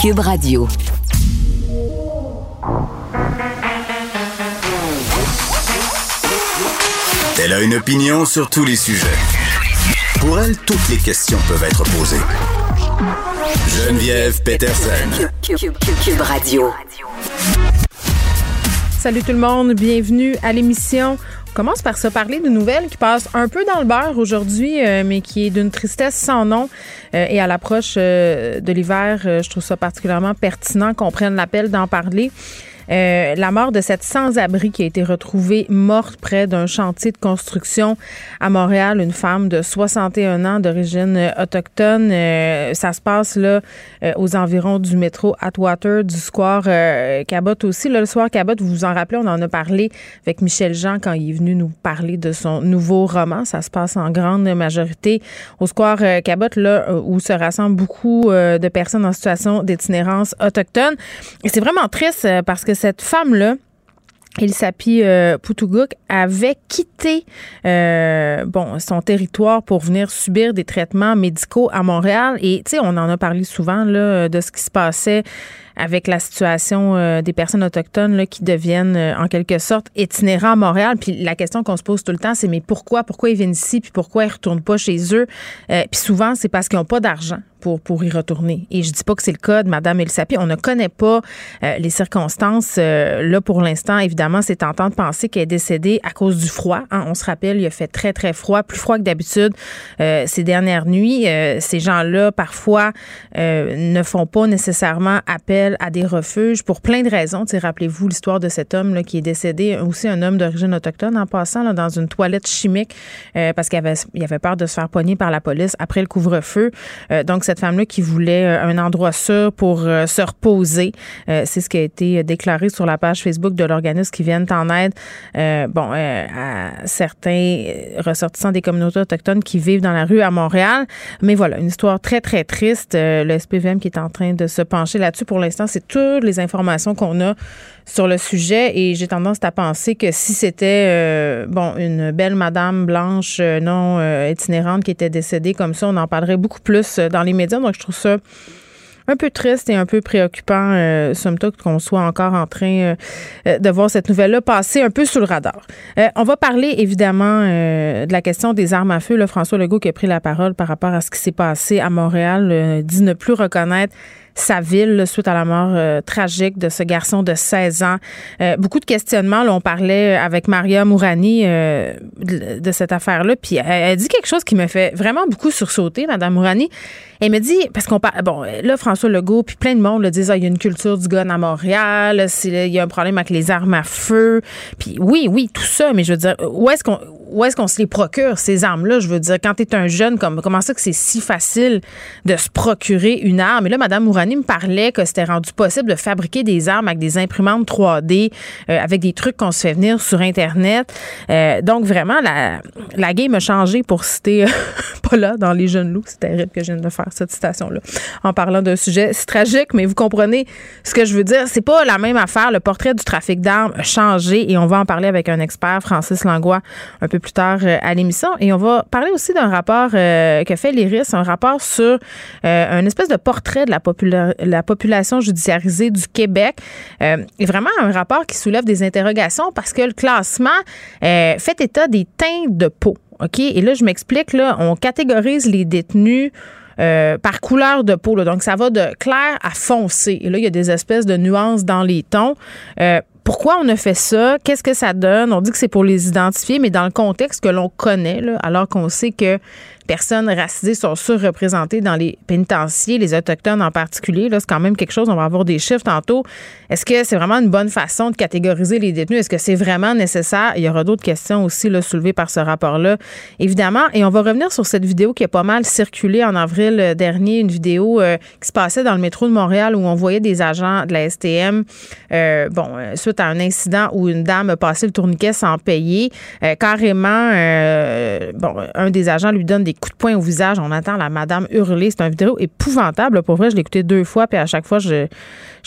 Cube Radio. Elle a une opinion sur tous les sujets. Pour elle, toutes les questions peuvent être posées. Geneviève Peterson. Cube, Radio. Salut tout le monde, bienvenue à l'émission. Commence par se parler de nouvelles qui passent un peu dans le beurre aujourd'hui, euh, mais qui est d'une tristesse sans nom. Euh, et à l'approche euh, de l'hiver, je trouve ça particulièrement pertinent qu'on prenne l'appel d'en parler. Euh, la mort de cette sans-abri qui a été retrouvée morte près d'un chantier de construction à Montréal, une femme de 61 ans d'origine autochtone. Euh, ça se passe là euh, aux environs du métro Atwater, du square Cabot aussi. Là, le soir Cabot, vous vous en rappelez, on en a parlé avec Michel Jean quand il est venu nous parler de son nouveau roman. Ça se passe en grande majorité au square Cabot, là où se rassemblent beaucoup de personnes en situation d'itinérance autochtone. Et c'est vraiment triste parce que cette femme-là, s'appelle euh, avait quitté euh, son territoire pour venir subir des traitements médicaux à Montréal. Et tu sais on en a parlé souvent de ce qui se passait avec la situation euh, des personnes autochtones là, qui deviennent euh, en quelque sorte itinérants à Montréal. Puis la question qu'on se pose tout le temps, c'est mais pourquoi, pourquoi ils viennent ici, puis pourquoi ils retournent pas chez eux? puis souvent, c'est parce qu'ils n'ont pas d'argent pour, pour y retourner. Et je dis pas que c'est le cas de Mme Elsapi. On ne connaît pas euh, les circonstances. Euh, là, pour l'instant, évidemment, c'est tentant de penser qu'elle est décédée à cause du froid. Hein. On se rappelle, il a fait très, très froid, plus froid que d'habitude euh, ces dernières nuits. ces gens-là, parfois, ne font pas nécessairement appel à des refuges pour plein de raisons. Rappelez-vous l'histoire de cet homme là, qui est décédé, aussi un homme d'origine autochtone en passant dans une toilette chimique parce qu'il avait, peur de se faire poigner par la police après le couvre-feu. donc, cette femme-là qui voulait euh, un endroit sûr pour euh, se reposer. Euh, c'est ce qui a été déclaré sur la page Facebook de l'organisme qui viennent en aide bon, à certains ressortissants des communautés autochtones qui vivent dans la rue à Montréal. Mais voilà, une histoire très, très triste. le SPVM qui est en train de se pencher là-dessus. Pour l'instant, c'est toutes les informations qu'on a sur le sujet et j'ai tendance à penser que si c'était bon une belle madame blanche non itinérante qui était décédée comme ça, on en parlerait beaucoup plus dans les donc, je trouve ça un peu triste et un peu préoccupant, euh, somme toute, qu'on soit encore en train euh, de voir cette nouvelle-là passer un peu sous le radar. Euh, on va parler évidemment de la question des armes à feu. Là, François Legault qui a pris la parole par rapport à ce qui s'est passé à Montréal, dit ne plus reconnaître sa ville suite à la mort euh, tragique de ce garçon de 16 ans. Euh, beaucoup de questionnements. Là, on parlait avec Maria Mourani euh, de, cette affaire-là. Puis elle, dit quelque chose qui me fait vraiment beaucoup sursauter, Madame Mourani. Elle me dit, parce qu'on parle, bon, là, François Legault, puis plein de monde le disent, ah, il y a une culture du gun à Montréal, il y a un problème avec les armes à feu. Puis oui, oui, tout ça, mais je veux dire, où est-ce qu'on où est-ce qu'on se les procure, ces armes-là? Je veux dire, quand tu es un jeune, comme, comment ça que c'est si facile de se procurer une arme? Et là, Mme Mourani, me parlait que c'était rendu possible de fabriquer des armes avec des imprimantes 3D, euh, avec des trucs qu'on se fait venir sur Internet. Euh, donc, vraiment, la, la game a changé pour citer pas là dans Les Jeunes Loups. C'est terrible que je vienne de faire cette citation-là en parlant d'un sujet si tragique, mais vous comprenez ce que je veux dire. C'est pas la même affaire. Le portrait du trafic d'armes a changé et on va en parler avec un expert, Francis Langlois, un peu plus tard euh, à l'émission. Et on va parler aussi d'un rapport euh, que fait l'IRIS, un rapport sur euh, un espèce de portrait de la population la population judiciarisée du Québec. Euh, est vraiment un rapport qui soulève des interrogations parce que le classement euh, fait état des teintes de peau. OK? Et là, je m'explique, là, on catégorise les détenus. Euh, par couleur de peau. Donc, ça va de clair à foncé. Et là, il y a des espèces de nuances dans les tons. pourquoi on a fait ça? Qu'est-ce que ça donne? On dit que c'est pour les identifier, mais dans le contexte que l'on connaît, alors qu'on sait que personnes racisées sont surreprésentées dans les pénitenciers, les Autochtones en particulier. Là, c'est quand même quelque chose, on va avoir des chiffres tantôt. Est-ce que c'est vraiment une bonne façon de catégoriser les détenus? Est-ce que c'est vraiment nécessaire? Il y aura d'autres questions aussi soulevées par ce rapport-là, évidemment. Et on va revenir sur cette vidéo qui a pas mal circulé en avril dernier, une vidéo euh, qui se passait dans le métro de Montréal où on voyait des agents de la STM, euh, bon, euh, suite à un incident où une dame a passé le tourniquet sans payer. carrément, bon, un des agents lui donne des coups de poing au visage. On entend la madame hurler. C'est une vidéo épouvantable. Pour vrai, je l'ai écouté deux fois, puis à chaque fois, je,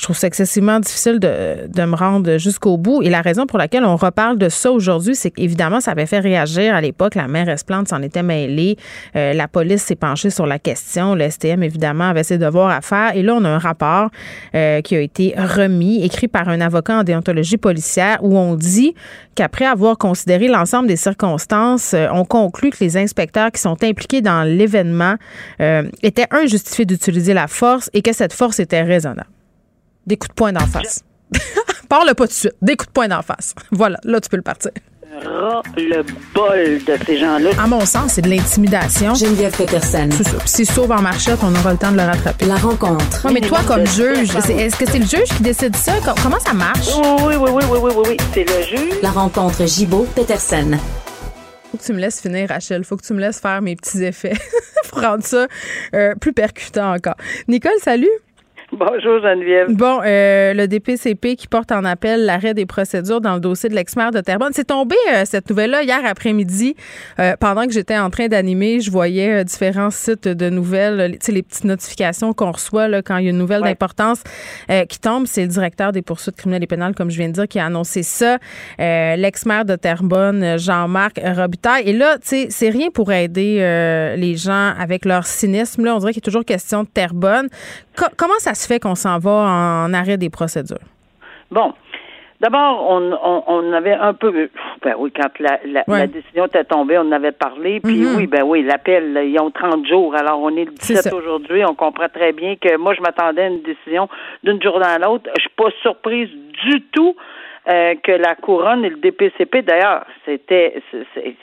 trouve ça excessivement difficile de, de me rendre jusqu'au bout. Et la raison pour laquelle on reparle de ça aujourd'hui, c'est qu'évidemment, ça avait fait réagir à l'époque. La maire Esplante s'en était mêlée. Euh, la police s'est penchée sur la question. Le STM, évidemment, avait ses devoirs à faire. Et là, on a un rapport euh, qui a été remis, écrit par un avocat en déontologie policière, où on dit qu'après avoir considéré l'ensemble des circonstances, euh, on conclut que les inspecteurs qui sont impliqués dans l'événement étaient injustifiés d'utiliser la force et que cette force était raisonnable. Des coups de poing d'en face. Parle pas tout de suite. Des coups de poing d'en face. Voilà, là, tu peux le partir. Le bol de ces gens-là. À mon sens, c'est de l'intimidation. Geneviève Peterson. C'est ça. Puis s'il sauve en marchette, on aura le temps de le rattraper. La rencontre. mais toi, comme juge, est-ce que c'est le juge qui décide ça? Comment ça marche? Oui, oui, oui, oui, oui, oui, oui. C'est le juge. La rencontre Gibault-Peterson. Faut que tu me laisses finir, Rachel. Faut que tu me laisses faire mes petits effets pour rendre ça euh, plus percutant encore. Nicole, salut. Bonjour Geneviève. Bon, euh, le DPCP qui porte en appel l'arrêt des procédures dans le dossier de l'ex-maire de Terrebonne. C'est tombé euh, cette nouvelle-là hier après-midi. Euh, pendant que j'étais en train d'animer, je voyais différents sites de nouvelles, tu sais, les petites notifications qu'on reçoit là, quand il y a une nouvelle d'importance qui tombe. C'est le directeur des poursuites criminelles et pénales, comme je viens de dire, qui a annoncé ça. l'ex-maire de Terrebonne, Jean-Marc Robitaille. Et là, tu sais, c'est rien pour aider les gens avec leur cynisme. Là, on dirait qu'il y a toujours question de Terrebonne. comment ça se fait qu'on s'en va en arrêt des procédures? Bon. D'abord, on, avait un peu, ben oui, quand la, décision était tombée, on en avait parlé, puis mm-hmm. oui, ben oui, l'appel, ils ont 30 jours, alors on est le 17 aujourd'hui, on comprend très bien que moi, je m'attendais à une décision d'une journée à l'autre. Je suis pas surprise du tout euh, que la couronne et le DPCP, d'ailleurs, c'était,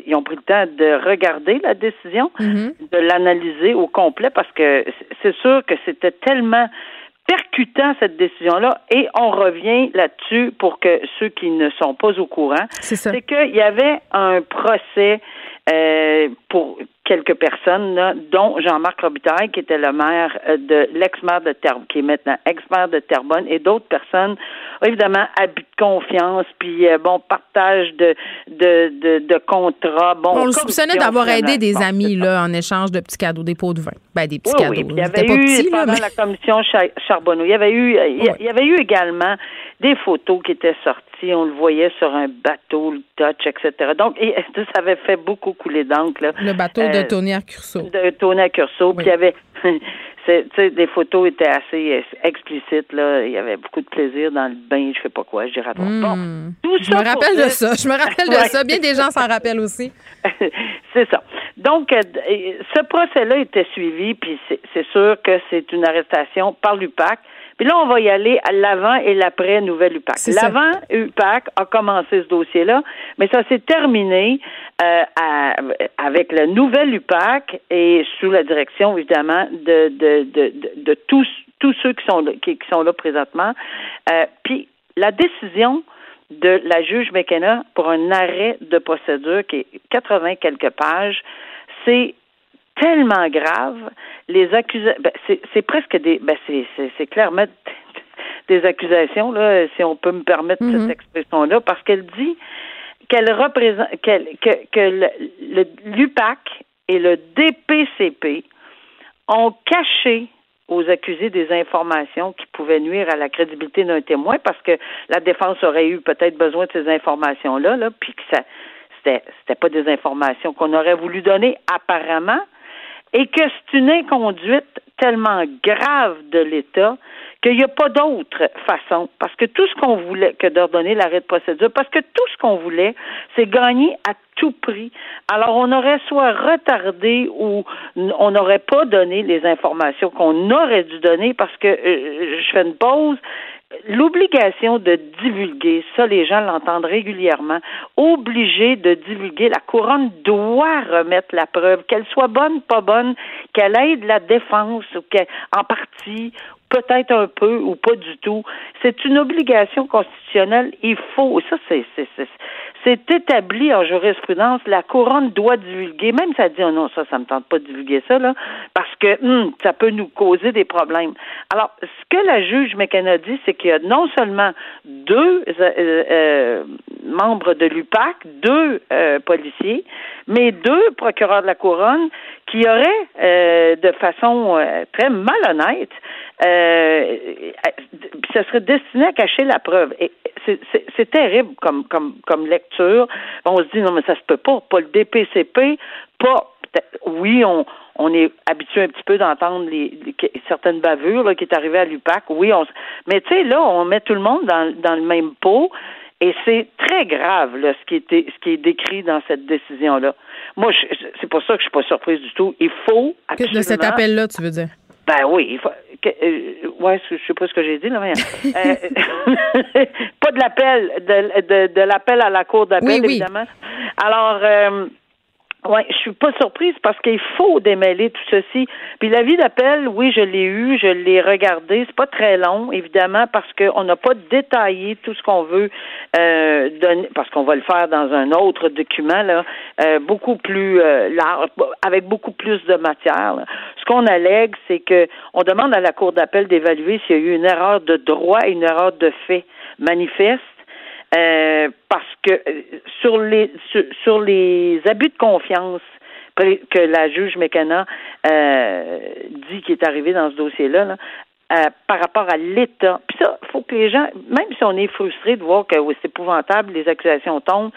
ils ont pris le temps de regarder la décision, mm-hmm. de l'analyser au complet, parce que c'est sûr que c'était tellement percutant cette décision-là et on revient là-dessus pour que ceux qui ne sont pas au courant, c'est qu'il y avait un procès euh, pour quelques personnes, dont Jean-Marc Robitaille, qui était le maire euh, de l'ex-maire de Terrebonne, qui est maintenant ex-maire de Terrebonne, et d'autres personnes, évidemment, habit de confiance, puis euh, bon, partage de, de, de, de contrats. Bon, on le soupçonnait d'avoir aidé des amis là, en échange de petits cadeaux, des pots de vin. Ben, des petits cadeaux. Oui, il y avait eu, pendant la commission Charbonneau, il y avait eu, il y avait eu également des photos qui étaient sorties on le voyait sur un bateau, le Touch, etc. Donc, ça avait fait beaucoup couler d'encre. Le bateau de euh, Tony Accurso. De Tony Accurso. Puis il y avait, tu des photos étaient assez euh, explicites. Là. Il y avait beaucoup de plaisir dans le bain, je sais pas quoi, je dirais pas. Bon, je me rappelle de ça. Je me rappelle de ça. Bien des gens s'en rappellent aussi. c'est ça. Donc, euh, ce procès-là était suivi, puis c'est sûr que c'est une arrestation par l'UPAC. Puis là, on va y aller à l'avant et l'après Nouvelle UPAC. L'avant UPAC a commencé ce dossier-là, mais ça s'est terminé euh, avec la nouvelle UPAC et sous la direction, évidemment, de, de, de, de, tous, tous ceux qui sont, qui, sont là présentement. Euh, puis la décision de la juge McKenna pour un arrêt de procédure qui est 80 quelques pages, c'est tellement grave. Les accusations, ben, c'est presque des, ben, c'est clairement des accusations là, si on peut me permettre cette mm-hmm. expression-là, parce qu'elle dit qu'elle représente, que, que l'UPAC et le DPCP ont caché aux accusés des informations qui pouvaient nuire à la crédibilité d'un témoin parce que la défense aurait eu peut-être besoin de ces informations-là, là, puis que ça c'était c'était pas des informations qu'on aurait voulu donner apparemment, et que c'est une inconduite tellement grave de l'État qu'il n'y a pas d'autre façon, parce que tout ce qu'on voulait que d'ordonner l'arrêt de procédure, parce que tout ce qu'on voulait, c'est gagner à tout prix. Alors, on aurait soit retardé ou on n'aurait pas donné les informations qu'on aurait dû donner parce que euh, je fais une pause l'obligation de divulguer, ça les gens l'entendent régulièrement, obligé de divulguer, la couronne doit remettre la preuve, qu'elle soit bonne, pas bonne, qu'elle aide la défense, ou en partie, peut-être un peu ou pas du tout. C'est une obligation constitutionnelle. Il faut, ça c'est c'est établi en jurisprudence, la couronne doit divulguer, même ça dit, oh non, ça, ça me tente pas de divulguer ça, là, parce que hum, ça peut nous causer des problèmes. Alors, ce que la juge McKenna dit, c'est qu'il y a non seulement deux euh, euh, membres de l'UPAC, deux euh, policiers, mais deux procureurs de la couronne qui auraient, de façon très malhonnête, ça serait destiné à cacher la preuve. Et c'est terrible comme, comme, comme lecture. On se dit non mais ça se peut pas, pas le DPCP, pas oui on on est habitué un petit peu d'entendre les, certaines bavures là, qui est arrivé à l'UPAC. Oui, on, mais tu sais là on met tout le monde dans, dans le même pot. Et c'est très grave là, ce qui était ce qui est décrit dans cette décision là. Moi, c'est pour ça que je suis pas surprise du tout. Il faut absolument... de cet appel là, tu veux dire? Ben oui, il faut, euh, ouais, je sais pas ce que j'ai dit là. Mais, euh, pas de l'appel, de, de, de l'appel à la cour d'appel évidemment. Alors, euh, oui, je suis pas surprise parce qu'il faut démêler tout ceci. Puis l'avis d'appel, oui, je l'ai eu, je l'ai regardé. C'est pas très long, évidemment, parce qu'on n'a pas détaillé tout ce qu'on veut euh, donner, parce qu'on va le faire dans un autre document là, euh, beaucoup plus euh, large, avec beaucoup plus de matière. Ce qu'on allègue, c'est que on demande à la cour d'appel d'évaluer s'il y a eu une erreur de droit et une erreur de fait manifeste euh, parce que euh, sur les sur, les abus de confiance que la juge Mécana euh, dit qui est arrivé dans ce dossier-là, là, par rapport à l'État. Puis ça, faut que les gens, même si on est frustré de voir que c'est épouvantable, les accusations tombent,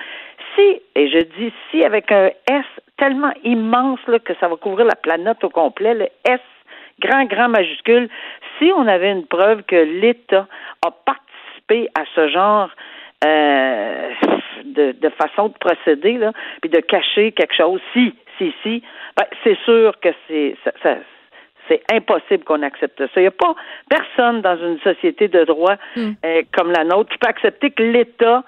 si, et je dis si avec un S tellement immense là, que ça va couvrir la planète au complet, le S grand, grand majuscule, si on avait une preuve que l'État a participé à ce genre euh, de, de, façon de procéder, là, puis de cacher quelque chose, si, si, si, ben, c'est sûr que c'est ça, c'est impossible qu'on accepte ça. Il n'y a pas personne dans une société de droit hmm. euh, comme la nôtre qui peut accepter que l'État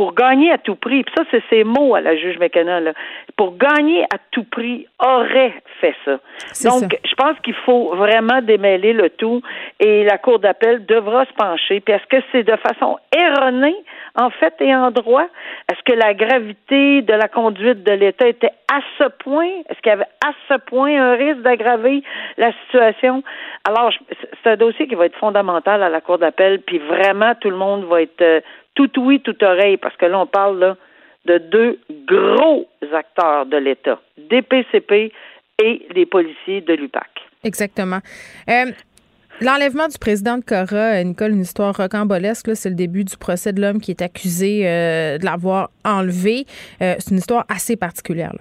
pour gagner à tout prix, puis ça, c'est ses mots à la juge McKenna, là, pour gagner à tout prix, aurait fait ça. Donc, je pense qu'il faut vraiment démêler le tout et la Cour d'appel devra se pencher. Puis est-ce que c'est de façon erronée, en fait, et en droit? Est-ce que la gravité de la conduite de l'État était à ce point? Est-ce qu'il y avait à ce point un risque d'aggraver la situation? Alors, c'est un dossier qui va être fondamental à la Cour d'appel, puis vraiment, tout le monde va être euh, tout oui, tout oreille, parce que là, on parle là, de deux gros acteurs de l'État, DPCP et les policiers de l'UPAC. Exactement. Euh, l'enlèvement du président de Cora, euh, Nicole, une histoire rocambolesque. C'est le début du procès de l'homme qui est accusé euh, de l'avoir enlevé. c'est une histoire assez particulière.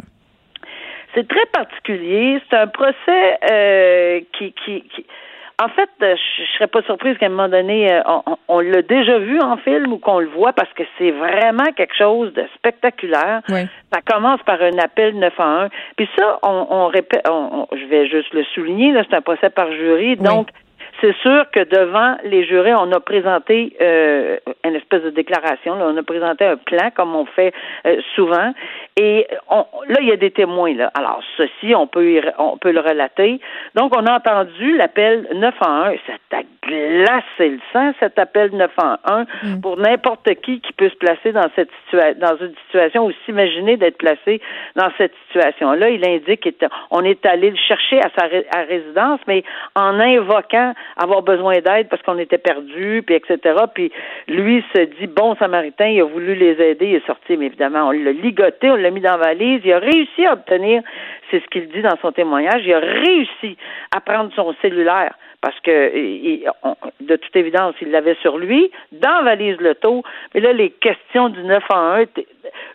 C'est très particulier. C'est un procès qui, qui, qui en fait, euh, je, serais pas surprise qu'à un moment donné, euh, on, l'a déjà vu en film ou qu'on le voit parce que c'est vraiment quelque chose de spectaculaire. Ça commence par un appel 911. Puis ça, on, répète, je vais juste le souligner, là, c'est un procès par jury. Donc, c'est sûr que devant les jurés, on a présenté euh, une espèce de déclaration. Là, on a présenté un plan, comme on fait euh, souvent. Et on, là, il y a des témoins. Là. Alors, ceci, on peut, on peut le relater. Donc, on a entendu l'appel 911. Ça a glacé le sang, cet appel 911, mm. pour n'importe qui qui peut se placer dans cette situation, dans une situation ou s'imaginer d'être placé dans cette situation-là. Il indique qu'on est allé le chercher à sa à résidence, mais en invoquant avoir besoin d'aide parce qu'on était perdu, puis etc. Puis lui se dit bon samaritain, il a voulu les aider, il est sorti, mais évidemment, on l'a ligoté, on l'a mis dans la valise, il a réussi à obtenir, c'est ce qu'il dit dans son témoignage, il a réussi à prendre son cellulaire parce que de toute évidence, il l'avait sur lui, dans la valise l'auto. Mais là, les questions du 9 en 1,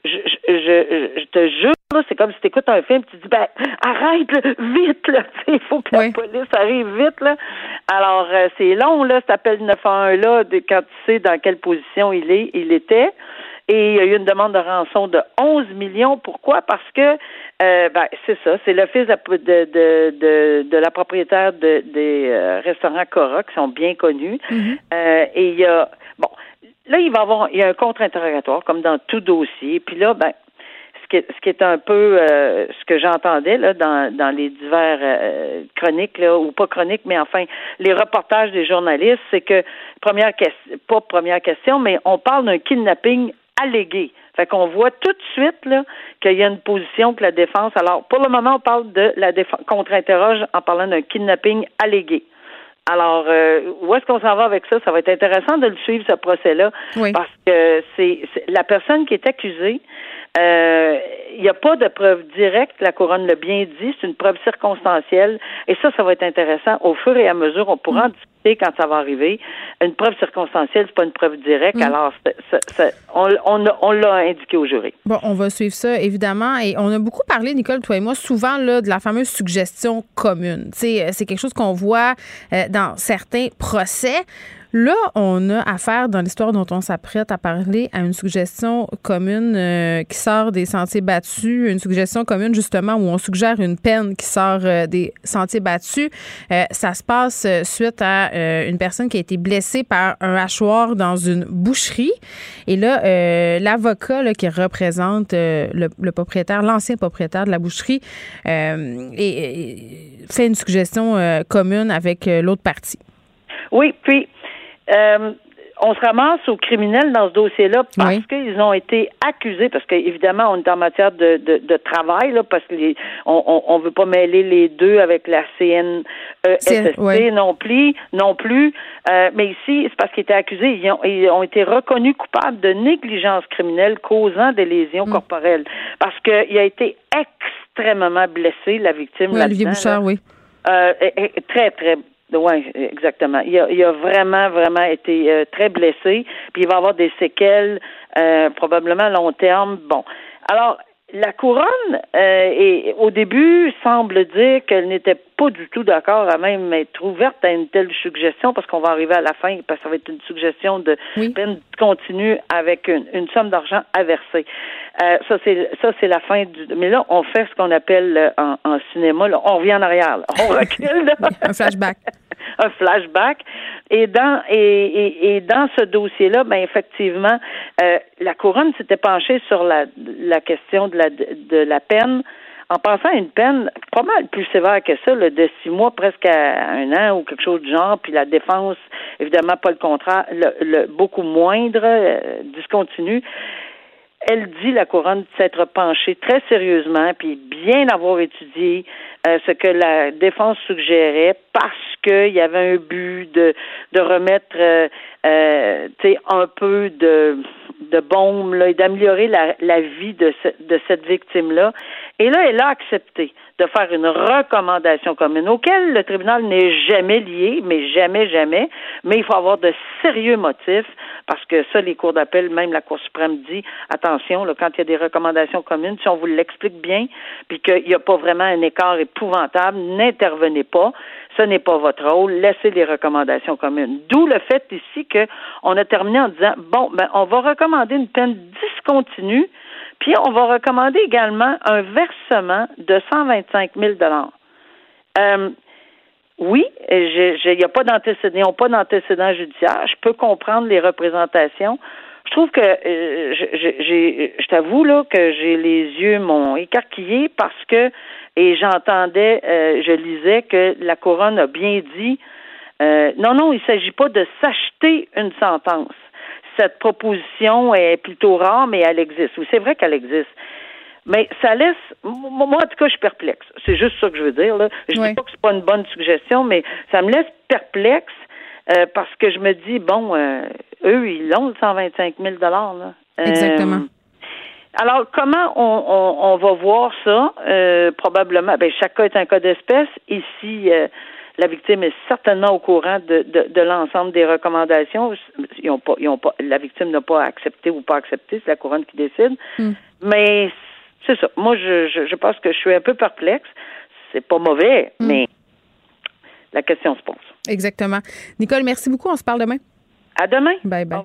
je, je, je, te jure, c'est comme si tu écoutes un film, tu dis ben arrête vite là, il faut que la police arrive vite là. Alors euh, c'est long là, cet appel 911 là, de, quand tu sais dans quelle position il est, il était. Et il y a eu une demande de rançon de 11 millions. Pourquoi? Parce que euh, ben, c'est ça, c'est le fils de, de, de, de, la propriétaire de, des euh, restaurants Cora qui sont bien connus. Mm-hmm. euh, et il y a bon là, il va avoir il y a un contre-interrogatoire, comme dans tout dossier. Puis là, ben, ce qui est, ce qui est un peu euh, ce que j'entendais là dans, dans les divers euh, chroniques là, ou pas chroniques, mais enfin les reportages des journalistes, c'est que première question, pas première question, mais on parle d'un kidnapping allégué. Fait qu'on voit tout de suite là qu'il y a une position que la défense. Alors, pour le moment, on parle de la défense contre-interroge en parlant d'un kidnapping allégué. Alors, euh, où est-ce qu'on s'en va avec ça? Ça va être intéressant de le suivre, ce procès-là, parce que c'est la personne qui est accusée. Euh, il n'y a pas de preuve directe, la couronne l'a bien dit, c'est une preuve circonstancielle, et ça, ça va être intéressant. Au fur et à mesure, on pourra en mm. Quand ça va arriver. Une preuve circonstancielle, c'est pas une preuve directe, mm. alors on, on, l'a indiqué au jury. Bon, on va suivre ça, évidemment, et on a beaucoup parlé, Nicole, toi et moi, souvent là, de la fameuse suggestion commune. Euh, c'est quelque chose qu'on voit euh, dans certains procès. Là, on a affaire dans l'histoire dont on s'apprête à parler à une suggestion commune euh, qui sort des sentiers battus, une suggestion commune justement où on suggère une peine qui sort euh, des sentiers battus. Euh, ça se passe suite à une personne qui a été blessée par un hachoir dans une boucherie. Et là, l'avocat qui représente le, propriétaire, l'ancien propriétaire de la boucherie, fait une suggestion commune avec l'autre partie. Oui, puis euh, on se ramasse aux criminels dans ce dossier-là parce qu'ils ont été accusés, parce qu'évidemment, on est en matière de, de, de travail, là, parce qu'on on, on veut pas mêler les deux avec la CNESST non plus, non plus. Euh, mais ici, c'est parce qu'ils étaient accusés, ils ont, ils ont, été reconnus coupables de négligence criminelle causant des lésions mm. corporelles. Parce qu'il a été extrêmement blessé, la victime. Oui, Olivier Bouchard, oui. Euh, très, très oui, exactement. Il a, il a, vraiment, vraiment été euh, très blessé, puis il va avoir des séquelles euh, probablement à long terme. Bon. Alors, la couronne, euh, et, au début, semble dire qu'elle n'était pas du tout d'accord à même être ouverte à une telle suggestion parce qu'on va arriver à la fin, parce que ça va être une suggestion de peine continue avec une, une somme d'argent à verser. Euh, ça, c'est ça, c'est la fin du. Mais là, on fait ce qu'on appelle euh, en, en, cinéma, là, on revient en arrière. On recule. Là. un flashback. un flashback. Et dans et, et, et dans ce dossier-là, ben effectivement, euh, la couronne s'était penchée sur la, la question de la de la peine en pensant à une peine pas mal plus sévère que ça, là, de six mois presque à un an ou quelque chose du genre, puis la défense, évidemment pas le contrat, le, beaucoup moindre, euh, discontinu. Elle dit, la couronne, s'être penchée très sérieusement, puis bien avoir étudié euh, ce que la défense suggérait, parce qu'il y avait un but de, de remettre euh, euh, un peu de, de baume là, et d'améliorer la, la vie de, de cette victime-là. Et là, elle a accepté de faire une recommandation commune auquel le tribunal n'est jamais lié, mais jamais, jamais. Mais il faut avoir de sérieux motifs parce que ça, les cours d'appel, même la Cour suprême dit, attention, là, quand il y a des recommandations communes, si on vous l'explique bien, puis qu'il n'y a pas vraiment un écart épouvantable, n'intervenez pas. Ce n'est pas votre rôle. Laissez les recommandations communes. D'où le fait ici qu'on a terminé en disant, bon, ben, on va recommander une peine discontinue puis on va recommander également un versement de 125 000 euh, oui, il n'y a pas d'antécédent, pas d'antécédent judiciaire. Je peux comprendre les représentations. Je trouve que euh, je t'avoue là que j'ai les yeux m'ont écarquillé parce que et j'entendais, euh, je lisais que la couronne a bien dit euh, non, non, il ne s'agit pas de s'acheter une sentence cette proposition est plutôt rare, mais elle existe. Oui, c'est vrai qu'elle existe. Mais ça laisse, moi en tout cas, je suis perplexe. C'est juste ça que je veux dire. Là. Je ne dis pas que c'est pas une bonne suggestion, mais ça me laisse perplexe euh, parce que je me dis, bon, euh, eux, ils ont le 125 000 là. Exactement. Euh, alors, comment on, on, va voir ça? probablement, ben, chaque cas est un cas d'espèce. Ici, la victime est certainement au courant de, de, de l'ensemble des recommandations. Ils ont pas, ils ont pas, la victime n'a pas accepté ou pas accepté, c'est la couronne qui décide. Hmm. Mais c'est ça. Moi, je, je, je, pense que je suis un peu perplexe. C'est pas mauvais, hmm. mais la question se pose. Exactement. Nicole, merci beaucoup. On se parle demain. À demain. Bye bye.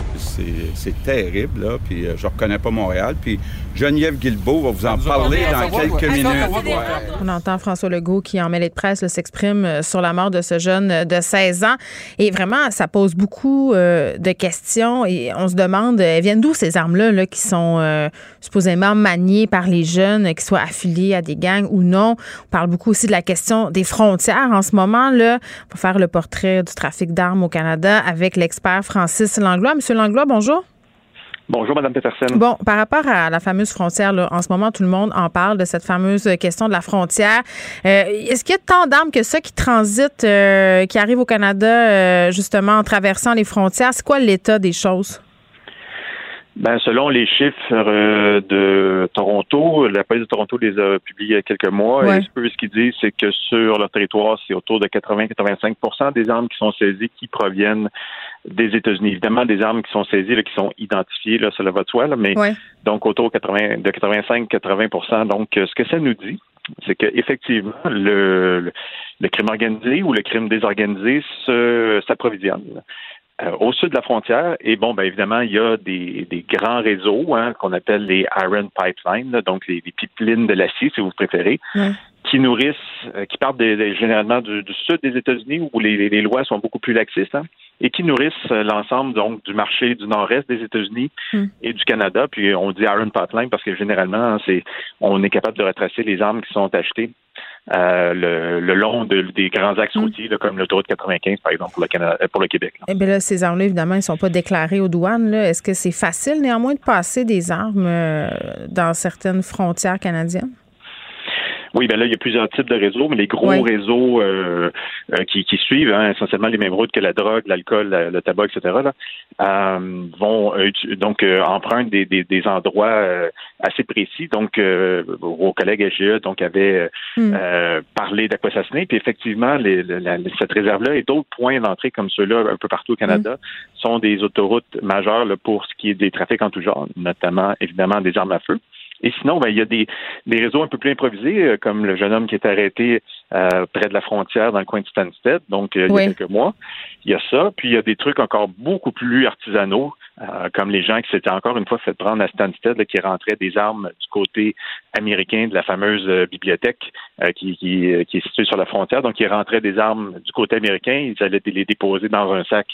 C'est terrible, là. Puis euh, je reconnais pas Montréal. Puis Geneviève Guilbeault va vous en parler dans quelques minutes. On entend François Legault qui, en mêlée de presse, s'exprime euh, sur la mort de ce jeune euh, de 16 ans. Et vraiment, ça pose beaucoup de questions. Et on se demande, elles viennent d'où ces armes-là là, qui sont supposément maniées par les jeunes, qui soient affiliés à des gangs ou non? On parle beaucoup aussi de la question des frontières en ce moment. Là, pour faire le portrait du trafic d'armes au Canada avec l'expert Francis Langlois. Monsieur Langlois, bonjour. Bonjour, Mme Peterson. Bon, par rapport à la fameuse frontière, là, en ce moment, tout le monde en parle de cette fameuse question de la frontière. Euh, est-ce qu'il y a tant d'armes que ça qui transitent, euh, qui arrivent au Canada, euh, justement, en traversant les frontières? C'est quoi l'état des choses? Ben, selon les chiffres de Toronto, la police de Toronto les a publiés il y a quelques mois. Et ce qu'ils disent, c'est que sur leur territoire, c'est autour de 80-85 des armes qui sont saisies qui proviennent des États-Unis. Évidemment, des armes qui sont saisies, qui sont identifiées, là, le va de soi, mais donc autour de 85-80% Donc, euh, ce que ça nous dit, c'est qu'effectivement, le, le, crime organisé ou le crime désorganisé s'approvisionne. Euh, au sud de la frontière. Et bon, ben évidemment, il y a des, des grands réseaux hein, qu'on appelle les Iron Pipelines, donc les, les, pipelines de l'acier, si vous préférez, qui nourrissent, euh, qui partent généralement du, sud des États-Unis où les, les, lois sont beaucoup plus laxistes, hein, et qui nourrissent euh, l'ensemble donc du marché du nord-est des États-Unis hmm. et du Canada. Puis on dit Iron Pipeline parce que généralement, c'est on est capable de retracer les armes qui sont achetées euh, le, long des grands axes mm. routiers, comme l'autoroute 95, par exemple, pour le, Canada, euh, pour le Québec. Eh bien là, ces armes-là, évidemment, ils ne sont pas déclarées aux douanes. Est-ce que c'est facile, néanmoins, de passer des armes euh, dans certaines frontières canadiennes? Oui, ben là, il y a plusieurs types de réseaux, mais les gros réseaux euh, euh, qui, qui, suivent hein, essentiellement les mêmes routes que la drogue, l'alcool, le tabac, etc. Là, euh, vont donc empruntent des, des, des endroits assez précis. Donc, vos collègues SGE donc avaient hmm. parlé d'Aquassassiné, puis effectivement, les, cette réserve-là et d'autres points d'entrée comme ceux-là un peu partout au Canada hmm. sont des autoroutes majeures là, pour ce qui est des trafics en tout genre, notamment évidemment des armes à feu. Et sinon, ben, il y a des, des réseaux un peu plus improvisés, euh, comme le jeune homme qui est arrêté euh, près de la frontière dans le coin de Stansted, donc euh, il y a quelques mois. Il y a ça. Puis il y a des trucs encore beaucoup plus artisanaux, comme les gens qui s'étaient encore une fois fait prendre à Stansted, qui rentraient des armes du côté américain de la fameuse bibliothèque qui, qui, qui, est située sur la frontière. Donc, ils rentraient des armes du côté américain, ils allaient les déposer dans un sac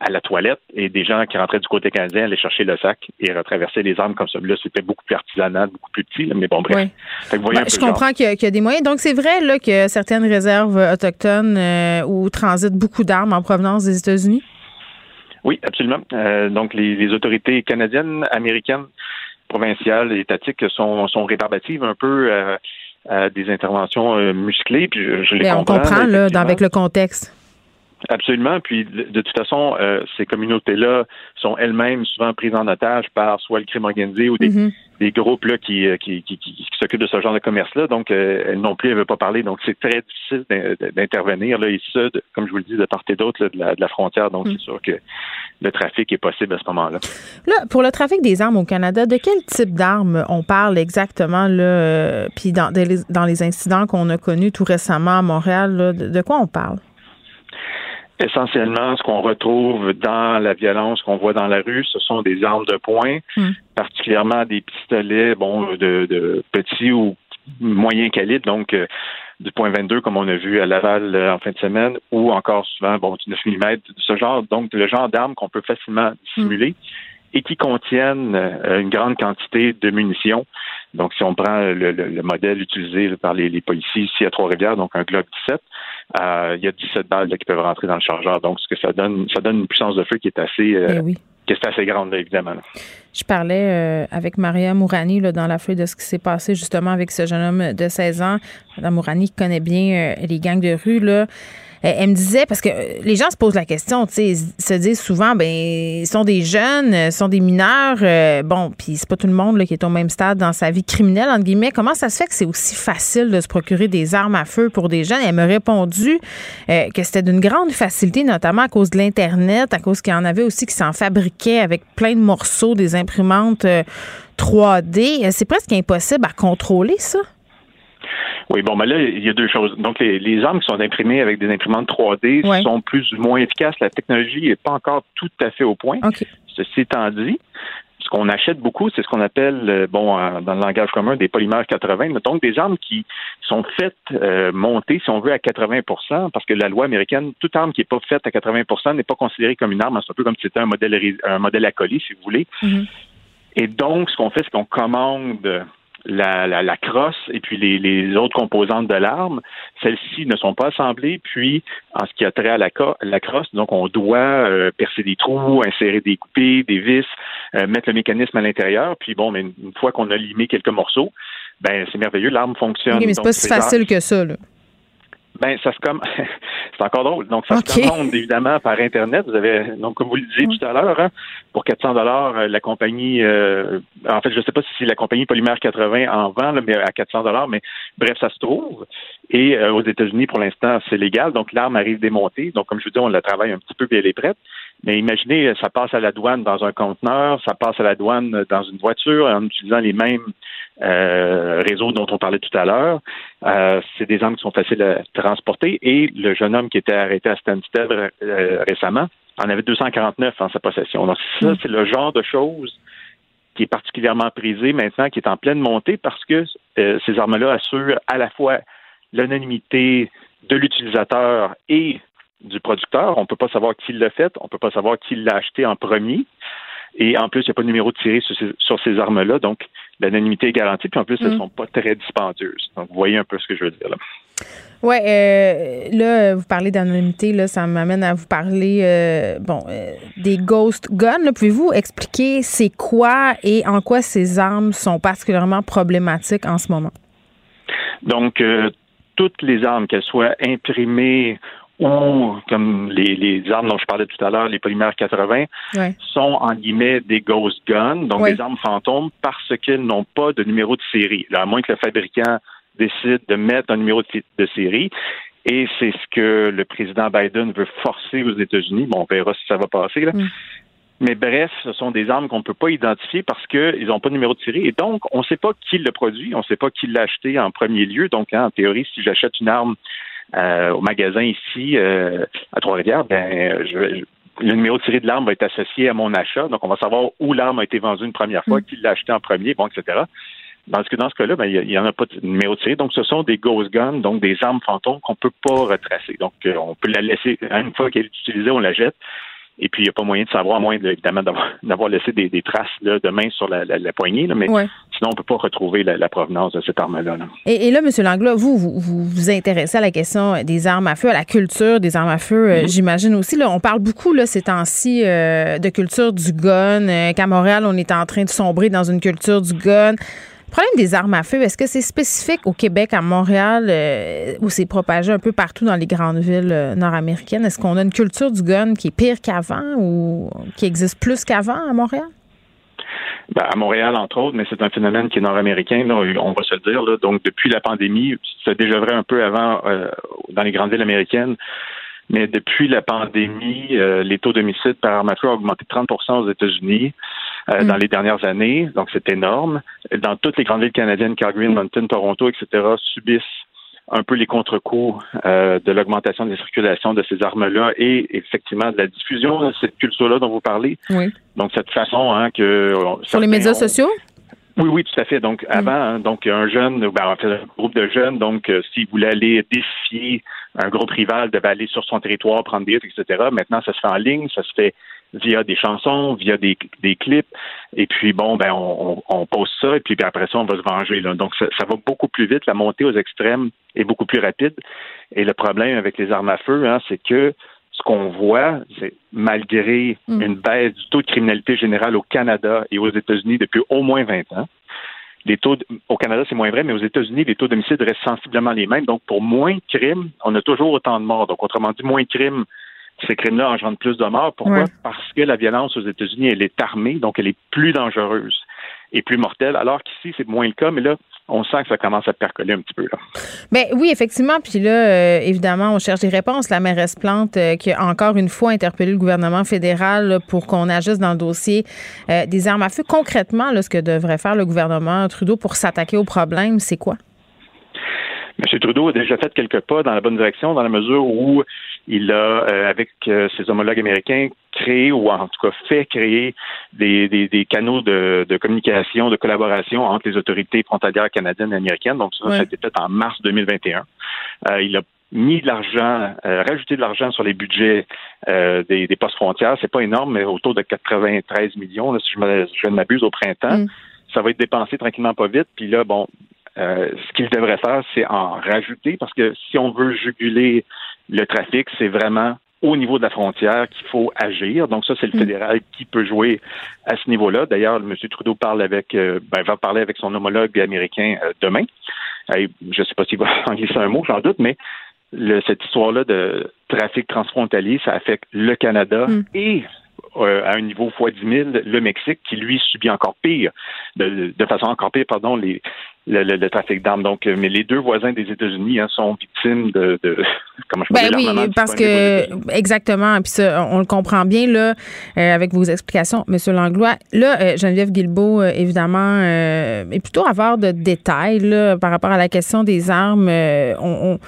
à la toilette et des gens qui rentraient du côté canadien allaient chercher le sac et retraverser les armes comme ça. Là, c'était beaucoup plus artisanal, beaucoup plus petit, mais bon, bref. Ben, je comprends qu'il y, a des moyens. Donc, c'est vrai là, que certaines réserves autochtones euh, où transitent beaucoup d'armes en provenance des États-Unis? Oui, absolument. Euh, donc, les, autorités canadiennes, américaines, provinciales et étatiques sont, sont rébarbatives un peu à des interventions euh, musclées. Puis je, les comprends. On comprend, là, avec le contexte. Absolument. Puis de, toute façon, euh, ces communautés-là sont elles-mêmes souvent prises en otage par soit le crime organisé ou des, mhm. groupes là qui, euh, qui, qui, qui, s'occupent de ce genre de commerce-là. Donc, euh, elles non plus, elles ne veulent pas parler. Donc, c'est très difficile d'intervenir là ici, comme je vous le dis, de part et d'autre de, la, frontière. Donc, mhm. c'est sûr que le trafic est possible à ce moment-là. Là, pour le trafic des armes au Canada, de quel type d'armes on parle exactement là Puis dans, dans les incidents qu'on a connus tout récemment à Montréal, de quoi on parle? Essentiellement, ce qu'on retrouve dans la violence qu'on voit dans la rue, ce sont des armes de poing, hmm. particulièrement des pistolets, bon, de, de petits ou moyens calibre, donc euh, du point 22 comme on a vu à Laval euh, en fin de semaine, ou encore souvent bon du 9 mm, de ce genre, donc le genre d'armes qu'on peut facilement dissimuler. et qui contiennent euh, une grande quantité de munitions. Donc, si on prend le, modèle utilisé par les, les policiers ici à Trois-Rivières, donc un Glock 17, euh, il y a 17 balles qui peuvent rentrer dans le chargeur. Donc, ce que ça donne, ça donne une puissance de feu qui est assez, euh, eh qui est assez grande, évidemment. Je parlais euh, avec Maria Mourani là, dans la feuille de ce qui s'est passé justement avec ce jeune homme de 16 ans. Madame Mourani connaît bien les gangs de rue. Là. Euh, elle me disait, parce que euh, les gens se posent la question, tu sais, ils se disent souvent, ben, ils sont des jeunes, ils sont des mineurs, euh, bon, puis c'est pas tout le monde là, qui est au même stade dans sa vie criminelle, entre guillemets. Comment ça se fait que c'est aussi facile de se procurer des armes à feu pour des jeunes? Elle m'a répondu que c'était d'une grande facilité, notamment à cause de l'Internet, à cause qu'il y en avait aussi qui s'en fabriquaient avec plein de morceaux, des imprimantes 3D. C'est presque impossible à contrôler, ça. Oui, bon, ben là, il y a deux choses. Donc, les, les armes qui sont imprimées avec des imprimantes 3D sont plus ou moins efficaces. La technologie n'est pas encore tout à fait au point. Ceci étant dit, ce qu'on achète beaucoup, c'est ce qu'on appelle, euh, bon, dans le langage commun, des polymères 80, donc des armes qui sont faites euh, monter, si on veut, à 80% parce que la loi américaine, toute arme qui n'est pas faite à 80% n'est pas considérée comme une arme. C'est un peu comme si c'était un modèle, un modèle à coller, si vous voulez. Mm-hmm. Et donc, ce qu'on fait, c'est qu'on commande la, la, crosse et puis les, les autres composantes de l'arme, celles-ci ne sont pas assemblées. Puis, en ce qui a trait à la, la crosse, donc on doit euh, percer des trous, insérer des coupées, des vis, euh, mettre le mécanisme à l'intérieur. Puis bon, mais une fois qu'on a limé quelques morceaux, ben c'est merveilleux, l'arme fonctionne. Oui, mais c'est pas si facile que ça. Là. Ben, ça se comme c'est encore drôle. Donc, ça se commande évidemment par Internet. Vous avez, donc, comme vous le disiez tout à l'heure, hein, pour 400 dollars, euh, la compagnie, euh, en fait, je ne sais pas si c'est la compagnie Polymère 80 en vend, mais à 400 dollars, mais bref, ça se trouve. Et euh, aux États-Unis, pour l'instant, c'est légal. Donc, l'arme arrive démontée. Donc, comme je vous dis, on la travaille un petit peu, puis elle est prête. Mais imaginez, ça passe à la douane dans un conteneur, ça passe à la douane dans une voiture en utilisant les mêmes euh, réseaux dont on parlait tout à l'heure. Euh, c'est des armes qui sont faciles à transporter. Et le jeune homme qui était arrêté à Stansted euh, récemment en avait 249 en sa possession. Donc ça, mm. c'est le genre de choses qui est particulièrement prisé maintenant, qui est en pleine montée parce que ces armes-là assurent à la fois l'anonymité de l'utilisateur et du producteur. On ne peut pas savoir qui l'a fait, on ne peut pas savoir qui l'a acheté en premier. Et en plus, il n'y a pas de numéro de tiré sur ces, armes-là. Donc, l'anonymité est garantie. Puis en plus, elles ne mm. sont pas très dispendieuses. Donc, vous voyez un peu ce que je veux dire là. Oui, euh, là, vous parlez d'anonymité, là, ça m'amène à vous parler euh, bon, euh, des ghost guns. Pouvez-vous expliquer c'est quoi et en quoi ces armes sont particulièrement problématiques en ce moment? Donc, toutes les armes, qu'elles soient imprimées ou comme les, armes dont je parlais tout à l'heure, les polymères 80, sont en guillemets des ghost guns, donc des armes fantômes, parce qu'elles n'ont pas de numéro de série. à moins que le fabricant décide de mettre un numéro de, série. Et c'est ce que le président Biden veut forcer aux États-Unis. Bon, on verra si ça va passer. Là. Mm. Mais bref, ce sont des armes qu'on ne peut pas identifier parce qu'ils n'ont pas de numéro de série. Et donc, on ne sait pas qui le produit, on ne sait pas qui l'a acheté en premier lieu. Donc, hein, en théorie, si j'achète une arme euh, au magasin ici euh, à Trois-Rivières, ben, je, le numéro série de l'arme va être associé à mon achat. Donc, on va savoir où l'arme a été vendue une première fois, mm. qui l'a acheté en premier, bon, etc. Dans ce, dans ce cas-là, ben, il n'y en a pas de numéro série. Donc, ce sont des ghost guns, donc des armes fantômes qu'on ne peut pas retracer. Donc, euh, on peut la laisser, une fois qu'elle est utilisée, on la jette. Et puis, il n'y a pas moyen de savoir, à moins évidemment d'avoir laissé des, traces de main sur la, poignée. mais sinon, on ne peut pas retrouver la, provenance de cette arme-là. Et, là, M. Langlois, vous, vous, vous intéressez à la question des armes à feu, à la culture des armes à feu, euh, mm-hmm. j'imagine aussi. Là, on parle beaucoup là, ces temps-ci euh, de culture du gun, euh, qu'à Montréal, on est en train de sombrer dans une culture du gun. Le problème des armes à feu, est-ce que c'est spécifique au Québec, à Montréal, euh, ou c'est propagé un peu partout dans les grandes villes euh, nord-américaines? Est-ce qu'on a une culture du gun qui est pire qu'avant ou qui existe plus qu'avant à Montréal? Ben, à Montréal, entre autres, mais c'est un phénomène qui est nord-américain, on va se le dire. Donc, depuis la pandémie, c'est déjà vrai un peu avant euh, dans les grandes villes américaines, mais depuis la pandémie, les taux d'homicide par arme à feu ont augmenté de 30% aux États-Unis. Euh, dans mm. les dernières années. Donc, c'est énorme. Dans toutes les grandes villes canadiennes, Calgary, Moncton, Toronto, etc., subissent un peu les contre-coups euh, de l'augmentation des circulations de ces armes-là et effectivement de la diffusion de cette culture-là dont vous parlez. Oui. Donc, cette façon hein, que... Sur les médias sociaux? Oui, oui, tout à fait. Donc, mm. avant, hein, donc un jeune, ben, en fait, un groupe de jeunes, donc, euh, s'il voulait aller défier un groupe rival, devait aller sur son territoire, prendre des etc. Maintenant, ça se fait en ligne, ça se fait via des chansons, via des, des clips. Et puis, bon, ben, on, on, pose ça et puis après ça, on va se venger. Là. Donc, ça, va beaucoup plus vite. La montée aux extrêmes est beaucoup plus rapide. Et le problème avec les armes à feu, hein, c'est que ce qu'on voit, c'est malgré mm. une baisse du taux de criminalité générale au Canada et aux États-Unis depuis au moins 20 ans, les taux au Canada, c'est moins vrai, mais aux États-Unis, les taux d'homicide restent sensiblement les mêmes. Donc, pour moins de crimes, on a toujours autant de morts. Donc, autrement dit, moins de crimes ces crimes-là engendrent plus de morts. Pourquoi? Parce que la violence aux États-Unis, elle est armée, donc elle est plus dangereuse et plus mortelle, alors qu'ici, c'est moins le cas, mais là, on sent que ça commence à percoler un petit peu. Là. Bien, oui, effectivement. Puis là, euh, évidemment, on cherche des réponses. La mairesse Plante, euh, qui a encore une fois interpellé le gouvernement fédéral pour qu'on agisse dans le dossier euh, des armes à feu. Concrètement, là, ce que devrait faire le gouvernement Trudeau pour s'attaquer au problème, c'est quoi? M. Trudeau a déjà fait quelques pas dans la bonne direction dans la mesure où il a, euh, avec euh, ses homologues américains, créé ou en tout cas fait créer des, des, des canaux de, de, communication, de collaboration entre les autorités frontalières canadiennes et américaines. Donc ça, ça a été fait en mars 2021. Euh, il a mis de l'argent, euh, rajouté de l'argent sur les budgets euh, des, des, postes frontières. C'est pas énorme, mais autour de 93 millions, là, si je, je ne m'abuse, au printemps. Mm. Ça va être dépensé tranquillement pas vite. Puis là, bon, euh, ce qu'il devrait faire, c'est en rajouter, parce que si on veut juguler le trafic, c'est vraiment au niveau de la frontière qu'il faut agir. Donc ça, c'est le mm. fédéral qui peut jouer à ce niveau-là. D'ailleurs, M. Trudeau parle avec, euh, ben, va parler avec son homologue américain euh, demain. je ne sais pas s'il va en glisser un mot, j'en doute, mais cette histoire-là de trafic transfrontalier, ça affecte le Canada mm. et euh, à un niveau fois 10 000 le Mexique, qui lui subit encore pire, de, de façon encore pire, pardon, les, le, le, le, trafic d'armes. Donc, euh, mais les deux voisins des États-Unis hein, sont victimes de, de comment je ben oui, parce que exactement. Puis ça, on le comprend bien là euh, avec vos explications, Monsieur Langlois. Là, euh, Geneviève Guilbeault, euh, évidemment, est plutôt avoir de détails là, par rapport à la question des armes. on, on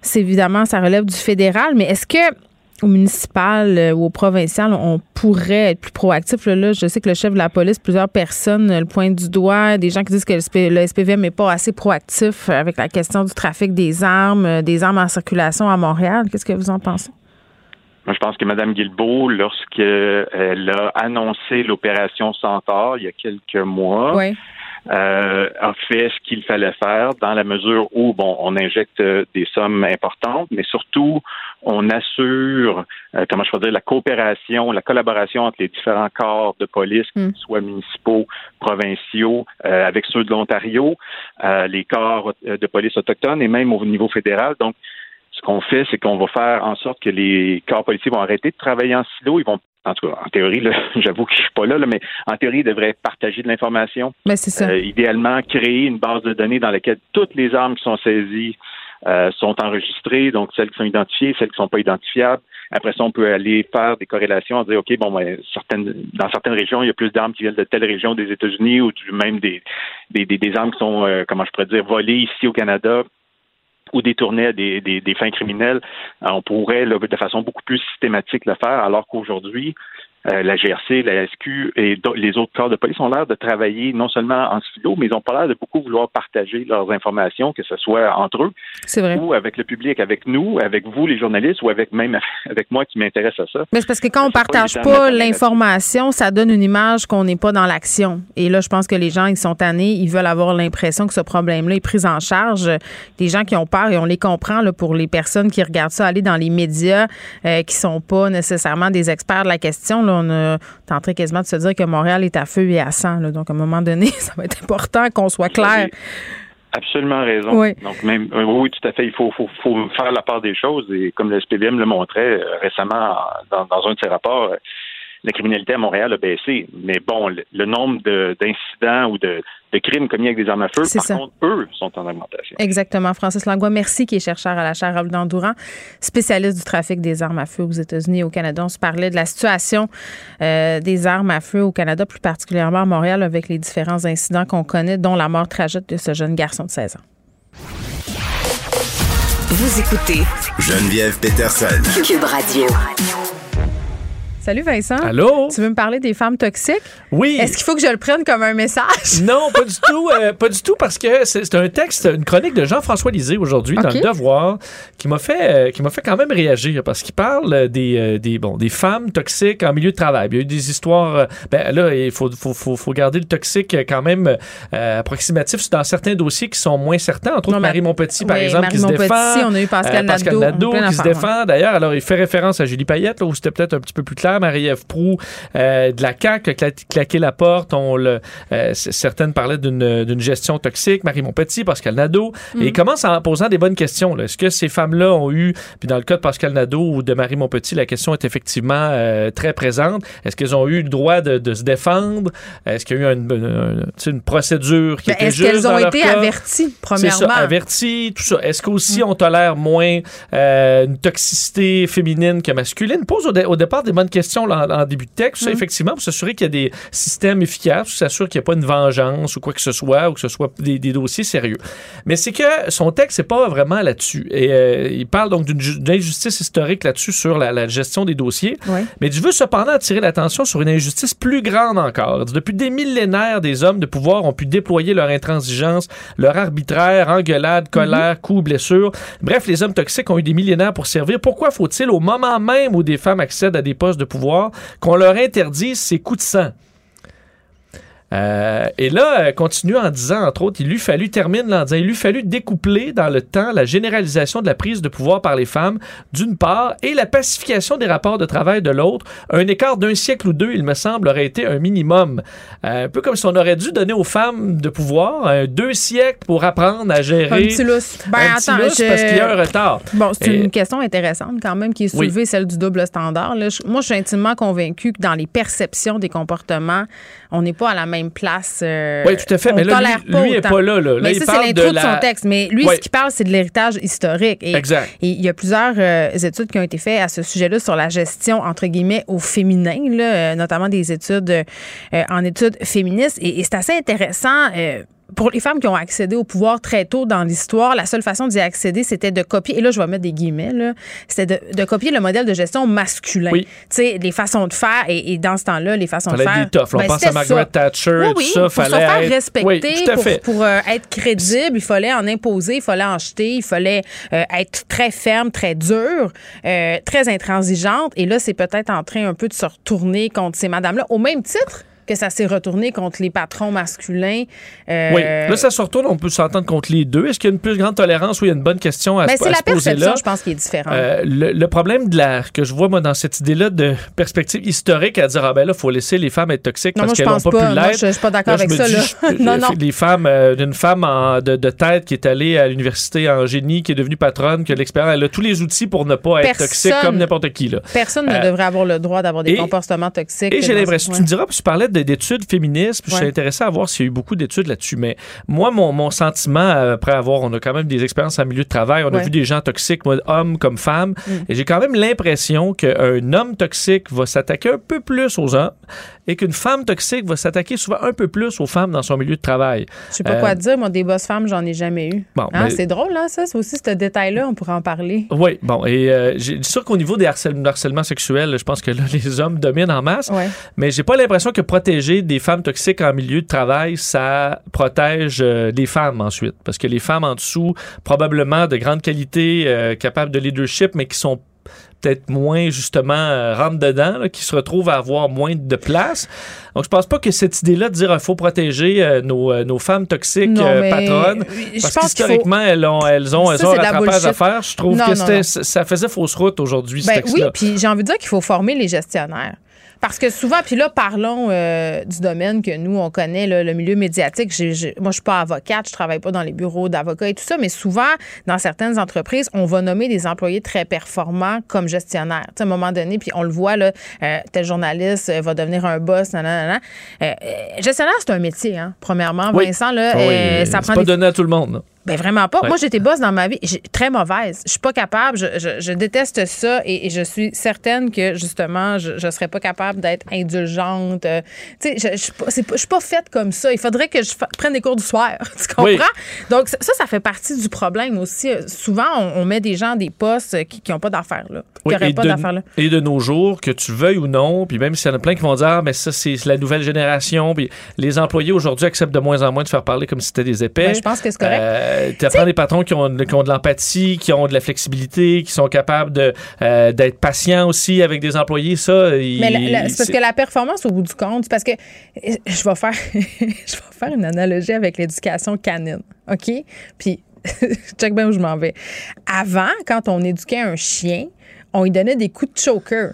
c'est évidemment, ça relève du fédéral, mais est-ce que au municipal euh, ou au provincial, on pourrait être plus proactif. Là, je sais que le chef de la police, plusieurs personnes le pointent du doigt, des gens qui disent que le SPVM n'est pas assez proactif avec la question du trafic des armes, euh, des armes en circulation à Montréal. Qu'est-ce que vous en pensez? Moi, je pense que Mme Guilbeault, lorsqu'elle a annoncé l'opération Centaure il y a quelques mois, oui euh, a fait ce qu'il fallait faire dans la mesure où, bon, on injecte des sommes importantes, mais surtout, on assure, euh, comment je peux dire, la coopération, la collaboration entre les différents corps de police, mm. soit municipaux, provinciaux, euh, avec ceux de l'Ontario, euh, les corps de police autochtones et même au niveau fédéral. Donc, ce qu'on fait, c'est qu'on va faire en sorte que les corps policiers vont arrêter de travailler en silo. Ils vont en tout cas, en théorie, j'avoue que je suis pas là, mais en théorie, ils devraient partager de l'information. Mais ben, c'est ça. Euh, idéalement, créer une base de données dans laquelle toutes les armes qui sont saisies euh, sont enregistrées, donc celles qui sont identifiées, celles qui sont pas identifiables. Après ça, on peut aller faire des corrélations, dire ok, bon, ben, certaines, dans certaines régions, il y a plus d'armes qui viennent de telle région des États-Unis ou même des, des, des, armes qui sont, euh, comment je pourrais dire, volées ici au Canada ou détournées à des, des, des fins criminelles, on pourrait de façon beaucoup plus systématique le faire, alors qu'aujourd'hui, euh, la GRC, la SQ et les autres corps de police ont l'air de travailler non seulement en silo, mais ils n'ont pas l'air de beaucoup vouloir partager leurs informations, que ce soit entre eux ou avec le public, avec nous, avec vous, les journalistes, ou avec même avec moi qui m'intéresse à ça. Mais c'est parce que quand on partage pas, l'information, ça donne une image qu'on n'est pas dans l'action. Et là, je pense que les gens, ils sont tannés, ils veulent avoir l'impression que ce problème-là est pris en charge. Des gens qui ont peur, et on les comprend là, pour les personnes qui regardent ça aller dans les médias, euh, qui sont pas nécessairement des experts de la question on a tenté quasiment de se dire que Montréal est à feu et à sang. Donc, à un moment donné, ça va être important qu'on soit clair. Absolument raison. Oui. Donc même oui, tout à fait. Il faut, faire la part des choses. Et comme le SPVM le montrait euh, récemment dans, un de ses rapports, euh, la criminalité à Montréal a baissé. Mais bon, le, nombre d'incidents ou de, crimes commis avec des armes à feu, par contre, eux sont en augmentation. Exactement. Francis Langlois, merci, qui est chercheur à la chaire Robert Durand, spécialiste du trafic des armes à feu aux États-Unis et au Canada. On se parlait de la situation euh, des armes à feu au Canada, plus particulièrement à Montréal, avec les différents incidents qu'on connaît, dont la mort tragique de ce jeune garçon de 16 ans. Vous écoutez Geneviève Peterson. Cube Radio. Salut Vincent. Allô? Tu veux me parler des femmes toxiques? Oui. Est-ce qu'il faut que je le prenne comme un message? Non, pas du tout. Euh, pas du tout parce que c'est un texte, une chronique de Jean-François Lisée aujourd'hui dans Le Devoir qui m'a fait, euh, qui m'a fait quand même réagir parce qu'il parle des, euh, des, bon, des femmes toxiques en milieu de travail. Il y a eu des histoires. ben là, il faut, faut, faut, faut, garder le toxique quand même approximatif dans certains dossiers qui sont moins certains. Entre autres, Marie Montpetit, par exemple, qui se défend. On a eu Pascal, Pascal Nadeau, qui se défend. D'ailleurs, alors il fait référence à Julie Payette, là, où c'était peut-être un petit peu plus clair Marie-Ève Proux euh, de la CAQ a claqué la porte. On le, euh, certaines parlaient d'une gestion toxique. Marie Montpetit, Pascal Nadeau. Et il mm. commence en posant des bonnes questions. Est-ce que ces femmes-là ont eu, puis dans le cas de Pascal Nadeau ou de Marie Montpetit, la question est effectivement euh, très présente. Est-ce qu'elles ont eu le droit de, se défendre? Est-ce qu'il y a eu une, une, procédure qui ben, était juste Est-ce qu'elles ont été averties, premièrement? C'est ça, averties, tout ça. Est-ce qu'aussi mm. on tolère moins une toxicité féminine que masculine? Pose au, au départ des bonnes questions question là, en, en début de texte, ça, effectivement, pour s'assurer qu'il y a des systèmes efficaces, pour s'assurer qu'il n'y a pas une vengeance ou quoi que ce soit, ou que ce soit des, des dossiers sérieux. Mais c'est que son texte, c'est pas vraiment là-dessus. Et euh, il parle donc d'une ju- d'une injustice historique là-dessus sur la, la gestion des dossiers. Mais je veux cependant attirer l'attention sur une injustice plus grande encore. Depuis des millénaires, des hommes de pouvoir ont pu déployer leur intransigeance, leur arbitraire, engueulade, colère, coups, blessures. Bref, les hommes toxiques ont eu des millénaires pour servir. Pourquoi faut-il, au moment même où des femmes accèdent à des postes de pouvoir, qu'on leur interdise ces coups de sang? Euh, et là, euh, continue en disant, entre autres, il lui fallu, termine en disant, il lui fallu découpler dans le temps la généralisation de la prise de pouvoir par les femmes, d'une part, et la pacification des rapports de travail de l'autre. Un écart d'un siècle ou deux, il me semble, aurait été un minimum. Euh, un peu comme si on aurait dû donner aux femmes de pouvoir euh, deux siècles pour apprendre à gérer. Un petit lousse. Ben, un petit attends, lousse je- parce qu'il y a un retard. Bon, c'est Et- une question intéressante quand même qui est Oui. soulevée, celle du double standard. là. Je- moi, je suis intimement convaincue que dans les perceptions des comportements, on n'est pas à la même place. euh, Oui, tout à fait, on mais là, lui- pas lui est pas là, là. Là, mais il ça, c'est de l'intro de, la- son texte. Mais lui, Ouais. ce qu'il parle, c'est de l'héritage historique. Et, Exact. Et il y a plusieurs euh, études qui ont été faites à ce sujet-là sur la gestion, entre guillemets, au féminin, là, euh, notamment des études euh, en études féministes. Et, et c'est assez intéressant. Pour les femmes qui ont accédé au pouvoir très tôt dans l'histoire, la seule façon d'y accéder, c'était de copier, et là, je vais mettre des guillemets, là, c'était de, de copier le modèle de gestion masculin. Oui. Tu sais, les façons de faire, et, et dans ce temps-là, les façons Fallait de faire. des là. On ben, pense à Margaret ça. Thatcher, Oui, tout oui, ça. pour se fallait faire être- respecter, tout pour, pour, euh, être crédible, il fallait en imposer, il fallait en jeter, il fallait euh, être très ferme, très dur, euh, très intransigeante. Et là, c'est peut-être en train un peu de se retourner contre ces madames-là, au même titre que ça s'est retourné contre les patrons masculins. Euh, Oui. Là, ça se retourne, on peut s'entendre contre les deux. Est-ce qu'il y a une plus grande tolérance ou il y a une bonne question à, ben, se- c'est à la se poser là? je pense, qui est différente. Euh, le, le problème de la, que je vois moi dans cette idée-là de perspective historique à dire ah ben là faut laisser les femmes être toxiques Non, parce qu'elles n'ont pas, pas. pu l'être. je- je suis pas d'accord avec ça, dis, là. je- Non, non. Les femmes euh, d'une femme en- de, de tête qui est allée à l'université en génie, qui est devenue patronne, qui a l'expérience, elle a tous les outils pour ne pas être Personne- toxique comme n'importe qui là. Personne ne euh, devrait avoir le droit d'avoir des et- comportements toxiques. Et j'ai l'impression, tu me diras, tu parlais de- d'études féministes, puis je suis intéressé à voir s'il y a eu beaucoup d'études là-dessus, mais moi, mon, mon sentiment, euh, après avoir, on a quand même des expériences en milieu de travail, on a vu des gens toxiques, moi, hommes comme femmes, Mm. et j'ai quand même l'impression qu'un homme toxique va s'attaquer un peu plus aux hommes et qu'une femme toxique va s'attaquer souvent un peu plus aux femmes dans son milieu de travail. Je sais pas Euh, quoi dire. Moi, des boss femmes, j'en ai jamais eu. Bon, Hein, mais- C'est drôle, hein, ça? C'est aussi ce détail-là, on pourrait en parler. Oui, bon, et euh, j'ai sûr qu'au niveau des harcèlements, harcèlements sexuels, je pense que là, les hommes dominent en masse. Ouais. Mais j'ai pas l'impression que protéger des femmes toxiques en milieu de travail, ça protège euh, les femmes ensuite. Parce que les femmes en dessous, probablement de grande qualité, euh, capables de leadership, mais qui sont peut-être moins justement euh, rentre dedans, là, qui se retrouvent à avoir moins de place. Donc je pense pas que cette idée-là de dire il faut protéger euh, nos, euh, nos femmes toxiques Non, euh, patronnes, parce faut- qu'historiquement elles ont elles ont elles Ça, ont un rattrapage à faire. Je trouve Non, que non, ça faisait fausse route aujourd'hui Ben oui, puis j'ai envie de dire qu'il faut former les gestionnaires. Parce que souvent, puis là, parlons euh, du domaine que nous, on connaît, là, le milieu médiatique. Moi, je suis pas avocate, je travaille pas dans les bureaux d'avocats et tout ça, mais souvent, dans certaines entreprises, on va nommer des employés très performants comme gestionnaires. À un moment donné, puis on le voit, là, euh, tel journaliste euh, va devenir un boss, nanana. Euh, gestionnaire, c'est un métier, hein, premièrement. Oui. Vincent, là, Ah oui, ça prend pas des donné à tout le monde. Ben vraiment pas. Ouais. Moi, j'étais boss dans ma vie. Très mauvaise. Je suis pas capable. Je, je- je déteste ça et, et je suis certaine que justement, je, serais pas capable d'être indulgente. Euh, tu sais, je, je, je suis pas faite comme ça. Il faudrait que je fa- prenne des cours du soir. tu comprends? Oui. Donc ça, ça fait partie du problème aussi. Euh, Souvent, on, on met des gens des postes qui n'ont pas d'affaires là, qui n'auraient et, pas de, d'affaires là. et de nos jours, que tu veuilles ou non, puis même s'il y en a plein qui vont dire, ah, mais ça, c'est la nouvelle génération, puis les employés aujourd'hui acceptent de moins en moins de faire parler comme si c'était des épais. Ben, je pense que c'est correct. Euh, tu apprends des patrons qui ont, qui ont de l'empathie, qui ont de la flexibilité, qui sont capables de, euh, d'être patients aussi avec des employés. Ça, il- Mais la- la- c'est parce que la performance, au bout du compte, c'est parce que euh, je vais faire, je vais faire une analogie avec l'éducation canine, OK? Puis, check bien où je m'en vais. Avant, quand on éduquait un chien, on lui donnait des coups de choker.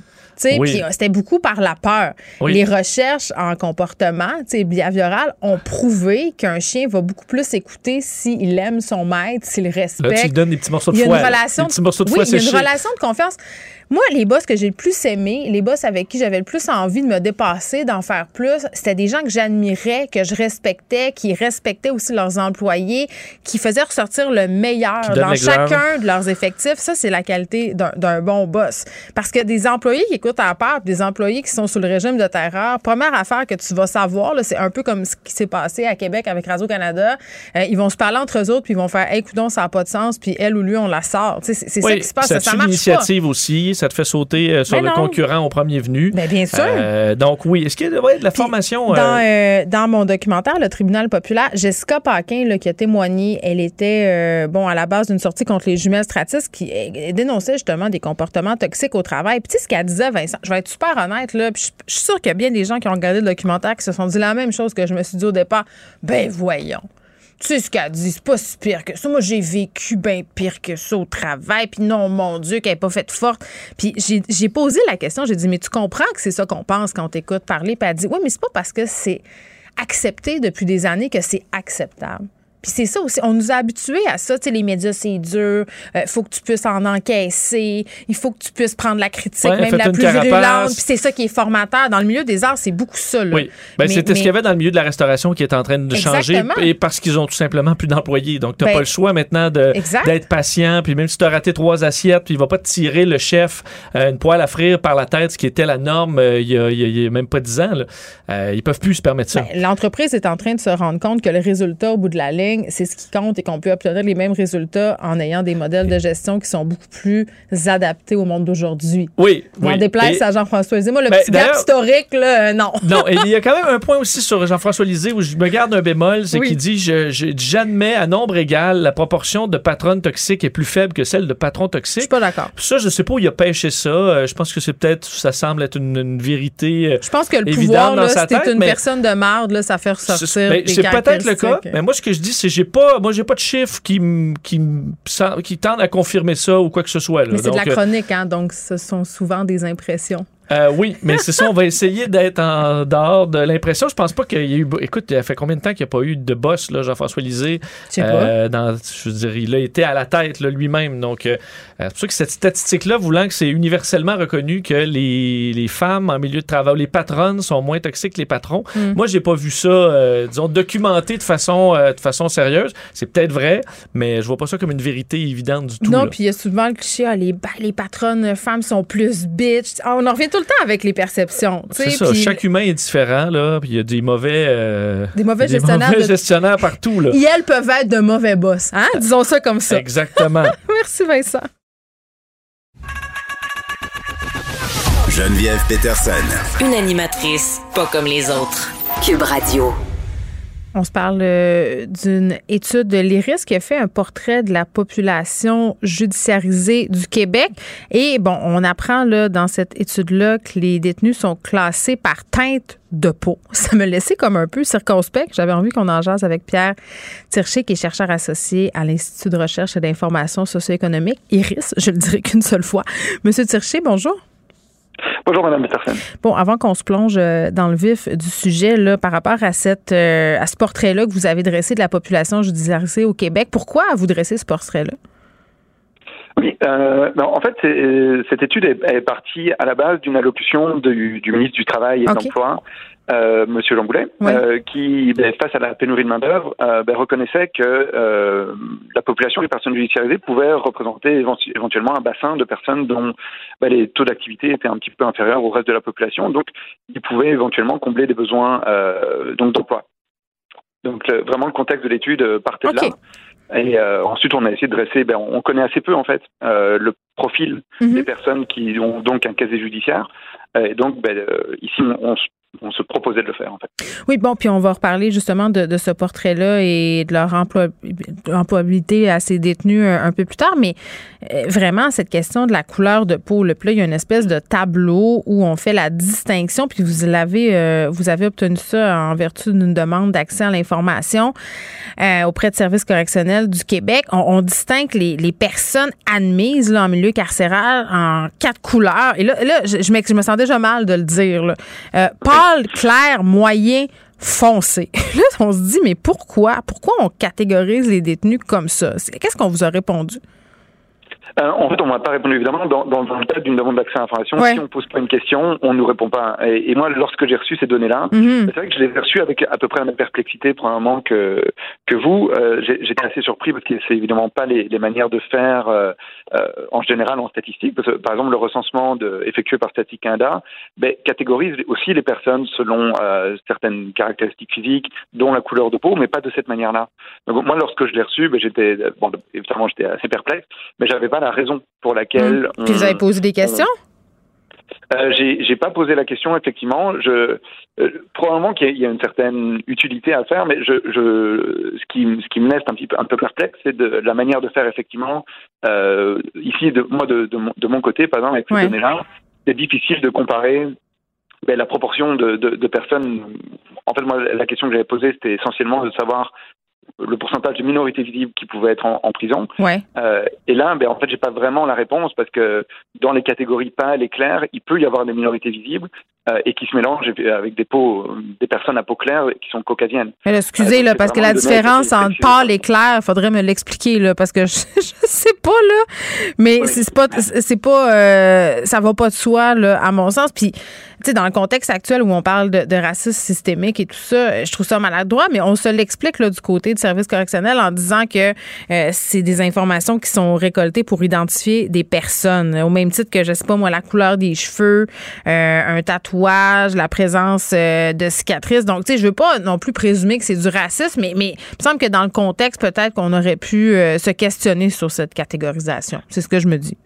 Oui. Puis euh, c'était beaucoup par la peur. Oui. Les recherches en comportement tu sais, behavioral ont prouvé qu'un chien va beaucoup plus écouter s'il aime son maître, s'il Là, respecte. tu lui donnes des petits morceaux de Il y a foie. une relation. De oui, il y a une relation de confiance. Moi, les boss que j'ai le plus aimés, les boss avec qui j'avais le plus envie de me dépasser, d'en faire plus, c'était des gens que j'admirais, que je respectais, qui respectaient aussi leurs employés, qui faisaient ressortir le meilleur dans chacun de leurs effectifs. Ça, c'est la qualité d'un bon boss. Parce que des employés qui écoute à part, des employés qui sont sous le régime de terreur, première affaire que tu vas savoir, c'est un peu comme ce qui s'est passé à Québec avec Radio-Canada. Euh, ils vont se parler entre eux autres, puis ils vont faire Hey, coudon, ça n'a pas de sens, puis elle ou lui, on la sort. C'est ça qui se passe. Ça, ça marche l'initiative aussi, ça te fait sauter euh, sur le concurrent au premier venu. Ben, bien sûr. Euh, donc, oui. Est-ce qu'il y a de la formation? Dans, dans mon documentaire, Le tribunal populaire, Jessica Paquin, là, qui a témoigné, elle était bon à la base d'une sortie contre les jumelles stratistes qui dénonçait justement des comportements toxiques au travail. Puis tu sais ce qu'elle disait, Vincent, je vais être super honnête, là, je suis sûre qu'il y a bien des gens qui ont regardé le documentaire qui se sont dit la même chose que je me suis dit au départ. Ben voyons. Tu sais ce qu'elle dit, c'est pas si pire que ça. Moi, j'ai vécu bien pire que ça au travail. Puis non, mon Dieu, qu'elle n'est pas faite forte. Puis j'ai posé la question, j'ai dit, mais tu comprends que c'est ça qu'on pense quand on t'écoute parler? Puis elle dit, oui, mais c'est pas parce que c'est accepté depuis des années que c'est acceptable. Puis c'est ça aussi. On nous a habitués à ça. Tu sais, les médias, c'est dur. Il euh, faut que tu puisses en encaisser. Il faut que tu puisses prendre la critique, même la plus virulente. Puis c'est ça qui est formateur. Dans le milieu des arts, c'est beaucoup ça. Là. Oui. Ben, c'était ce qu'il y avait dans le milieu de la restauration qui est en train de changer. Et parce qu'ils ont tout simplement plus d'employés. Donc, tu n'as ben, pas le choix maintenant d'être patient. Puis même si tu as raté trois assiettes, puis il va pas te tirer le chef euh, une poêle à frire par la tête, ce qui était la norme euh, il, y a, même pas dix ans. Là. ils peuvent plus se permettre ça. Ben, l'entreprise est en train de se rendre compte que le résultat au bout de la ligne, c'est ce qui compte et qu'on peut obtenir les mêmes résultats en ayant des modèles de gestion qui sont beaucoup plus adaptés au monde d'aujourd'hui. Oui. On oui. déplace à Jean-François Lisée. Moi, le ben, petit gap historique, là, euh, non. non, et il y a quand même un point aussi sur Jean-François Lisée où je me garde un bémol, c'est qu'il dit J'admets à nombre égal, la proportion de patronnes toxiques est plus faible que celle de patrons toxiques. Je suis pas d'accord. Ça, je sais pas où il a pêché ça. Euh, je pense que c'est peut-être, ça semble être une, vérité. Euh, je pense que le pouvoir, là, c'était une personne de marde, là, ça fait ressortir. C'est peut-être le cas. Mais moi, ce que je dis, c'est j'ai pas, moi, j'ai pas de chiffres qui, qui, qui tendent à confirmer ça ou quoi que ce soit. Mais c'est de la euh, chronique, hein, donc ce sont souvent des impressions. Euh, oui, mais c'est ça, on va essayer d'être en dehors de l'impression. Je pense pas qu'il y a eu. Écoute, il a fait combien de temps qu'il n'y a pas eu de boss, là, Jean-François Lisée? Je sais euh, Dans, je veux dire, il a été à la tête lui-même. Donc, c'est pour ça que cette statistique-là, voulant que c'est universellement reconnu que les, les, femmes en milieu de travail, les patronnes sont moins toxiques que les patrons. Mm. Moi, j'ai pas vu ça, euh, disons, documenté de façon, de façon sérieuse. C'est peut-être vrai, mais je vois pas ça comme une vérité évidente du tout. Non, puis il y a souvent le cliché, ah, les, bah, les patronnes femmes sont plus bitch. Ah, on en revient tout le temps avec les perceptions. C'est ça. Chaque humain est différent, là. Puis il y a des mauvais, euh, des mauvais gestionnaires, mauvais gestionnaires partout, là. Et elles peuvent être de mauvais boss, hein? Disons ça comme ça. Exactement. Merci, Vincent. Geneviève Peterson. Une animatrice pas comme les autres. Cube Radio. On se parle euh, d'une étude de l'IRIS qui a fait un portrait de la population judiciarisée du Québec. Et bon, on apprend là, dans cette étude-là que les détenus sont classés par teinte de peau. Ça me laissait comme un peu circonspect. J'avais envie qu'on en jase avec Pierre Tirché, qui est chercheur associé à l'Institut de recherche et d'information socio-économique, IRIS, je le dirai qu'une seule fois. Monsieur Tirché, bonjour. Bonjour, Mme Peterson. Bon, avant qu'on se plonge euh, dans le vif du sujet, là, par rapport à, cette, euh, à ce portrait-là que vous avez dressé de la population judiciarisée au Québec, pourquoi vous dressé ce portrait-là? Oui, euh, en fait, cette étude est, partie à la base d'une allocution du, ministre du Travail et de l'Emploi, euh, Monsieur Lamboulet, euh, qui, ben, face à la pénurie de main-d'œuvre, euh, ben, reconnaissait que euh, la population des personnes judiciarisées pouvait représenter éventuellement un bassin de personnes dont ben, les taux d'activité étaient un petit peu inférieurs au reste de la population, donc ils pouvaient éventuellement combler des besoins donc d'emploi. Donc vraiment le contexte de l'étude partait de là. Et euh, ensuite, on a essayé de dresser, ben, on connaît assez peu en fait euh, le profil mhm. des personnes qui ont donc un casier judiciaire. Et donc, ben, euh, ici, on, on se proposait de le faire, en fait. Oui, bon, puis on va reparler justement de, ce portrait-là et de leur employabilité à ces détenus un, peu plus tard, mais euh, vraiment, cette question de la couleur de peau, le il y a une espèce de tableau où on fait la distinction, puis vous l'avez, euh, vous avez obtenu ça en vertu d'une demande d'accès à l'information euh, auprès de services correctionnels du Québec. On, distingue les, personnes admises là, en milieu carcéral en quatre couleurs. Et là, là je, je, me, sens déjà mal de le dire. Là clair, moyen, foncé. Là, on se dit, mais pourquoi? Pourquoi on catégorise les détenus comme ça? Qu'est-ce qu'on vous a répondu? Euh, en fait, on m'a pas répondu évidemment. Dans, dans, dans le cadre d'une demande d'accès à l'information, si on pose pas une question, on nous répond pas. Et, et moi, lorsque j'ai reçu ces données-là, Mhm. c'est vrai que je les ai reçues avec à peu près la même perplexité probablement que que vous. Euh, j'ai- J'étais assez surpris parce que c'est évidemment pas les, les manières de faire euh, en général en statistique. Parce que, par exemple, le recensement de, effectué par Statistique Canada ben, catégorise aussi les personnes selon certaines caractéristiques physiques, dont la couleur de peau, mais pas de cette manière-là. Donc moi, lorsque je l'ai reçu, ben, j'étais bon, évidemment j'étais assez perplexe, mais j'avais pas la raison pour laquelle. On- Puis vous avez posé des questions? euh, j'ai pas posé la question effectivement. Je euh, probablement qu'il y, a- il y a une certaine utilité à faire, mais je, je ce qui m- ce qui me laisse un petit peu un peu perplexe, c'est de la manière de faire effectivement. Euh, ici, de moi de, de, mon, de mon côté, par exemple avec ces Ouais. données-là, c'est difficile de comparer. ben, la proportion de, de, de personnes. En fait, moi, la question que j'avais posée, c'était essentiellement de savoir le pourcentage de minorités visibles qui pouvaient être en, en prison. Ouais. Euh, et là, ben, en fait, j'ai pas vraiment la réponse parce que dans les catégories pâles et claires, il peut y avoir des minorités visibles euh, et qui se mélangent avec des peaux, des personnes à peau claire qui sont caucasiennes. Mais excusez, Euh, là, parce que la différence entre pâle et clair, faudrait me l'expliquer, là, parce que je, je sais pas, là. Mais Oui. c'est pas, c'est pas, euh, ça va pas de soi, là, à mon sens. Puis, tu sais, dans le contexte actuel où on parle de, de racisme systémique et tout ça, je trouve ça maladroit, mais on se l'explique, là, du côté du service correctionnel en disant que euh, c'est des informations qui sont récoltées pour identifier des personnes, au même titre que, je sais pas, moi, la couleur des cheveux, euh, un tatouage, la présence euh, de cicatrices. Donc, tu sais, je veux pas non plus présumer que c'est du racisme, mais, mais il me semble que dans le contexte, peut-être qu'on aurait pu euh, se questionner sur cette catégorisation. C'est ce que je me dis.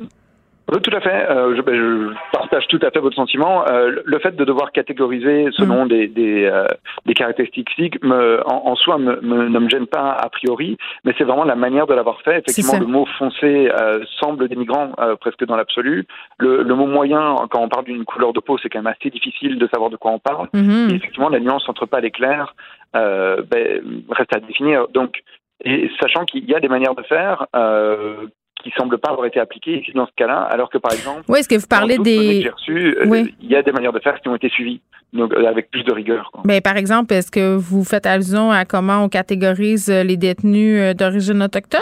Oui, tout à fait. Euh, je, ben, je partage tout à fait votre sentiment. Euh, le fait de devoir catégoriser selon Mm. des, des, euh, des caractéristiques physiques me, en, en soi me, me- ne me gêne pas a priori, mais c'est vraiment la manière de l'avoir fait. Effectivement, le mot foncé euh, semble dénigrant euh, presque dans l'absolu. Le, le mot moyen, quand on parle d'une couleur de peau, c'est quand même assez difficile de savoir de quoi on parle. Mhm. Et effectivement, la nuance entre pâle et clair euh, ben, reste à définir. Donc, et sachant qu'il y a des manières de faire euh, qui semblent pas avoir été appliquées ici dans ce cas-là, alors que par exemple, Oui, est-ce que vous parlez des. euh, Oui. il y a des manières de faire qui ont été suivies, donc euh, avec plus de rigueur. quoi. Ben, par exemple, est-ce que vous faites allusion à comment on catégorise euh, les détenus d'origine autochtone?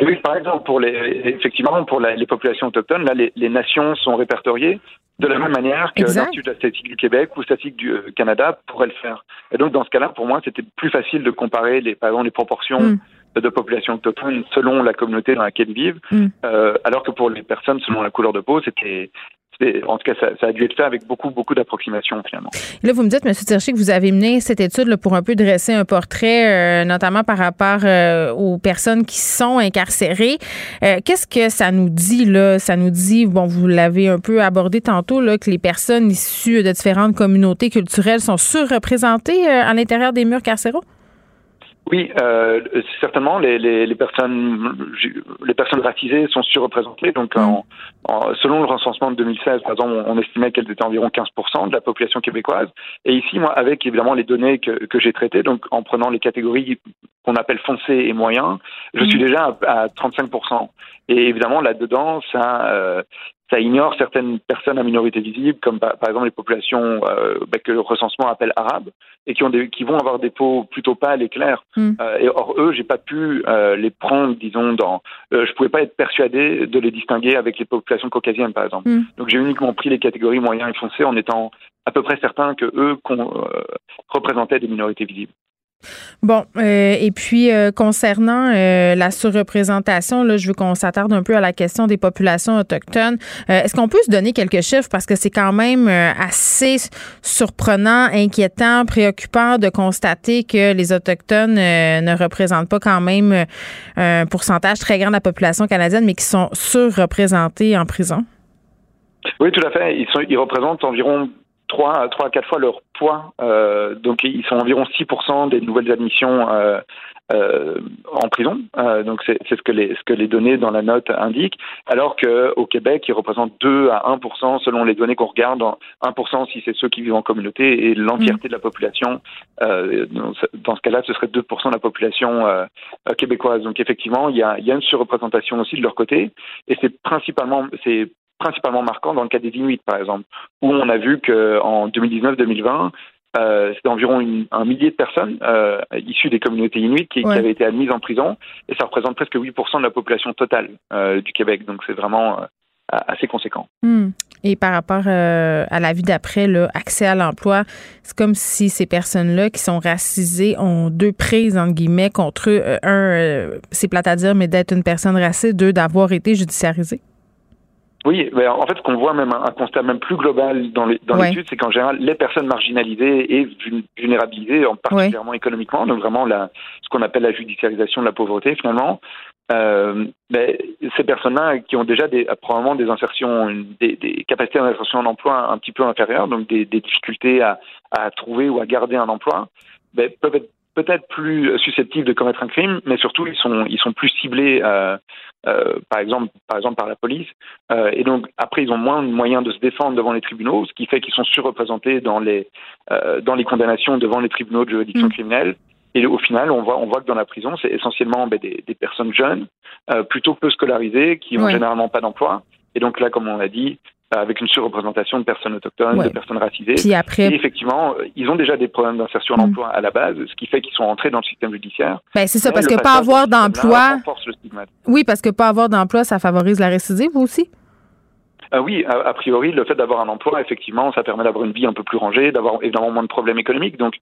Oui, par exemple, pour les, effectivement, pour la- les populations autochtones, là, les, les nations sont répertoriées de la même manière que l'Institut de la statistique du Québec ou Statistique du Canada pourrait le faire. Et donc, dans ce cas-là, pour moi, c'était plus facile de comparer, les, par exemple, les proportions Mm. De populations autochtones selon la communauté dans laquelle ils vivent, Mm. euh, alors que pour les personnes selon la couleur de peau, c'était, en tout cas, ça, ça a dû être fait avec beaucoup, beaucoup d'approximations finalement. Là, vous me dites, M. Tirchi, que vous avez mené cette étude là, pour un peu dresser un portrait, euh, notamment par rapport euh, aux personnes qui sont incarcérées. Euh, Qu'est-ce que ça nous dit, là? Ça nous dit, bon, vous l'avez un peu abordé tantôt, là, que les personnes issues de différentes communautés culturelles sont surreprésentées à l'intérieur des murs carcéraux? Oui, euh, certainement, les, les, les personnes les personnes racisées sont surreprésentées. Donc, en, en- selon le recensement de 2016, par exemple, on, on estimait qu'elles étaient environ 15% de la population québécoise. Et ici, moi, avec évidemment les données que, que j'ai traitées, donc en prenant les catégories qu'on appelle foncé et moyen, je suis déjà à, à 35%. Et évidemment, là-dedans, ça, euh, ça ignore certaines personnes à minorité visible, comme par, exemple les populations euh, ben, que le recensement appelle arabes, et qui, ont des, qui vont avoir des peaux plutôt pâles et claires. Mm. Euh, et or, eux, j'ai pas pu euh, les prendre, disons, dans. Euh, je pouvais pas être persuadé de les distinguer avec les populations caucasiennes, par exemple. Mm. Donc, j'ai uniquement pris les catégories moyens et foncés en étant à peu près certain que eux euh, représentaient des minorités visibles. Bon, euh, et puis euh, concernant euh, la surreprésentation, là, je veux qu'on s'attarde un peu à la question des populations autochtones. Est-ce qu'on peut se donner quelques chiffres? Parce que c'est quand même assez surprenant, inquiétant, préoccupant de constater que les autochtones ne représentent pas quand même un pourcentage très grand de la population canadienne, mais qui sont surreprésentés en prison. Oui, tout à fait. Ils, sont, ils représentent environ 3 à 3 à 4 fois leur poids. Euh, donc, ils sont environ 6% des nouvelles admissions euh, euh, en prison. Euh, donc, c'est c'est ce, que les- ce que les données dans la note indiquent. Alors qu'au Québec, ils représentent 2 à 1% selon les données qu'on regarde. En 1% si c'est ceux qui vivent en communauté et l'entièreté de la population. Euh, dans ce- cas-là, ce serait 2% de la population euh, québécoise. Donc, effectivement, il y a, il y a une surreprésentation aussi de leur côté. Et c'est principalement, c'est principalement marquant dans le cas des Inuits, par exemple, où on a vu qu'en 2019-2020, euh, c'était environ un millier de personnes euh, issues des communautés inuites qui, avaient été admises en prison, et ça représente presque 8% de la population totale euh, du Québec. Donc c'est vraiment assez conséquent. Hmm. Et par rapport à la vie d'après, accès à l'emploi, c'est comme si ces personnes-là qui sont racisées ont deux prises, entre guillemets, contre eux. un, c'est plate à dire, mais d'être une personne raciste, deux, d'avoir été judiciarisée. Oui, mais en fait, ce qu'on voit même un, constat même plus global dans l'étude, c'est qu'en général, les personnes marginalisées et vulnérabilisées, en particulièrement économiquement, donc vraiment la, ce qu'on appelle la judiciarisation de la pauvreté, finalement, euh, ben, ces personnes-là qui ont déjà des, probablement des insertions, des, des capacités d'insertion en emploi un petit peu inférieures, donc des, des difficultés à, à, trouver ou à garder un emploi, ben, peuvent être peut-être plus susceptibles de commettre un crime, mais surtout ils sont ils sont plus ciblés, euh, euh, par exemple par exemple par la police, euh, et donc après ils ont moins de moyens de se défendre devant les tribunaux, ce qui fait qu'ils sont surreprésentés dans les dans les condamnations devant les tribunaux de juridiction mmh. criminelle. Et au final, on voit, on voit que dans la prison, c'est essentiellement ben, des, des, personnes jeunes, plutôt peu scolarisées, qui ont généralement pas d'emploi. Et donc là, comme on l'a dit, avec une surreprésentation de personnes autochtones, de personnes racisées. Puis après... Et effectivement, euh, ils ont déjà des problèmes d'insertion mm. d'emploi à la base, ce qui fait qu'ils sont entrés dans le système judiciaire. Ben, c'est ça, parce que pas avoir d'emploi... Oui, parce que pas avoir d'emploi, ça favorise la récidive aussi. Euh, oui, a, priori, le fait d'avoir un emploi, effectivement, ça permet d'avoir une vie un peu plus rangée, d'avoir évidemment moins de problèmes économiques, donc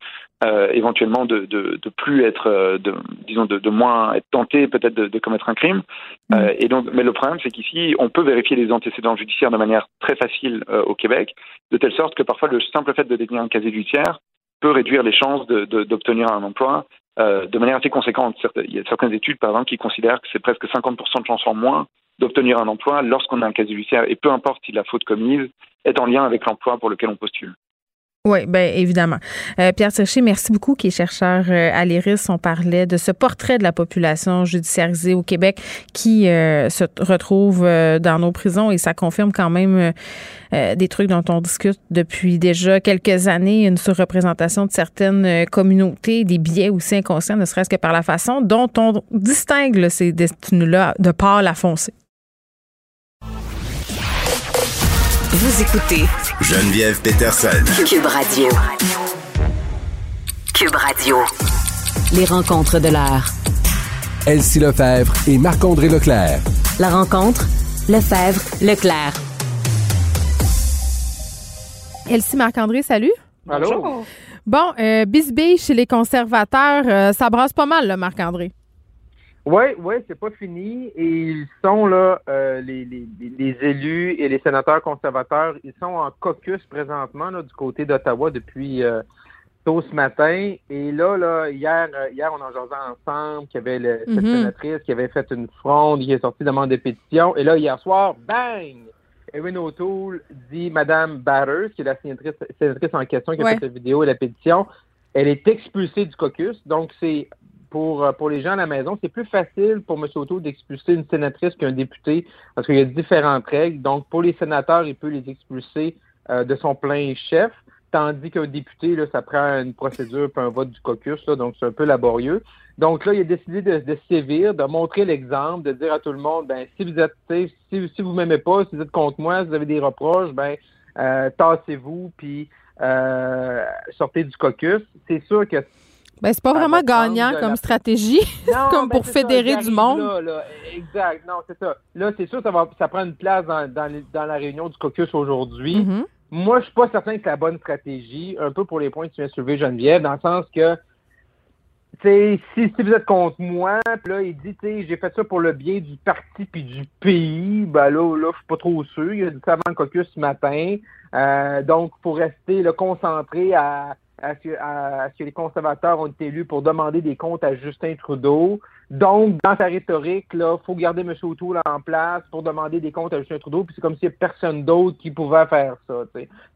euh, éventuellement de, de, de, plus être, euh, de, disons, de, de moins être tenté peut-être de, de, commettre un crime. Mm. Euh, et donc, mais le problème, c'est qu'ici, on peut vérifier les antécédents judiciaires de manière très facile euh, au Québec, de telle sorte que parfois le simple fait de détenir un casier judiciaire peut réduire les chances d'obtenir un emploi euh, de manière assez conséquente. Il y a certaines études, par exemple, qui considèrent que c'est presque 50% de chances en moins d'obtenir un emploi lorsqu'on a un casier judiciaire, et peu importe si la faute commise est en lien avec l'emploi pour lequel on postule. Oui, bien évidemment. Euh, Pierre Tircher, merci beaucoup, qui est chercheur euh, à l'IRIS. On parlait de ce portrait de la population judiciarisée au Québec qui euh, se retrouve dans nos prisons et ça confirme quand même des trucs dont on discute depuis déjà quelques années, une surreprésentation de certaines communautés, des biais aussi inconscients, ne serait-ce que par la façon dont on distingue ces destinées-là de par la foncée. Vous écoutez Geneviève Peterson. Cube Radio. Cube Radio. Les rencontres de l'heure. Elsie Lefebvre et Marc-André Leclerc. La rencontre, Lefebvre, Leclerc. Elsie Marc-André, salut. Allô? Bon, euh, bisbille chez les conservateurs, euh, ça brasse pas mal, là, Marc-André. Oui, oui, c'est pas fini. Et ils sont là, euh, les, les, les, élus et les sénateurs conservateurs, ils sont en caucus présentement là, du côté d'Ottawa depuis euh, tôt ce matin. Et là, là, hier, euh, hier, on en jasait ensemble qu'il y avait le, cette mm-hmm. sénatrice qui avait fait une fronde, qui est sortie demande de pétition. Et là, hier soir, bang! Erin O'Toole dit Madame Batters, qui est la sénatrice, sénatrice en question qui a fait la vidéo et la pétition, elle est expulsée du caucus. Donc, c'est pour, euh, pour les gens à la maison, c'est plus facile pour M. Auto d'expulser une sénatrice qu'un député parce qu'il y a différentes règles. Donc, pour les sénateurs, il peut les expulser euh, de son plein chef, tandis qu'un député, là, ça prend une procédure puis un vote du caucus, là, donc c'est un peu laborieux. Donc là, il a décidé de, sévir, de montrer l'exemple, de dire à tout le monde, ben si vous êtes, si, si vous m'aimez pas, si vous êtes contre moi, si vous avez des reproches, ben euh, tassez-vous puis euh, sortez du caucus. C'est sûr que ben, c'est pas vraiment gagnant comme stratégie, comme ben, pour fédérer du monde. exact, non, c'est ça. Là, c'est sûr, ça, va, ça prend une place dans, dans, la réunion du caucus aujourd'hui. Mm-hmm. Moi, je suis pas certain que c'est la bonne stratégie, un peu pour les points que tu viens de soulever, Geneviève, dans le sens que, si, si vous êtes contre moi, puis là, il dit, tu j'ai fait ça pour le bien du parti puis du pays, ben là, là, je suis pas trop sûr. Il a dit ça avant le caucus ce matin. Euh, donc, pour rester là, concentré à à ce, que, les conservateurs ont été élus pour demander des comptes à Justin Trudeau. Donc, dans sa rhétorique, il faut garder M. O'Toole en place pour demander des comptes à Justin Trudeau, puis c'est comme s'il n'y avait personne d'autre qui pouvait faire ça.